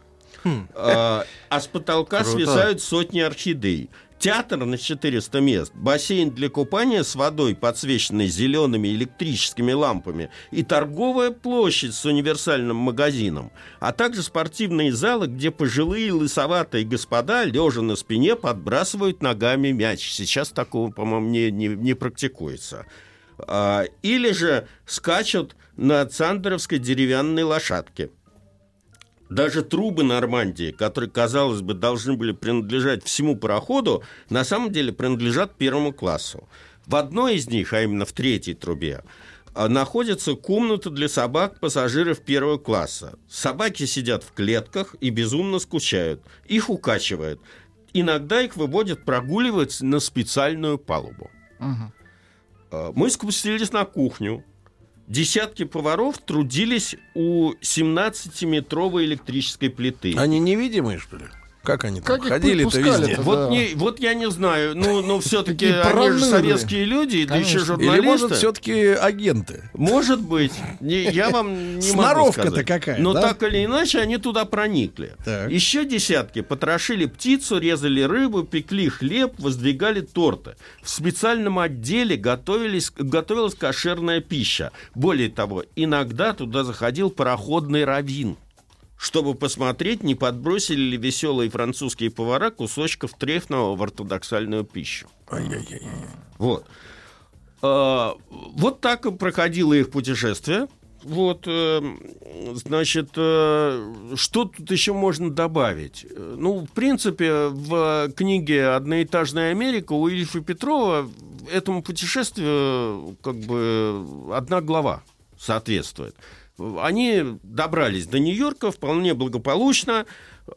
А, а с потолка Круто. свисают сотни орхидей. Театр на 400 мест, бассейн для купания с водой, подсвеченной зелеными электрическими лампами, и торговая площадь с универсальным магазином, а также спортивные залы, где пожилые лысоватые господа, лежа на спине, подбрасывают ногами мяч. Сейчас такого, по-моему, не, не, не практикуется. А, или же скачут на цандеровской деревянной лошадке. Даже трубы Нормандии, которые, казалось бы, должны были принадлежать всему пароходу, на самом деле принадлежат первому классу. В одной из них, а именно в третьей трубе, а, находится комната для собак пассажиров первого класса. Собаки сидят в клетках и безумно скучают. Их укачивают. Иногда их выводят прогуливать на специальную палубу. А, Мы спустились на кухню. Десятки поваров трудились у 17-метровой электрической плиты. Они невидимые, что ли? Как они там Как ходили-то везде? Вот, Да. не, вот я не знаю, ну, ну (laughs) все-таки они же советские люди, да еще журналисты. Или, может, все-таки агенты? Может быть, не- я вам не могу Сноровка-то сказать. какая, Но да? так или иначе они туда проникли. Так. Еще десятки потрошили птицу, резали рыбу, пекли хлеб, воздвигали торты. В специальном отделе готовились, готовилась кошерная пища. Более того, иногда туда заходил пароходный раввин чтобы посмотреть, не подбросили ли веселые французские повара кусочков трефного в ортодоксальную пищу. Ай-яй-яй. Вот. А, вот так и проходило их путешествие. Вот, э, значит, э, что тут еще можно добавить? Э, Ну, в принципе, в книге «Одноэтажная Америка» у Ильфа Петрова этому путешествию как бы одна глава соответствует. Они добрались до Нью-Йорка вполне благополучно,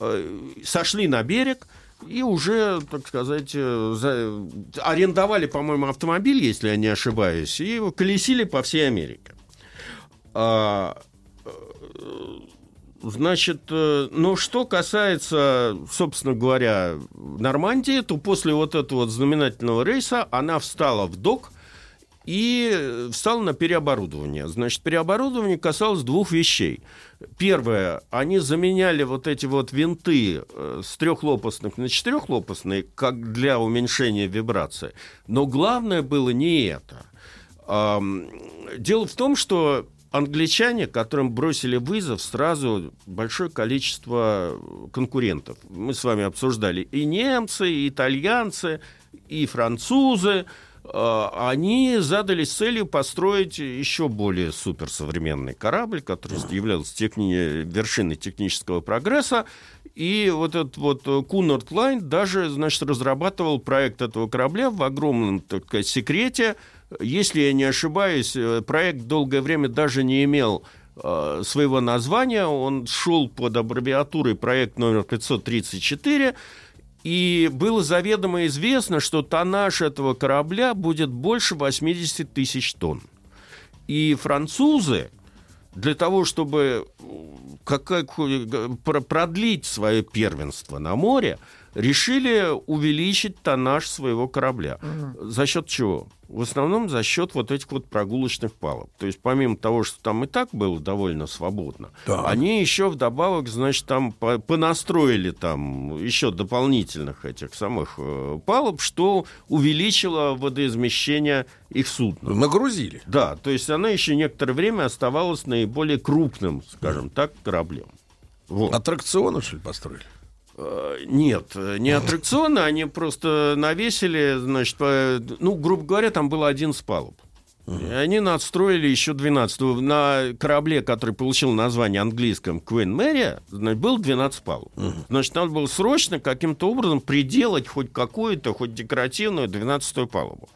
э, сошли на берег и уже, так сказать, э, за- арендовали, по-моему, автомобиль, если я не ошибаюсь, и колесили по всей Америке. А, э, Значит, ну что касается, собственно говоря, Нормандии, то после вот этого вот знаменательного рейса она встала в док и э, встала на переоборудование. Значит, переоборудование касалось двух вещей. Первое, они заменяли вот эти вот винты э, с трехлопастных на четырехлопастные, как для уменьшения вибрации. Но главное было не это. Дело в том, что англичане, которым бросили вызов сразу большое количество конкурентов. Мы с вами обсуждали и немцы, и итальянцы, и французы. Э, Они задались целью построить еще более суперсовременный корабль, который являлся техни- вершиной технического прогресса. И вот этот вот Кунард Лайн даже, значит, разрабатывал проект этого корабля в огромном, так сказать, секрете. Если я не ошибаюсь, э, проект долгое время даже не имел э, своего названия. Он шел под аббревиатурой проект номер 534. И было заведомо известно, что тоннаж этого корабля будет больше 80 тысяч тонн. И французы для того, чтобы как, как, про- продлить свое первенство на море, решили увеличить тоннаж своего корабля. За счет чего? в основном за счет вот этих вот прогулочных палуб. То есть помимо того, что там и так было довольно свободно, Так. они еще вдобавок, значит, там по- понастроили там еще дополнительных этих самых э, палуб, что увеличило водоизмещение их судна. Нагрузили. Да, то есть она еще некоторое время оставалась наиболее крупным, скажем так, кораблем. Вот. Аттракционы, что ли, построили? Э, Нет, э, не аттракционы, они просто навесили, значит, по- ну, грубо говоря, там было 11 палуб. И они надстроили еще 12. На корабле, который получил название английском Queen Mary, значит, было 12 палуб. Значит, надо было срочно каким-то образом приделать хоть какую-то, хоть декоративную 12-ю палубу.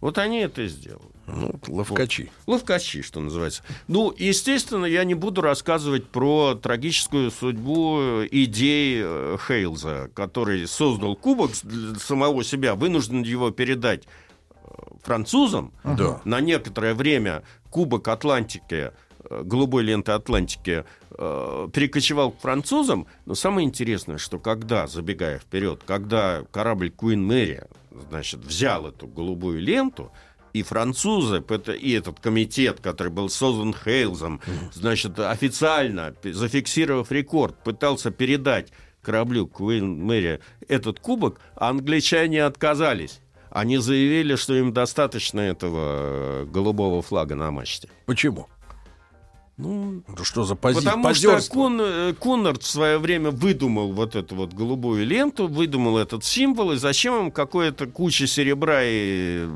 Вот они это сделали. Ну, ловкачи. Вот. Ловкачи, что называется. Ну, естественно, я не буду рассказывать про трагическую судьбу идей э, Хейлза, который создал кубок для самого себя, вынужден его передать э, французам. Да. На некоторое время кубок Атлантики, э, голубой ленты Атлантики, э, перекочевал к французам. Но самое интересное, что когда, забегая вперед, когда корабль Queen Mary, значит, взял эту голубую ленту, и французы, и этот комитет, который был создан Хейлзом, значит, официально, зафиксировав рекорд, пытался передать кораблю Queen Mary этот кубок, а англичане отказались. Они заявили, что им достаточно этого э, голубого флага на мачте. Почему? Ну, Ну, что за пози- Потому что позерство? Кон- э, Коннорд в свое время выдумал вот эту вот голубую ленту, выдумал этот символ, и зачем им какое-то куча серебра, и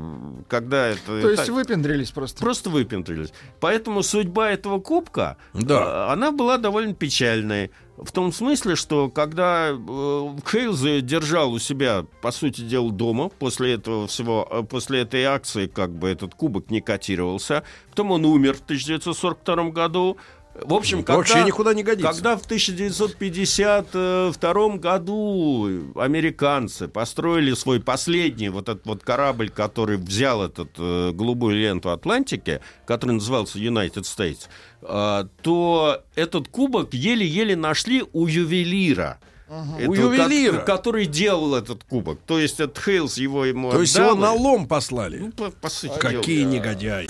когда это... То есть так- выпендрились просто. Просто выпендрились. Поэтому судьба этого кубка, Да. э, она была довольно печальной. В том смысле, что когда э, Хейлз держал у себя, по сути дела, дома, после этого всего, э, после этой акции, как бы этот кубок не котировался, потом он умер в 1942 году. В общем, Это вообще никуда не годится. Когда в 1952 году американцы построили свой последний вот этот вот корабль, который взял этот э, голубую ленту Атлантики, который назывался United States, э, то этот кубок еле-еле нашли у ювелира. Это У ювелира? который делал этот кубок. То есть от Хейлс его ему То есть отдал, его на лом послали? Ну, по, по сути Какие дела. негодяи.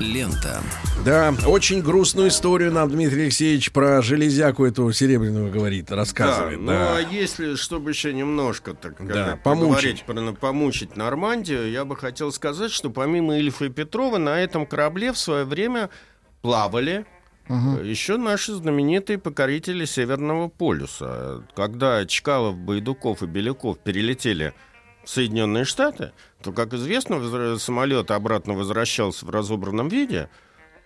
Лента. Да, очень грустную историю нам Дмитрий Алексеевич про железяку эту серебряную говорит, рассказывает. Да, Да, Ну, а если, чтобы еще немножко, так сказать, помучить. поговорить про помучить Нормандию, я бы хотел сказать, что помимо Ильфа и Петрова на этом корабле в свое время плавали э, еще наши знаменитые покорители Северного полюса. Когда Чкалов, Байдуков и Беляков перелетели в Соединенные Штаты, то, как известно, самолет обратно возвращался в разобранном виде,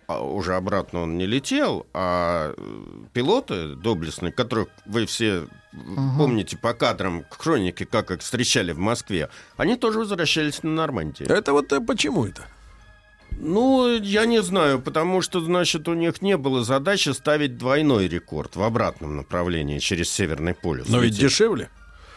а уже обратно он не летел, а э, пилоты доблестные, которых вы все Мгм. помните по кадрам хроники, как их встречали в Москве, они тоже возвращались на Нормандию. Это вот э, почему это? Ну, я не знаю, потому что, значит, у них не было задачи ставить двойной рекорд в обратном направлении через Северный полюс. Но ведь Ведь- дешевле.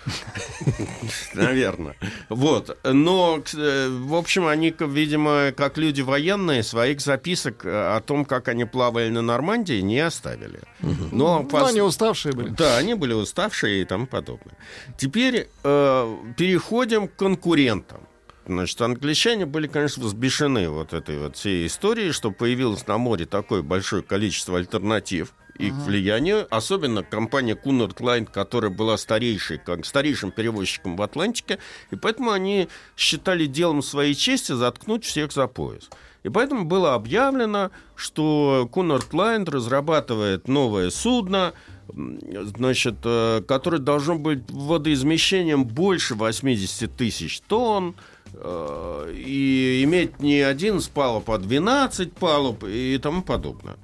(laughs) Наверное. Вот. Но, э, в общем, они, видимо, как люди военные, своих записок э, о том, как они плавали на Нормандии, не оставили. Но, Ну, пос- они уставшие были. Да, они были уставшие и тому подобное. Теперь э, переходим к конкурентам. Значит, англичане были, конечно, взбешены вот этой вот всей историей, что появилось на море такое большое количество альтернатив их влиянию, особенно компания Cunard Line, которая была старейшей, как старейшим перевозчиком в Атлантике, и поэтому они считали делом своей чести заткнуть всех за пояс. И поэтому было объявлено, что Cunard Line разрабатывает новое судно, значит, э, которое должно быть водоизмещением больше 80 тысяч тонн, э, и иметь не 11 палуб, а 12 палуб и тому подобное.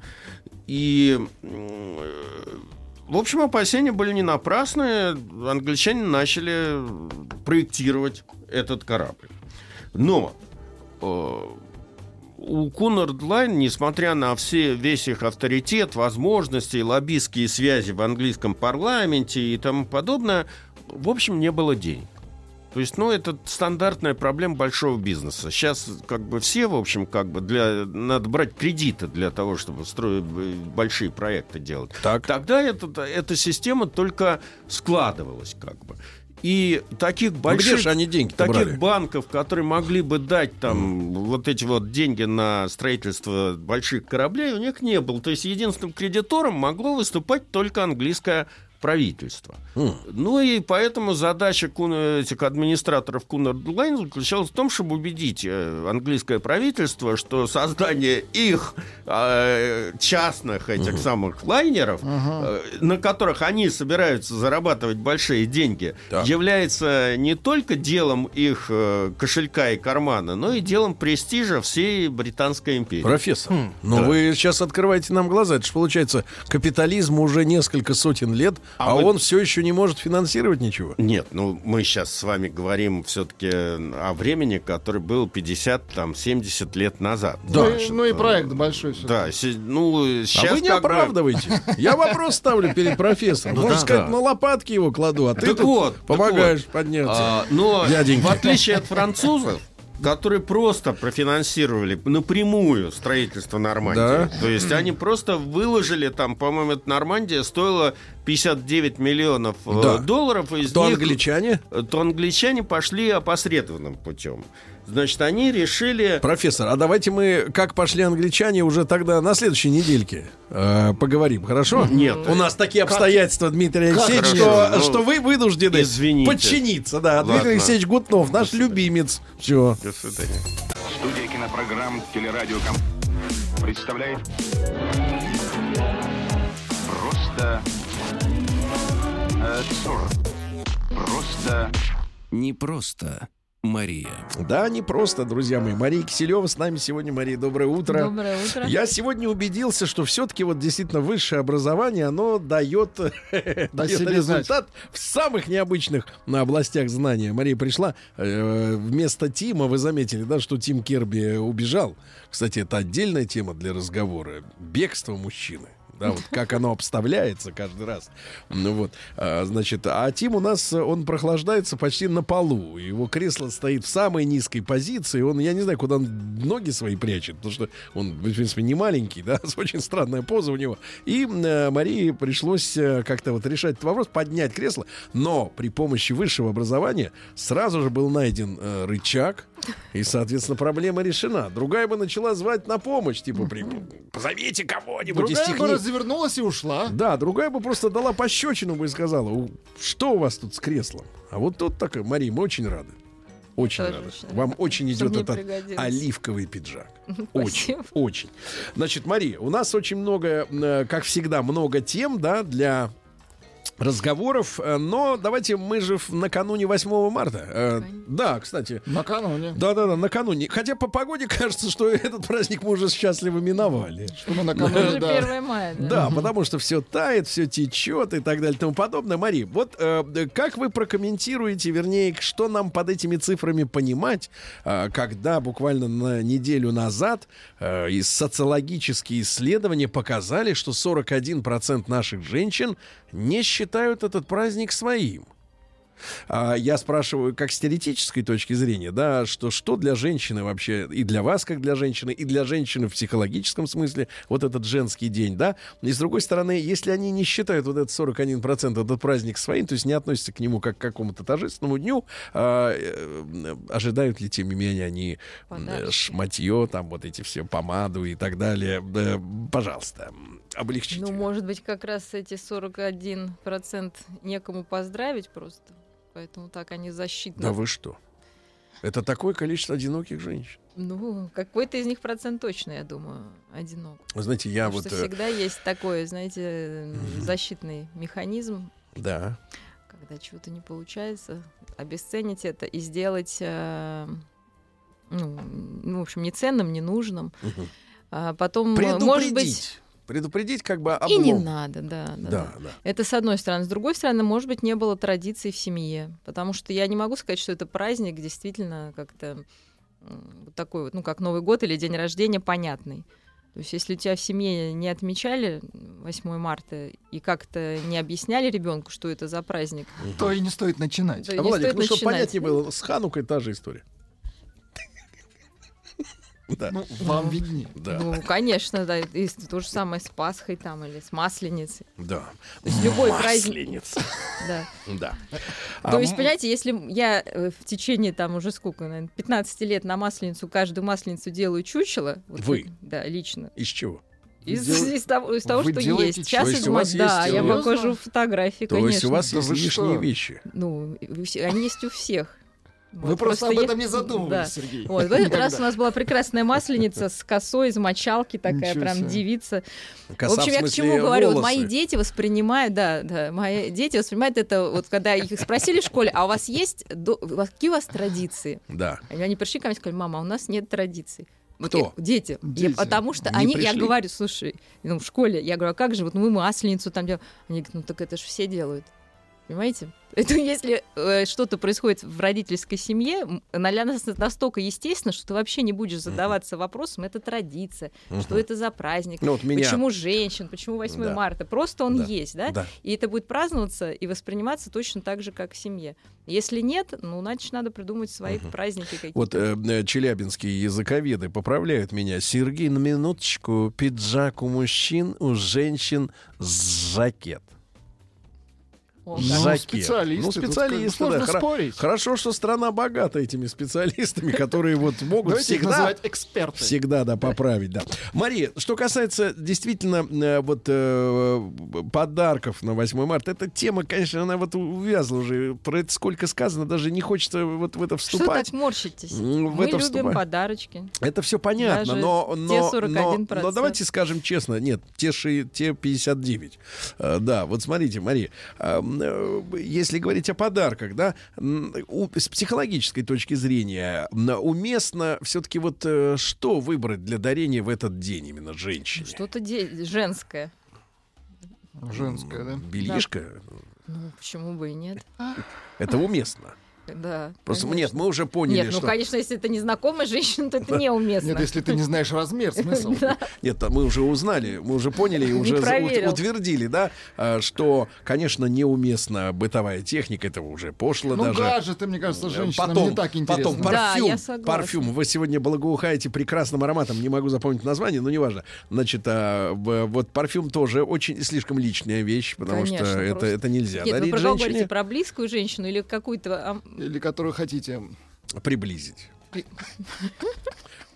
И, э, в общем, опасения были не напрасные. Англичане начали проектировать этот корабль. Но э, у Cunard Line, несмотря на все, весь их авторитет, возможности, лоббистские связи в английском парламенте и тому подобное, в общем, не было денег. То есть, ну, это стандартная проблема большого бизнеса. Сейчас как бы все, в общем, как бы для надо брать кредиты для того, чтобы строить большие проекты делать. Так. Тогда это, эта система только складывалась как бы. И таких больших Ну, где же они деньги-то таких брали? банков, которые могли бы дать там вот эти вот деньги на строительство больших кораблей, у них не было. То есть единственным кредитором могло выступать только английское правительство. Ну и поэтому задача Куна- этих администраторов Кунард Лайн заключалась в том, чтобы убедить э, английское правительство, что создание их э, частных этих самых лайнеров, э, на которых они собираются зарабатывать большие деньги, является не только делом их э, кошелька и кармана, но и делом престижа всей Британской империи. Профессор, ну да. вы сейчас открываете нам глаза. Это же получается, капитализм уже несколько сотен лет, а, А вы- он все еще не может финансировать ничего. Нет, ну мы сейчас с вами говорим все-таки о времени, которое было 50, там, 70 лет назад. Ну, и, ну и проект большой. Да, ну, сейчас а вы не оправдываете. Я вопрос ставлю перед профессором. Ну Можно да, сказать, да. на лопатки его кладу, а ты тут помогаешь подняться. А, но в отличие от французов, которые просто профинансировали напрямую строительство Нормандии. Да. То есть они просто выложили там, по-моему, эта Нормандия стоила 59 миллионов э, Да. долларов. Из То них- англичане? То англичане пошли опосредованным путем. Значит, они решили... Профессор, а давайте мы, как пошли англичане, уже тогда на следующей недельке э, поговорим, хорошо? Нет. У нас такие обстоятельства, Дмитрий Как Алексеевич, хорошо? что, Ну, что вы вынуждены извините. подчиниться. Да, Ладно. Дмитрий Алексеевич Гутнов, наш любимец. Все. До свидания. Студия кинопрограмм «Телерадиоком» представляет Просто... э, 40. Просто... Не просто Мария. Да, не просто, друзья мои. Мария Киселева с нами сегодня. Мария, доброе утро. Доброе утро. Я сегодня убедился, что все-таки вот действительно высшее образование, оно дает, (laughs) дает результат в самых необычных на областях знания. Мария пришла э, вместо Тима, вы заметили, да, что Тим Керби убежал. Кстати, это отдельная тема для разговора. Бегство мужчины. Да, вот как оно обставляется каждый раз. Ну вот, а, значит, а Тим у нас, он прохлаждается почти на полу. Его кресло стоит в самой низкой позиции. Он, я не знаю, куда он ноги свои прячет, потому что он, в принципе, не маленький, да, (laughs) очень странная поза у него. И э, Марии пришлось э, как-то вот решать этот вопрос, поднять кресло. Но при помощи высшего образования сразу же был найден э, рычаг, и, соответственно, проблема решена. Другая бы начала звать на помощь, типа, при- позовите кого-нибудь из техни- развернулась и ушла. да, другая бы просто дала пощечину бы и сказала, «У, что у вас тут с креслом? А вот тут такая, Мария, мы очень рады. Очень Тоже рады. очень Вам очень идет этот оливковый пиджак. (laughs) Очень, очень. Значит, Мария, у нас очень много, э, как всегда, много тем, да, для разговоров, э, но давайте мы же накануне 8 марта. Э, Да, кстати. Накануне. Да-да-да, накануне. Хотя по погоде (laughs) кажется, что этот праздник мы уже счастливо миновали. Что мы накануне, Уже да. 1 мая, да? Да, потому что все тает, все течет и так далее и тому подобное. Мари, вот э, как вы прокомментируете, вернее, что нам под этими цифрами понимать, э, когда буквально на неделю назад э, из социологические исследования показали, что 41% наших женщин не считают этот праздник своим? А, я спрашиваю, как с теоретической точки зрения, да, что что для женщины вообще, и для вас, как для женщины, и для женщины в психологическом смысле, вот этот женский день, да, и с другой стороны, если они не считают вот этот 41% этот праздник своим, то есть не относятся к нему как к какому-то торжественному дню, а, э, ожидают ли, тем не менее, они э, шматье, там вот эти все, помаду и так далее, Э, пожалуйста, облегчите. Ну, может быть, как раз эти 41% некому поздравить просто. Поэтому так они защитны. Да вы что? Это такое количество одиноких женщин. Ну, какой-то из них процент точно, я думаю, одинок. Вы знаете, я Потому вот... что э, всегда есть такой, знаете, защитный механизм, Да. когда чего-то не получается, обесценить это и сделать, э, ну, ну, в общем, неценным, ненужным. Мгм. А потом, э, может быть, Предупредить. Как бы и не облом. надо, да, да, Да, да. Это с одной стороны. С другой стороны, может быть, не было традиций в семье. Потому что я не могу сказать, что это праздник действительно как-то вот такой вот, ну, как Новый год или день рождения, понятный. То есть, если у тебя в семье не отмечали 8 марта и как-то не объясняли ребенку, что это за праздник, То и не стоит начинать. то А, не Владик, стоит ну чтобы начинать. понятнее было, с Ханукой та же история. Да. Ну, вам виднее. Да. Ну, конечно, да. И то же самое с Пасхой там или с Масленицей. Да. То есть любой праздник. Масленица. Да. Да. То А, есть, понимаете, если я э, в течение там уже сколько, наверное, 15 лет на Масленицу, каждую Масленицу делаю чучело. вот Вы? Да, лично. Из чего? Из, Дел- из того, из того, что есть. Сейчас чучело? То есть из вас Да, есть, я э, покажу фотографии, То конечно. есть у вас есть лишние вещи. Ну, они есть у всех. Вы просто об я- этом не задумывались, да. Сергей. Вот, в этот раз (laughs) у нас была прекрасная масленица с косой из мочалки, такая Ничего прям себе. девица. Коса, в общем, в я к чему говорю? Вот мои дети воспринимают, да, да, мои дети воспринимают это, вот когда их спросили в школе, а у вас есть, до- какие у вас традиции? Да. Они пришли ко мне и сказали, мама, у нас нет традиций. Кто? я- дети. Я- Дети. потому что Не они, я пришли? говорю, слушай, ну, в школе, я говорю, а как же, вот мы масленицу там делаем. Они говорят, ну так это же все делают. Понимаете? (laughs) Это если э, что-то происходит в родительской семье, для нас это настолько естественно, что ты вообще не будешь задаваться вопросом, это традиция, что Мгм. это за праздник, Ну, вот меня- почему женщин, почему 8 Да. марта. Просто он Да. есть, да? Да. И это будет праздноваться и восприниматься точно так же, как в семье. Если нет, ну, значит, надо придумать свои праздники какие-то. Вот э, э, челябинские языковеды поправляют меня. Сергей, на минуточку, пиджак у мужчин, у женщин жакет. О, Ну, Жакет. специалисты, Ну, тут специалисты, сложно да. Спорить. Хорошо, что страна богата этими специалистами, которые вот могут Давайте всегда... называть эксперты. Всегда, да, поправить, да. Мария, что касается действительно э, вот э, подарков на 8 марта, эта тема, конечно, она вот увязла уже. Про это сколько сказано, даже не хочется вот в это Что вступать. так морщитесь? В Мы это любим вступать. подарочки. Это все понятно, Даже но, те но, 41%. но, но давайте скажем честно, нет, те, ши- те 59. Э, да, вот смотрите, Мария, если говорить о подарках, да, у- с психологической точки зрения, уместно все-таки вот э, что выбрать для дарения в этот день именно женщине? Что-то де- женское. Женская, да? Белишка? Ну, почему бы и нет? Это уместно. Да. Просто конечно. нет, мы уже поняли, Нет, ну, что... конечно, если это незнакомая женщина, то это неуместно. Нет, если ты не знаешь размер, смысл. (laughs) Нет, там мы уже узнали, мы уже поняли и уже утвердили, да, а, что, конечно, неуместна бытовая техника, это уже пошло Ну, даже. гаджеты, мне кажется, женщинам Потом, не так интересно. потом парфюм, парфюм. Вы сегодня благоухаете прекрасным ароматом, не могу запомнить название, но неважно. Значит, а, вот парфюм тоже очень слишком личная вещь, потому что это, нельзя Нет, вы дарить женщине. говорите? Про близкую женщину или какую-то... Или которую хотите. Приблизить. (laughs)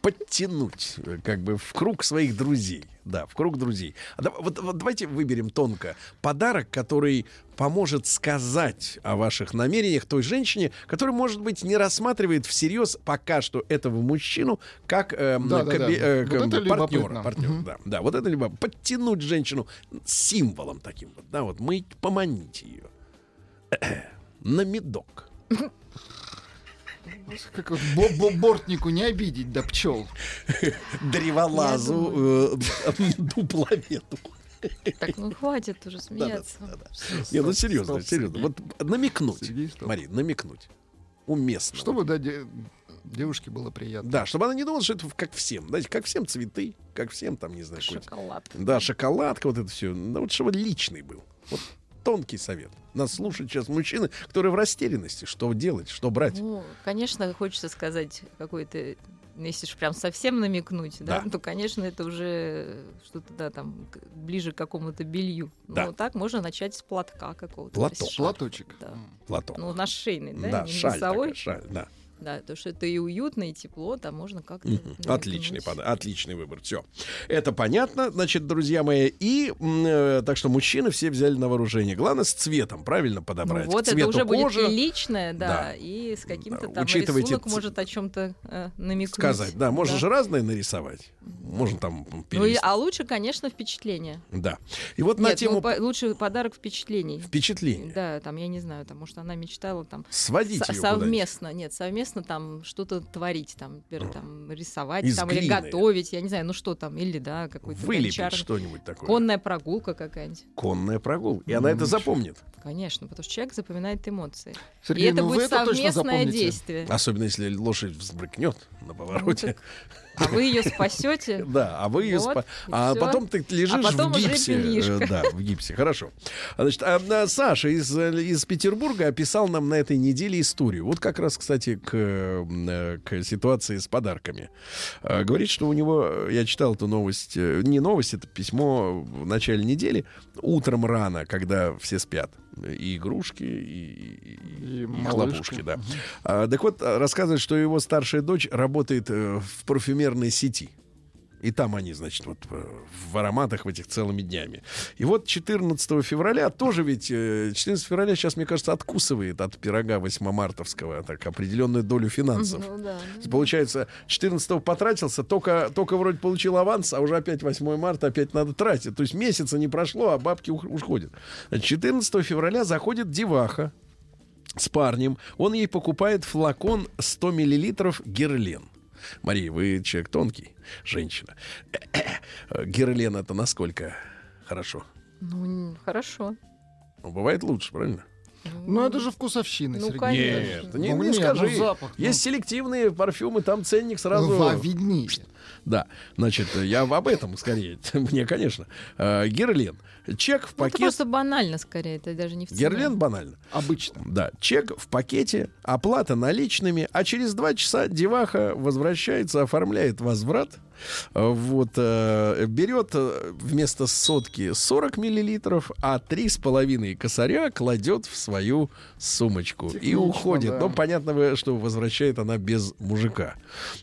Подтянуть, э, как бы, в круг своих друзей. Да, в круг друзей. А вот, вот давайте выберем тонко подарок, который поможет сказать о ваших намерениях той женщине, которая, может быть, не рассматривает всерьез пока что этого мужчину как Да, да, да. коби- э, Вот бы партнера. любопытно. партнера, да, да, вот это либо подтянуть женщину символом таким вот, да, вот мы поманите ее (clears throat) на медок. Как вот бо- бо- бортнику не обидеть, да пчел. древолазу, э, (laughs) дупломету. Так, ну хватит уже смеяться. Не, ну серьезно, Стоп, серьезно. Вот намекнуть. Мари, намекнуть. Уместно. Чтобы да, де- девушке было приятно. Да, чтобы она не думала, что это как всем. Знаете, как всем цветы, как всем там, не знаю, Шоколад. Да, шоколадка, вот это все. Ну, вот чтобы личный был. Вот тонкий совет. Нас слушают сейчас мужчины, которые в растерянности. Что делать, что брать? Ну, конечно, хочется сказать какой-то, если уж прям совсем намекнуть, да, Да. то, конечно, это уже что-то, да, там, ближе к какому-то белью. Да. Ну, так можно начать с платка какого-то. Платок. Платочек. Да. Платон. Ну, наш шейный, да, да, не шаль носовой. такая, шаль, да. Да, то, что это и уютно, и тепло, там можно как-то... Намекнуть. Отличный, пода- отличный выбор. Все. Это понятно, значит, друзья мои. И э, так что мужчины все взяли на вооружение. Главное с цветом правильно Ну, подобрать. вот К это уже кожи будет личное, да, Да. и с каким-то Да, там учитывайте рисунок ц- может о чем-то э, намекнуть. сказать. Да, можно же разное нарисовать. Можно там Ну, перевести. а лучше, конечно, впечатление. Да. И вот на Нет, ну, тему по- лучше подарок впечатлений. впечатления. Да, там, я не знаю, там, может, она мечтала там Сводить со- её совместно, нет, совместно там что-то творить, там, например, там, рисовать, Из там, или глины. готовить, я не знаю, ну что там, или, да, какой-то Вылепить гончар- что-нибудь такое. Конная прогулка какая-нибудь. Конная прогулка. И она это запомнит. Конечно, потому что человек запоминает эмоции. Сергей, и это ну будет совместное действие. Особенно если лошадь взбрыкнет на повороте. А вы ее спасете. (laughs) Да, а вы ее Вот, спа- А потом ты лежишь А потом в гипсе. Да, в гипсе. Хорошо. Значит, а, а, Саша из, из Петербурга описал нам на этой неделе историю. Вот как раз, кстати, к, э, к ситуации с подарками. Э, Говорит, что у него, я читал эту новость, э, не новость, это письмо в начале недели, утром рано, когда все спят. И игрушки, и, и- и хлопушки, да. А, так вот, рассказывает, что его старшая дочь работает э, в парфюмерной сети. И там они, значит, вот э, в ароматах в этих целыми днями. И вот 14 февраля тоже ведь... э, 14 февраля сейчас, мне кажется, откусывает от пирога 8-мартовского так определенную долю финансов. Ну да. Получается, 14 потратился, только, только вроде получил аванс, а уже опять 8 марта, опять надо тратить. То есть месяца не прошло, а бабки ух- уходят. Значит, 14 февраля заходит деваха с парнем. Он ей покупает флакон 100 миллилитров герлен. Мария, вы человек тонкий, женщина. Герлен это насколько хорошо? Ну, хорошо. Ну, бывает лучше, правильно? Ну, это же вкусовщина, Ну, Сергей. конечно. Нет, не, Ну, не нет, скажи. ну, запах, ну. Есть селективные парфюмы, там ценник сразу... Ва, виднее. Да, значит, я об этом скорее. (laughs) Мне, конечно. Э, Герлен. Чек в Ну, это просто банально, скорее, это даже не в цене. Герлен банально. Обычно. Да, чек в пакете, оплата наличными, а через два часа деваха возвращается, оформляет возврат, вот, э, берет э, вместо сотки 40 миллилитров, а три с половиной косаря кладет в свою сумочку и Технично, уходит. да. Но понятно, вы, что возвращает она без мужика.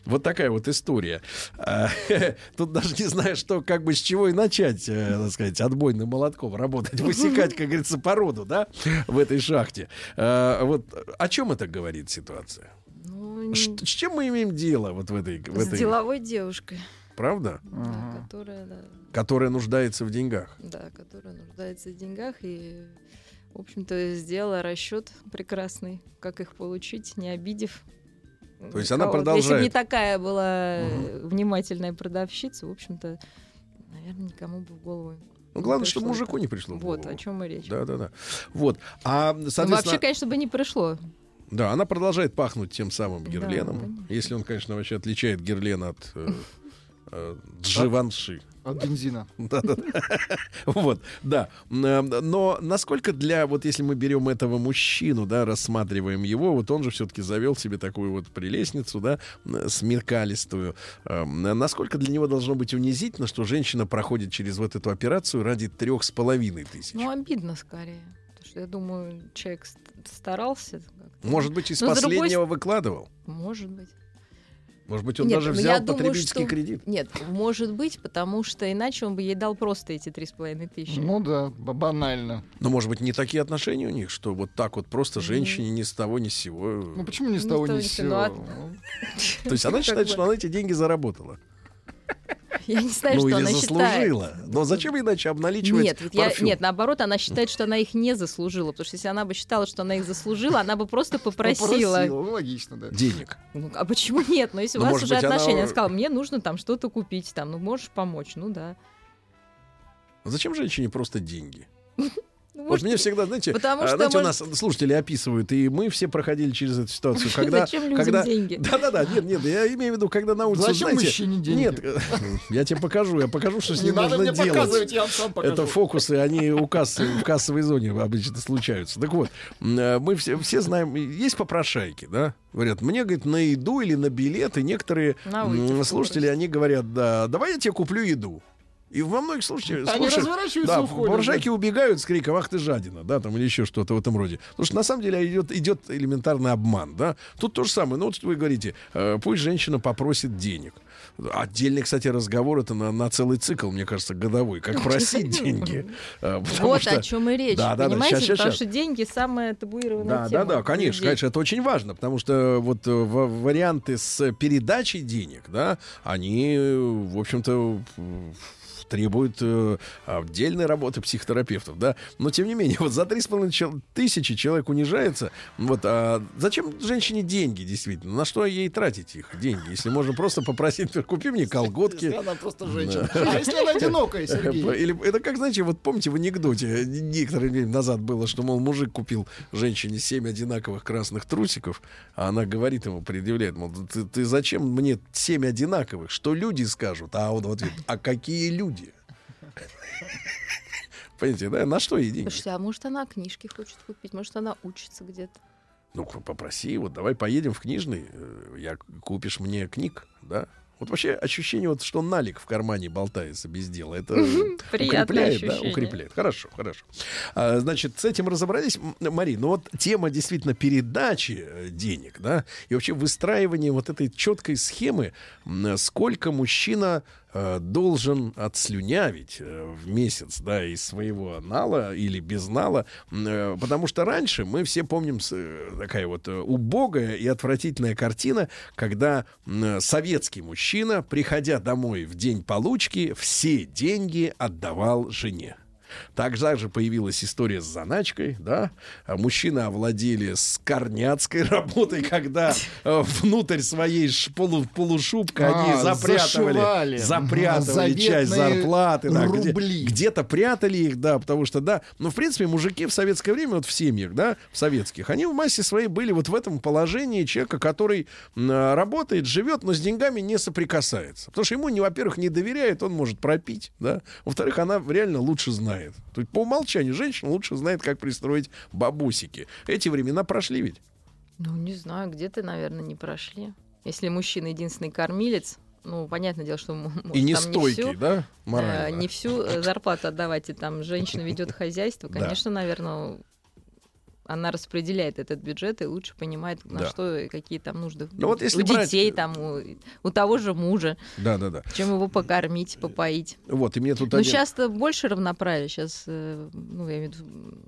Вот такая вот история. А, (laughs) Тут даже не знаю, что, как бы с чего и начать, э, так сказать, отбойным молотком работать, (laughs) высекать, как говорится, породу, да, в этой шахте. А, Вот о чем это говорит ситуация? Ну, Ш- С чем мы имеем дело вот в этой, в С этой деловой девушкой, правда? да, которая, да, Которая нуждается в деньгах. да, которая нуждается в деньгах и, в общем-то, сделала расчет прекрасный, как их получить, не обидев. То есть она никого. Если бы продолжает. не такая была э, внимательная продавщица, в общем-то, наверное, никому бы в голову. Ну, главное, чтобы мужику так. не пришло. Вот о чем и речь. Да, да, да. Вот. А, Ну, соответственно, вообще, конечно, бы не пришло. Да, она продолжает пахнуть тем самым Да, герленом. конечно. если он, конечно, вообще отличает герлен от э, э, дживанши. От бензина. Да-да-да. (laughs) Вот, да. М, Но насколько для, вот если мы берем этого мужчину, да, рассматриваем его, вот он же все-таки завел себе такую вот прелестницу, да, смеркалистую. Эм, Насколько для него должно быть унизительно, что женщина проходит через вот эту операцию ради трех с половиной тысяч? Ну, обидно скорее. Что я думаю, человек ст- старался. как-то. Может быть, из Но с другой последнего выкладывал? Может быть. Может быть, он Нет, даже ну, взял думаю, потребительский что- кредит? Нет, может быть, потому что иначе он бы ей дал просто эти три с половиной тысячи. Ну да, банально. Но, может быть, не такие отношения у них, что вот так вот просто женщине ни с того ни с сего. Ну почему ни с того, ни с сего. Ну, сего? То есть (laughs) она Как считает, что она эти деньги заработала. Я не знаю, ну что или она заслужила. считает. Но зачем иначе обналичивать Нет, ведь я, парфюм? нет, наоборот, она считает, что она их не заслужила. Потому что если она бы считала, что она их заслужила, она бы просто попросила. Попросила, ну, логично, да. Денег. Ну, а почему нет? Ну, если Ну, у вас уже быть, она- отношения, она сказала, мне нужно там что-то купить, там, ну, можешь помочь, ну да. Зачем женщине просто деньги? (laughs) Ну, Вот может, мне всегда, знаете, потому а, что, знаете, у нас слушатели описывают, и мы все проходили через эту ситуацию, (laughs) когда... Зачем людям когда... деньги? (laughs) Да-да-да, нет, нет, я имею в виду, когда на улице, Зачем знаете... мужчине деньги? Нет, (laughs) я тебе покажу, я покажу, что с Не ним надо нужно мне делать. показывать, я вам сам покажу. Это фокусы, они у кассы, в кассовой зоне обычно случаются. Так вот, э, мы все, все знаем, есть попрошайки, да? Говорят, мне, говорит, на еду или на билет, и некоторые На слушатели, они говорят, да, давай я тебе куплю еду. И во многих случаях... Они случаях- разворачиваются да, и уходят, попрошайки убегают с криком «Ах ты жадина!» да, там, или еще что-то в этом роде. Потому что на самом деле идет, идет элементарный обман, да. Тут то же самое. Ну, вот вы говорите, э, пусть женщина попросит денег. Отдельный, кстати, разговор это на, на целый цикл, мне кажется, годовой. Как просить деньги. Э, Вот что- о чем и речь, Да, да, да, понимаете? щас, щас, Потому что деньги самая табуированная Да, тема. да, да, конечно, людей. конечно, это очень важно, потому что вот э, варианты с передачей денег, да, они, в общем-то, требует э, отдельной работы психотерапевтов, да. Но тем не менее, (laughs) вот за 3,5 чел- тысячи человек унижается. Вот, а зачем женщине деньги, действительно? На что ей тратить их деньги? Если можно просто попросить, купи мне колготки. Если она просто женщина. А если она одинокая, Сергей? Или это как, знаете, вот помните в анекдоте некоторое время назад было, что, мол, мужик купил женщине семь одинаковых красных трусиков, а она говорит ему, предъявляет, мол, ты, ты зачем мне семь одинаковых? Что люди скажут? А он в ответ, а какие люди? (laughs) Понимаете, да? На что ей деньги? Слушайте, а может она книжки хочет купить, может она учится где-то. Ну, попроси, вот давай поедем в книжный, э, я купишь мне книг, да? Вот вообще ощущение, вот, что налик в кармане болтается без дела, это (laughs) укрепляет, да, укрепляет. Хорошо, хорошо. А, значит, с этим разобрались, Мари. Ну вот тема действительно передачи э, денег, да, и вообще выстраивание вот этой четкой схемы, сколько мужчина должен отслюнявить э, в месяц, да, из своего нала или без нала, э, потому что раньше мы все помним э, такая вот э, убогая и отвратительная картина, когда советский мужчина, приходя домой в день получки, все деньги отдавал жене. Также же появилась история с заначкой, да. Мужчины овладели скорняцкой (laughs) работой, когда э, внутрь своей полу, полушубка А, они запрятывали, зашивали. запрятывали часть зарплаты. да, где- рубли. где-то прятали их, да, потому что, да, ну, в принципе, мужики в советское время, вот в семьях, да, в советских, они в массе своей были вот в этом положении человека, который работает, живет, но с деньгами не соприкасается. Потому что ему, во-первых, не доверяет, он может пропить, да. Во-вторых, она реально лучше знает. То есть по умолчанию женщина лучше знает, как пристроить бабусики. Эти времена прошли ведь. Ну, не знаю, где-то, наверное, не прошли. Если мужчина единственный кормилец, ну, понятное дело, что может, И не стойкий, всю, да, э, морально? не всю э, зарплату отдавать, и там женщина ведет хозяйство, конечно, наверное, она распределяет этот бюджет и лучше понимает, на Да. что и какие там нужды Ну вот если у брать- детей, там, у, у того же мужа, Да, да, да. чем его покормить, попоить. Вот, и мне тут Ну, один- сейчас-то больше равноправия. Сейчас, ну, я имею в виду,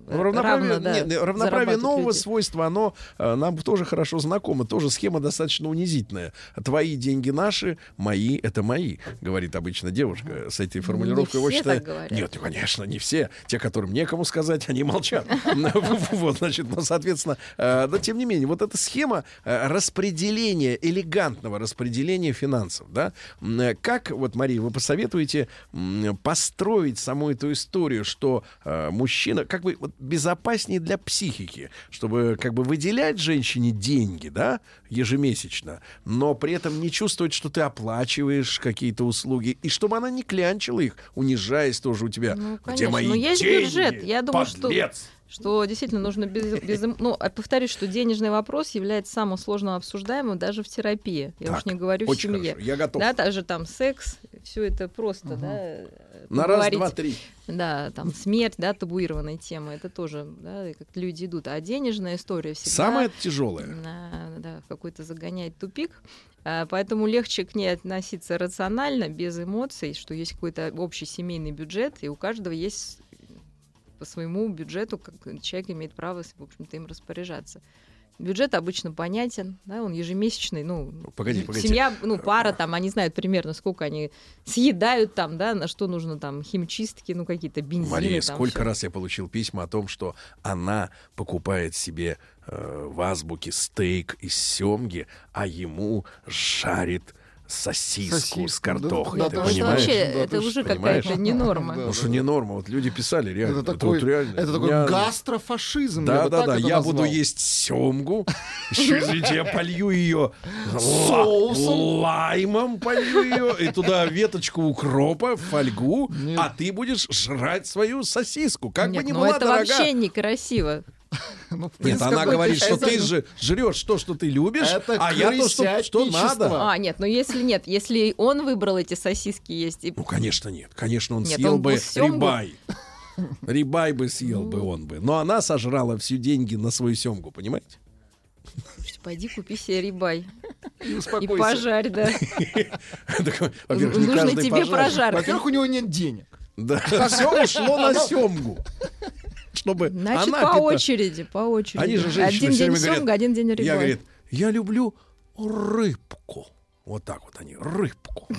Ну, Равноправие, равно, да, не, не, равноправие нового люди. свойства, оно э, нам тоже хорошо знакомо. Тоже схема достаточно унизительная. Твои деньги наши, мои это мои, говорит обычно девушка с этой формулировкой. Не все считаю- так говорят. Нет, конечно, не все. Те, которым некому сказать, они молчат. (laughs) (laughs) Вот, значит, ну, соответственно, э, но тем не менее, вот эта схема э, распределения, элегантного распределения финансов, да, э, как, вот, Мария, вы посоветуете построить саму эту историю, что э, мужчина, как бы вот, безопаснее для психики, чтобы как бы выделять женщине деньги, да, ежемесячно, но при этом не чувствовать, что ты оплачиваешь какие-то услуги, и чтобы она не клянчила их, унижаясь тоже у тебя. Ну, Где мои Но есть деньги, бюджет. Я думаю, подлец? что действительно нужно без, без эм- Ну, а повторюсь, что денежный вопрос является самым сложным обсуждаемым даже в терапии. Я Так, уж не говорю в семье. хорошо, я готов. Да, также там секс, все это просто, да. э, На раз, два, три. Да, там смерть, да, табуированная тема, это тоже, да, как люди идут. А денежная история всегда... Самое тяжелое. на- да, в какой-то загоняет тупик. А, Поэтому легче к ней относиться рационально, без эмоций, что есть какой-то общий семейный бюджет, и у каждого есть по своему бюджету, как человек имеет право, в общем-то, им распоряжаться. Бюджет обычно понятен, да, он ежемесячный, ну, Погоди, погоди. семья, ну, пара там, они знают примерно, сколько они съедают там, да, на что нужно там химчистки, ну, какие-то бензины. Мария, там, сколько всё. раз я получил письма о том, что она покупает себе э, в азбуке стейк из семги, а ему жарит сосиску, с Сосиску, картохой. да, ты да, Это понимаешь? вообще, Да, это уже какая-то не норма. Ну что не норма, вот люди писали реально. Это такой, вот реально. это такой Я- гастрофашизм. Да, да, да. это Я назвал. буду есть семгу. (laughs) Еще, извините, я полью ее Соусом. лаймом полью ее. И туда веточку укропа, фольгу. А ты будешь жрать свою сосиску. Как бы ни ну была это дорога. вообще некрасиво. (laughs) Ну, Нет, принципе, она говорит, что ты же- жрешь то, что ты любишь, Это а я то, что, что надо. А, нет, ну если нет, если он выбрал эти сосиски есть, и Ну, конечно, нет. Конечно, он Нет, съел он бы бы сёмгу. рибай. Рибай бы съел бы он бы. Но она сожрала всю деньги на свою семгу, понимаете? Слушайте, пойди купи себе рибай И и пожарь, да. (laughs) Нужно тебе прожарка. Во-первых, у него нет денег. Да, все ушло на семгу. Чтобы Значит, она по очереди, по очереди. Они же женщины один день говорят, семга, один день рибай. Я, говорит, я люблю рыбку. Вот так вот они, рыбку. (laughs)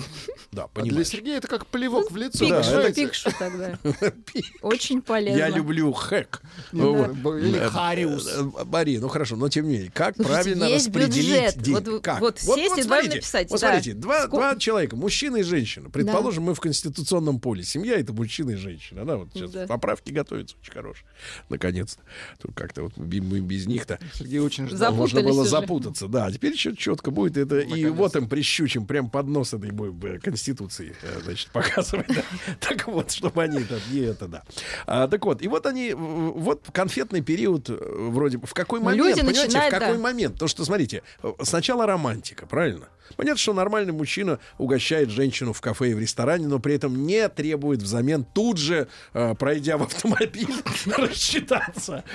Да, А для. Сергея это как плевок в лицо. Да, понимаете? Пикшу тогда. (laughs) Очень полезно. Я люблю хэк. Знаю, или Э, хариус. э, Мария, ну хорошо, но тем не менее, как Слушайте, правильно есть распределить деньги? Вот- как? вот сесть и два написать, Вот да. смотрите, два, человека, мужчина и женщина. Предположим, мы в конституционном поле. Семья это мужчина и женщина. Да, вот сейчас Да. поправки готовятся очень хорошие. Наконец-то. Тут как-то вот без них-то Сергей очень ждал. можно было уже. запутаться. Да, теперь еще четко будет это. И вот им прищучим прям под нос этой конституции, э, значит, (laughs) показывать. да. Так вот, чтобы они это, не это, да. А, так вот, и вот они, вот конфетный период, э, вроде бы, в какой Ну, момент, люди понимаете, начинают, в какой да. момент? То, что, смотрите, э, сначала романтика, правильно? Понятно, что нормальный мужчина угощает женщину в кафе и в ресторане, но при этом не требует взамен тут же, э, пройдя в автомобиль, (laughs) рассчитаться. (laughs)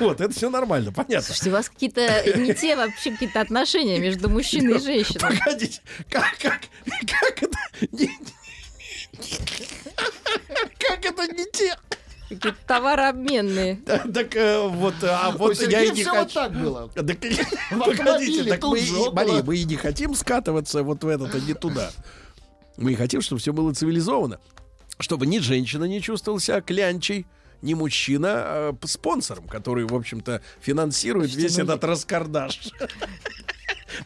Вот, это все нормально, понятно. Слушайте, у вас какие-то не те вообще какие-то отношения между мужчиной и женщиной. Погодите, как, как, как это. (laughs) Как это не те? Какие-то товарообменные. (laughs) Так э, вот, а вот я и не хочу. так было. Погодите, (laughs) так (laughs) мы, и- около. Мария, мы и не хотим скатываться вот в этот, а не туда. Мы хотим, чтобы все было цивилизованно. Чтобы ни женщина не чувствовала себя клянчей, ни мужчина а, спонсором, который, в общем-то, финансирует весь ну, этот раскардаш.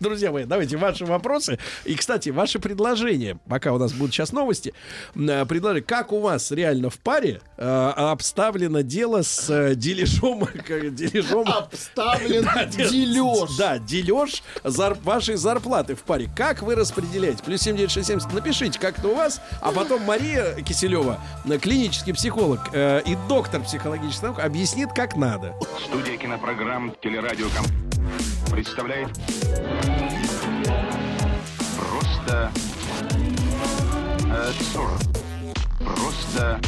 Друзья мои, давайте ваши вопросы. И, кстати, ваши предложения, пока у нас будут сейчас новости, м, предложи, как у вас реально в паре э, обставлено дело с э, дележом, (laughs) дележом Обставлен да, де- дележ. Да, дележ зар- вашей зарплаты в паре. Как вы распределяете? Плюс 7967. Напишите, как это у вас. А потом Мария Киселева, э, клинический психолог э, и доктор психологических наук, объяснит, как надо. Студия кинопрограмм «Телерадиоком» представляет Просто... э, 40. Просто...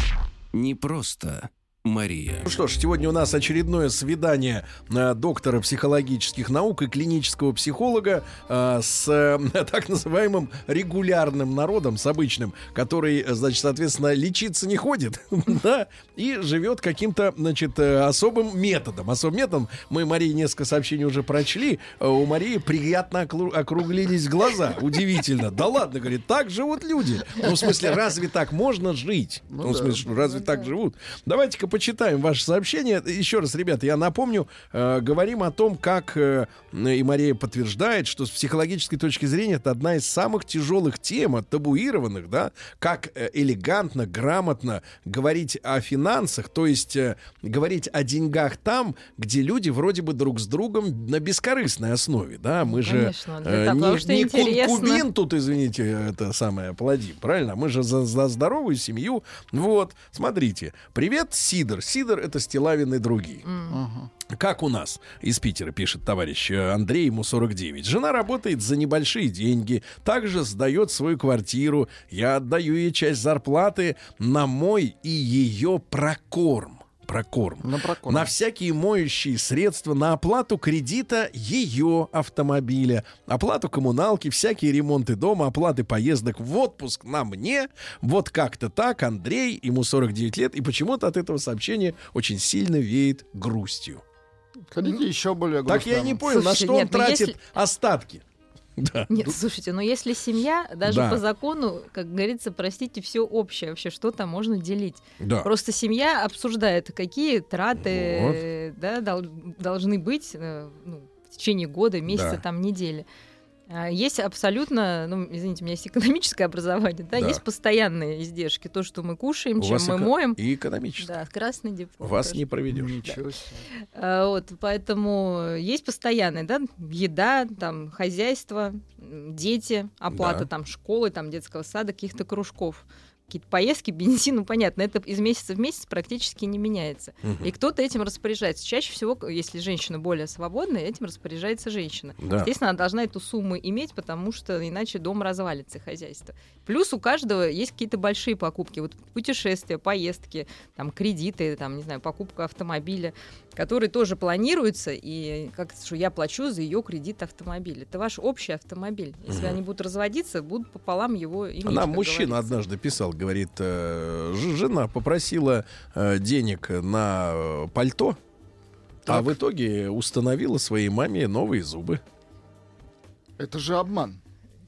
Не просто Мария. Ну что ж, сегодня у нас очередное свидание э, доктора психологических наук и клинического психолога э, с э, (laughs) так называемым регулярным народом, с обычным, который, значит, соответственно, лечиться не ходит, (laughs) да, и живет каким-то, значит, э, особым методом. Особым методом мы Марии несколько сообщений уже прочли. Э, У Марии приятно округлились глаза. Удивительно. Да ладно, говорит, так живут люди. Ну, в смысле, разве так можно жить? Ну, в да. смысле, разве так живут? Давайте-ка почитаем ваши сообщения. Еще раз, ребята, я напомню, э, говорим о том, как э, и Мария подтверждает, что с психологической точки зрения это одна из самых тяжелых тем, табуированных, да, как э, элегантно, грамотно говорить о финансах, то есть э, говорить о деньгах там, где люди вроде бы друг с другом на бескорыстной основе, да, мы же Конечно, для э, того, не, что не интересно. тут, извините, это самое плодим, правильно? Мы же за, за здоровую семью. Вот, смотрите. Привет, Сидор. Сидор — это Стилавин и другие. Как у нас из Питера, пишет товарищ э, Андрей, ему 49. Жена работает за небольшие деньги, также сдает свою квартиру. Я отдаю ей часть зарплаты на мой и ее прокорм. Прокорм. На прокорм. На всякие моющие средства, на оплату кредита ее автомобиля, оплату коммуналки, всякие ремонты дома, оплаты поездок в отпуск на мне. Вот как-то так. Андрей, ему 49 лет, и почему-то от этого сообщения очень сильно веет грустью. Хотите еще более Так я и не понял, на Слушайте, что он нет, ну тратит если- остатки. (laughs) Да. Нет, слушайте, но если семья, даже Да. по закону, как говорится, простите, все общее, вообще что там можно делить. Да. Просто семья обсуждает, какие траты э, да, дол- должны быть э, ну, в течение года, месяца, Да. там, недели. А Есть абсолютно, ну, извините, у меня есть экономическое образование, да, Да. есть постоянные издержки, то, что мы кушаем, У чем вас мы эко- моем. И экономически. Да, красный диплом. Вас тоже. не проведешь. Ничего себе. А, Вот, поэтому есть постоянные, да, еда, там, хозяйство, дети, оплата Да. там школы, там, детского сада, каких-то кружков. Какие-то поездки, (laughs) бензин, ну, понятно, это из месяца в месяц практически не меняется. Мгм. И кто-то этим распоряжается. Чаще всего, если женщина более свободная, этим распоряжается женщина. Да. Естественно, она должна эту сумму иметь, потому что иначе дом развалится, хозяйство. Плюс у каждого есть какие-то большие покупки. Вот путешествия, поездки, там, кредиты, там, не знаю, покупка автомобиля, которые тоже планируются, и как что я плачу за ее кредит автомобиля. Это ваш общий автомобиль. Если Мгм. они будут разводиться, будут пополам его иметь. Нам мужчина говорится. однажды писал, говорит, э, жена попросила э, денег на э, пальто, а в итоге установила своей маме новые зубы. Это же обман.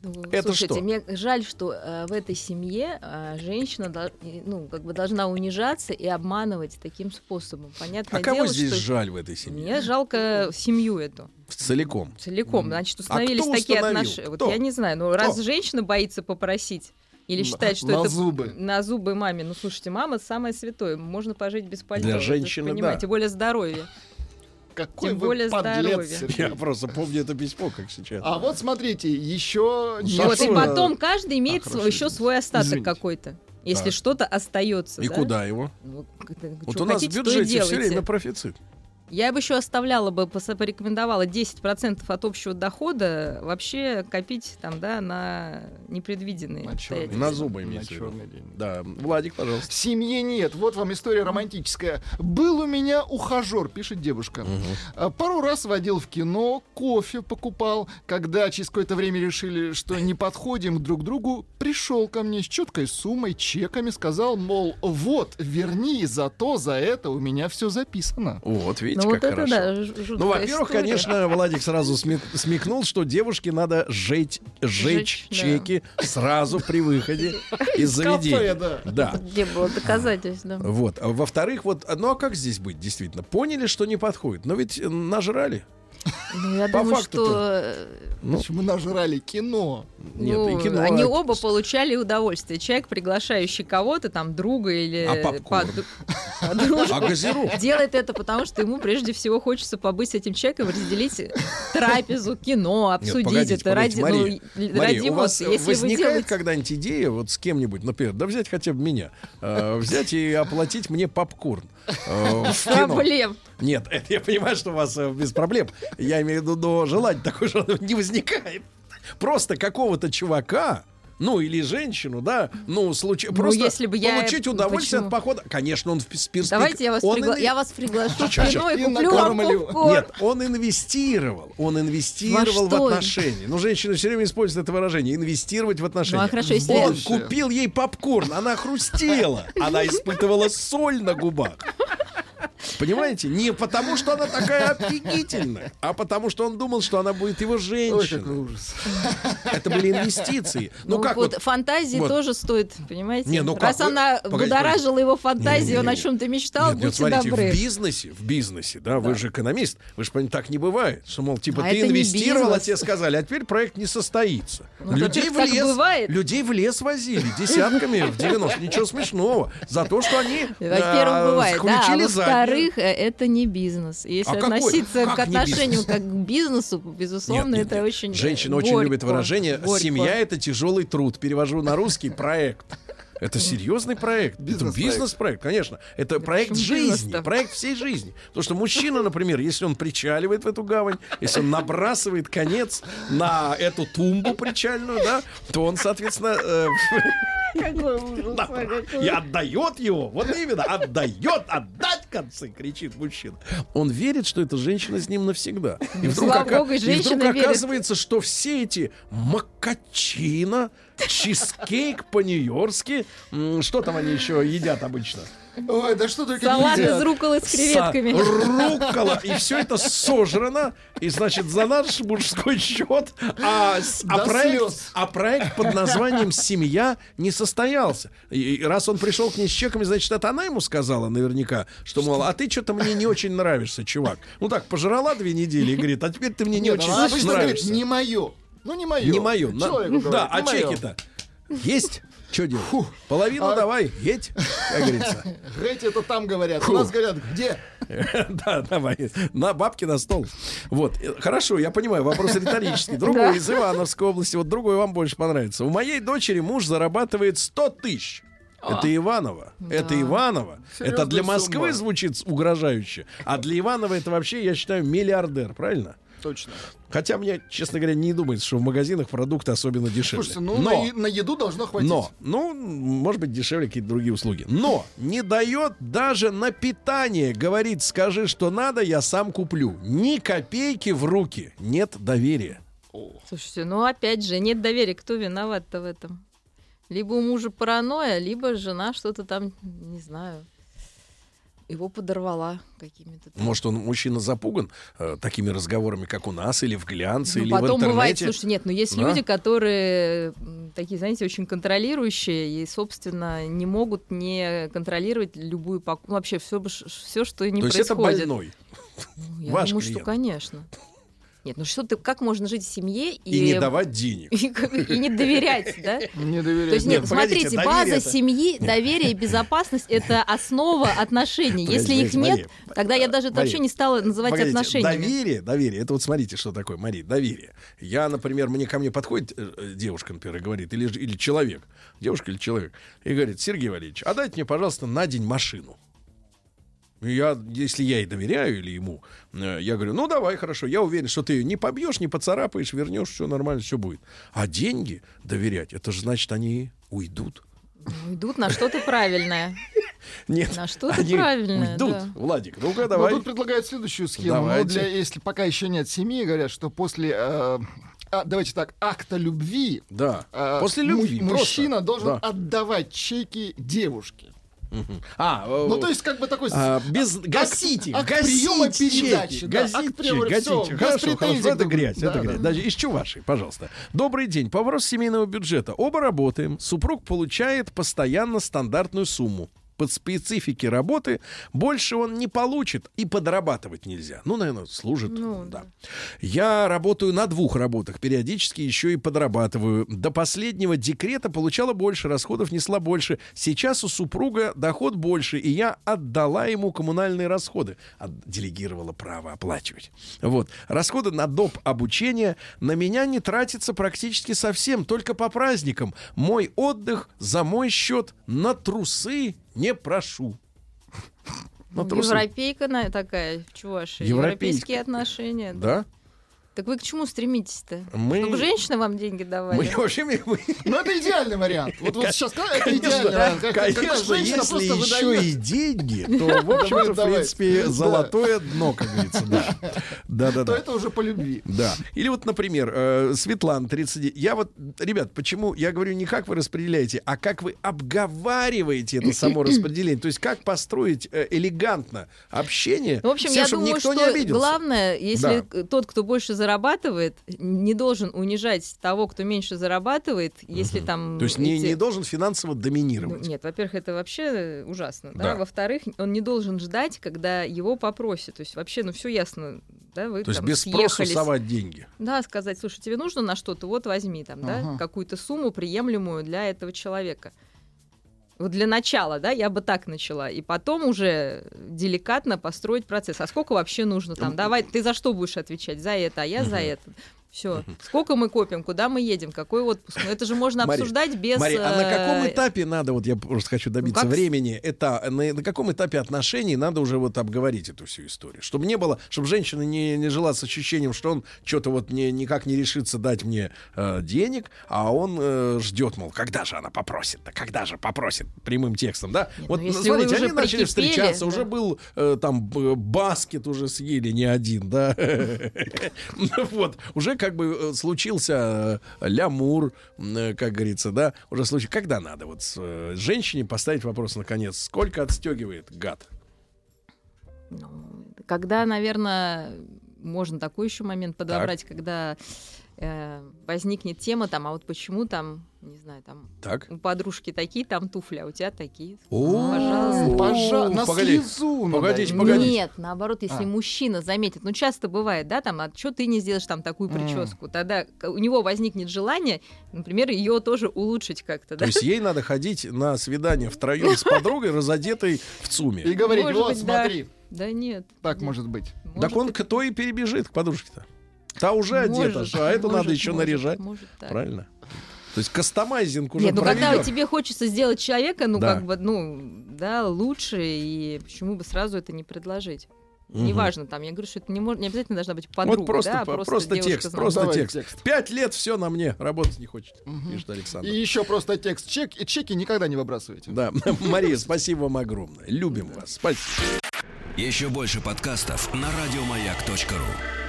Ну, Это Слушайте, что? мне жаль, что э, в этой семье э, женщина и, ну, как бы должна унижаться и обманывать таким способом. Понятное А кого дело, здесь что жаль в этой семье? мне жалко семью эту. Целиком. Целиком. Значит, А установились кто такие отношения. Вот я не знаю, но раз женщина боится попросить или считает, что на это зубы. на зубы маме. Ну, слушайте, мама самое святое. Можно пожить без пальто. Для женщины, понимаете, да. Тем более здоровье. Какой Тем вы более подлец, здоровье. Я просто помню это письмо, как сейчас. А вот смотрите, еще... Ну, Вот, и потом каждый имеет А, свой- еще свой остаток Извините. какой-то. Если Так. что-то остается. И да? куда его? Ну, Вот что у нас в хотите, бюджете все время профицит. Я бы еще оставляла бы, порекомендовала 10% от общего дохода вообще копить там, да, на непредвиденные обстоятельства. На зубы имеется в виду. Да, Владик, пожалуйста. Семьи нет. Вот вам история романтическая. Был у меня ухажер, пишет девушка. А, Пару раз водил в кино, кофе покупал. Когда через какое-то время решили, что не подходим друг к другу, пришел ко мне с четкой суммой, чеками, сказал, мол, вот, верни, зато за это у меня все записано. Вот, видите, Ну, как вот это хорошо. да, ну, во-первых, история. конечно, Владик сразу смек- смекнул, что девушке надо жечь, Жечь, жечь да. чеки сразу при выходе (laughs) из кафе, заведения. да. Да. Где было доказательств, да. Вот. А во-вторых, вот, ну а как здесь быть, действительно? Поняли, что не подходит, но ведь нажрали. Ну, я По думаю, что э, Ну, Мы нажрали кино. Нет, ну, и кино, они а- оба получали удовольствие. Человек, приглашающий кого-то, там, друга или А попкорн? подру- подружку, А газировку? делает это потому, что ему прежде всего хочется побыть с этим человеком, разделить трапезу, кино, Нет, обсудить погодите, это погодите, ради, Мария, ну, Мария, ради у вас. Если возникает делаете... когда-нибудь идея вот с кем-нибудь, например, да взять хотя бы меня, э, взять и оплатить мне попкорн? Проблем. Нет, это я понимаю, что у вас э, без проблем. Я имею в виду, но желание такое же не возникает. Просто какого-то чувака, ну или женщину, да, ну случай, Ну, просто если бы я- получить удовольствие почему? от похода. Конечно, он в пис- перспек- Давайте я вас, он пригла- инве- я вас приглашу в Чё, чё? кино и куплю вам. Нет, он инвестировал. Он инвестировал в отношения. Ну, женщины все время используют это выражение. Инвестировать в отношения. Ну, а хорошо, если- Он купил ей попкорн. Она хрустела. Она испытывала соль на губах. Понимаете? Не потому, что она такая офигительная, а потому, что он думал, что она будет его Ой, какой женщиной. ужас. Это были инвестиции. Ну, Ну, как вот, вот... фантазии вот. тоже стоит, понимаете? Не, ну как Раз вы- она Погодите, будоражила его фантазии, он о чем-то мечтал, Нет, нет, будьте смотрите, добры. в бизнесе, в бизнесе, да, вы же экономист, вы же понимаете, так не бывает, что, мол, типа, А ты инвестировал, а тебе сказали, а теперь проект не состоится. Ну, таких так бывает. людей в лес возили десятками в 90 ничего смешного, за то, что они (laughs) Во-первых, а, бывает, да. А во-вторых, э, это не бизнес. Если А какой? относиться Как к не отношению как к бизнесу, безусловно, Нет, нет, это нет. очень Женщина очень любит выражение горько. «семья — это тяжелый труд». Перевожу на русский «проект». Это серьезный проект. Это Бизнес-проект. конечно. Это проект жизни, проект всей жизни. Потому что мужчина, например, если он причаливает в эту гавань, если он набрасывает конец на эту тумбу причальную, да, то он, соответственно, э, Какой ужас, да, какой и отдает его. Вот именно, отдает, отдать концы, кричит мужчина. Он верит, что эта женщина с ним навсегда. И вдруг, Слава ока- богу, и вдруг верит. оказывается, что все эти макачино, чизкейк по-нью-йоркски, м, что там они еще едят обычно? Ой, да что только Салат из рукколы с креветками. Са- руккола. И все это сожрано. И, значит, за наш мужской счет. А, а проект, а проект под названием «Семья» не состоялся. И, и раз он пришел к ней с чеками, значит, это она ему сказала наверняка, что, мол, а ты что-то мне не очень нравишься, чувак. Ну так, пожрала две недели и говорит, а теперь ты мне не Нет, очень она обычно говорит, нравишься. не мое. Ну, не мое. Не мое. На- Человеку Да, а чеки-то? Есть? Что делать? Половину А- давай, едь, как говорится. (laughs) Эти это там говорят. У нас говорят, где? (laughs) Да, давай. На бабки на стол. Вот. Э, Хорошо, я понимаю, вопрос риторический. Другой из Ивановской области. Вот другой вам больше понравится. У моей дочери муж зарабатывает 100 тысяч. Это Иваново. Это Иваново. Серьезная это для Москвы сумма. звучит угрожающе. А для Иванова это вообще, я считаю, миллиардер, правильно? Точно. Хотя мне, честно говоря, не думается, что в магазинах продукты особенно дешевле. Слушайте, ну Но- на, на еду должно хватить. но, ну, может быть, дешевле какие-то другие услуги. Но не дает даже на питание. Говорит, скажи, что надо, я сам куплю. Ни копейки в руки. Нет доверия. Слушайте, ну опять же, нет доверия. Кто виноват-то в этом? Либо у мужа паранойя, либо жена что-то там, не знаю. Его подорвала какими-то... там- Может, он мужчина запуган э, такими разговорами, как у нас, или в глянце, Ну, или в потом бывает, интернете? слушай, нет, но есть Да? люди, которые такие, знаете, очень контролирующие и, собственно, не могут не контролировать любую покупку, вообще все, все, что не То есть это происходит. больной. Я Ваш думаю, клиент. что, конечно. Нет, ну что ты, как можно жить в семье и... И не давать денег. И, (laughs) и не доверять, да? (laughs) Не доверять. То есть, нет, Нет, погодите, смотрите, доверие база это- семьи, доверие и безопасность — это (laughs) основа отношений. Если Погодите, их нет, Мария, тогда я даже вообще не стала называть Погодите, отношениями. Доверие, доверие. Это вот смотрите, что такое, Мария, доверие. Я, например, мне ко мне подходит э, э, девушка, например, и говорит, или, или человек, девушка или человек, и говорит, Сергей Валерьевич, а дайте мне, пожалуйста, на день машину. И Я, если я ей доверяю или ему, э, я говорю, ну давай, хорошо, я уверен, что ты ее не побьешь, не поцарапаешь, вернешь, все нормально, все будет. А деньги доверять, это же значит, они уйдут. Ну, Идут на что-то правильное. (laughs) Нет, На что-то они правильное, уйдут. да. Владик, ну-ка Ну, давай. тут предлагают следующую схему. Ну, Давайте. для, если пока еще нет семьи, говорят, что после... э, а, давайте так, акта любви Да, э, после любви. просто. мужчина должен Да. отдавать чеки девушке. А, Ну, то есть, как бы такой... а, без акт- гасите, акт приема передачи. да, акт приема, чеки, всё, гасите. без Хорошо, хорошо, это грязь, другу. это Да, грязь. да. Даже из чувашей, пожалуйста. Добрый день. По вопросу семейного бюджета. Оба работаем. Супруг получает постоянно стандартную сумму. Под специфики работы больше он не получит и подрабатывать нельзя. Ну, наверное, служит. Ну, да. Я работаю на двух работах, периодически еще и подрабатываю. До последнего декрета получала больше, расходов несла больше. Сейчас у супруга доход больше, и я отдала ему коммунальные расходы. Делегировала право оплачивать. Вот. Расходы на доп. обучение на меня не тратятся практически совсем, только по праздникам. Мой отдых за мой счет на трусы не прошу. Трусы. Европейка на- такая, чуваши. Европейские отношения. Да? Так вы к чему стремитесь-то? Мы- Чтобы женщины вам деньги давали? Мы вообще мы- Ну, это идеальный вариант. Вот, вот сейчас это идеальный вариант. Как- конечно, если еще выдает. и деньги, то, в общем-то, в принципе, золотое дно, как говорится, да. Да, да, То это уже по любви. Да. Или вот, например, э, Светлана, 30... Я вот, ребят, почему, я говорю не как вы распределяете, а как вы обговариваете это само распределение. То есть как построить э, элегантно общение, в общем, я чтобы думаю, никто что главное, если тот, кто больше зарабатывает, не должен унижать того, кто меньше зарабатывает, если там... То есть не, эти- не должен финансово Ну, доминировать. Нет, во-первых, это вообще ужасно. Да? Да. Во-вторых, он не должен ждать, когда его попросят. То есть вообще, ну все ясно, да, вы То есть там без спросу съехались. совать деньги. Да, сказать, слушай, тебе нужно на что-то, вот возьми там, да, Ага. какую-то сумму приемлемую для этого человека. Вот для начала, да, я бы так начала. И потом уже деликатно построить процесс. А сколько вообще нужно там? Давай, ты за что будешь отвечать? За это, а я за это. Все. Сколько мы копим, куда мы едем, какой отпуск? Ну, это же можно Мария, обсуждать без... Мария, а на каком э, этапе надо, вот я просто хочу добиться с- времени, это на, на каком этапе отношений надо уже вот обговорить эту всю историю, чтобы не было, чтобы женщина не, не жила с ощущением, что он что-то вот не, никак не решится дать мне э, денег, а он э, ждет, мол, когда же она попросит-то, когда же попросит прямым текстом, да? вот ну, смотрите, они начали встречаться, да. уже был э, там баскет уже съели не один, да? (laughs) Ну Вот, уже как бы э, случился э, лямур, э, как говорится, да, уже случай. Когда надо вот с, женщине поставить вопрос наконец, сколько отстегивает гад? Когда, наверное, можно такой еще момент подобрать, когда э, возникнет тема там, а вот почему там, не знаю, там Так. у подружки такие там туфли, а у тебя такие. О, Пожалуйста. Пожа- на погоди, слезу надо. погодите, погодите. Нет, наоборот, если А. мужчина заметит, ну часто бывает, да, там, а что ты не сделаешь там такую прическу, тогда к- у него возникнет желание, например, ее тоже улучшить как-то, То да. есть ей надо ходить на свидание втроем с подругой, разодетой в ЦУМе. И говорить, Может вот, быть, смотри. Да нет. Так может быть. Так он кто и перебежит к подружке-то. Та уже Может, одета, а эту может, надо еще может, наряжать. может так. Правильно? То есть кастомайзинг уже Нет, ну когда проведен. тебе хочется сделать человека, ну Да. как бы, ну, да, лучше, и почему бы сразу это не предложить? Мгм. Неважно, там, я говорю, что это не, мож- не обязательно должна быть подруга, вот просто, да, а по- просто, просто текст, знакомая. просто Давай текст. текст. Пять лет все на мне, работать не хочет, пишет Александр. И еще просто текст. Чек, и чеки никогда не выбрасывайте. Да, (laughs) Мария, спасибо вам огромное. Любим вас. Спасибо. Еще больше подкастов на радиомаяк.ру.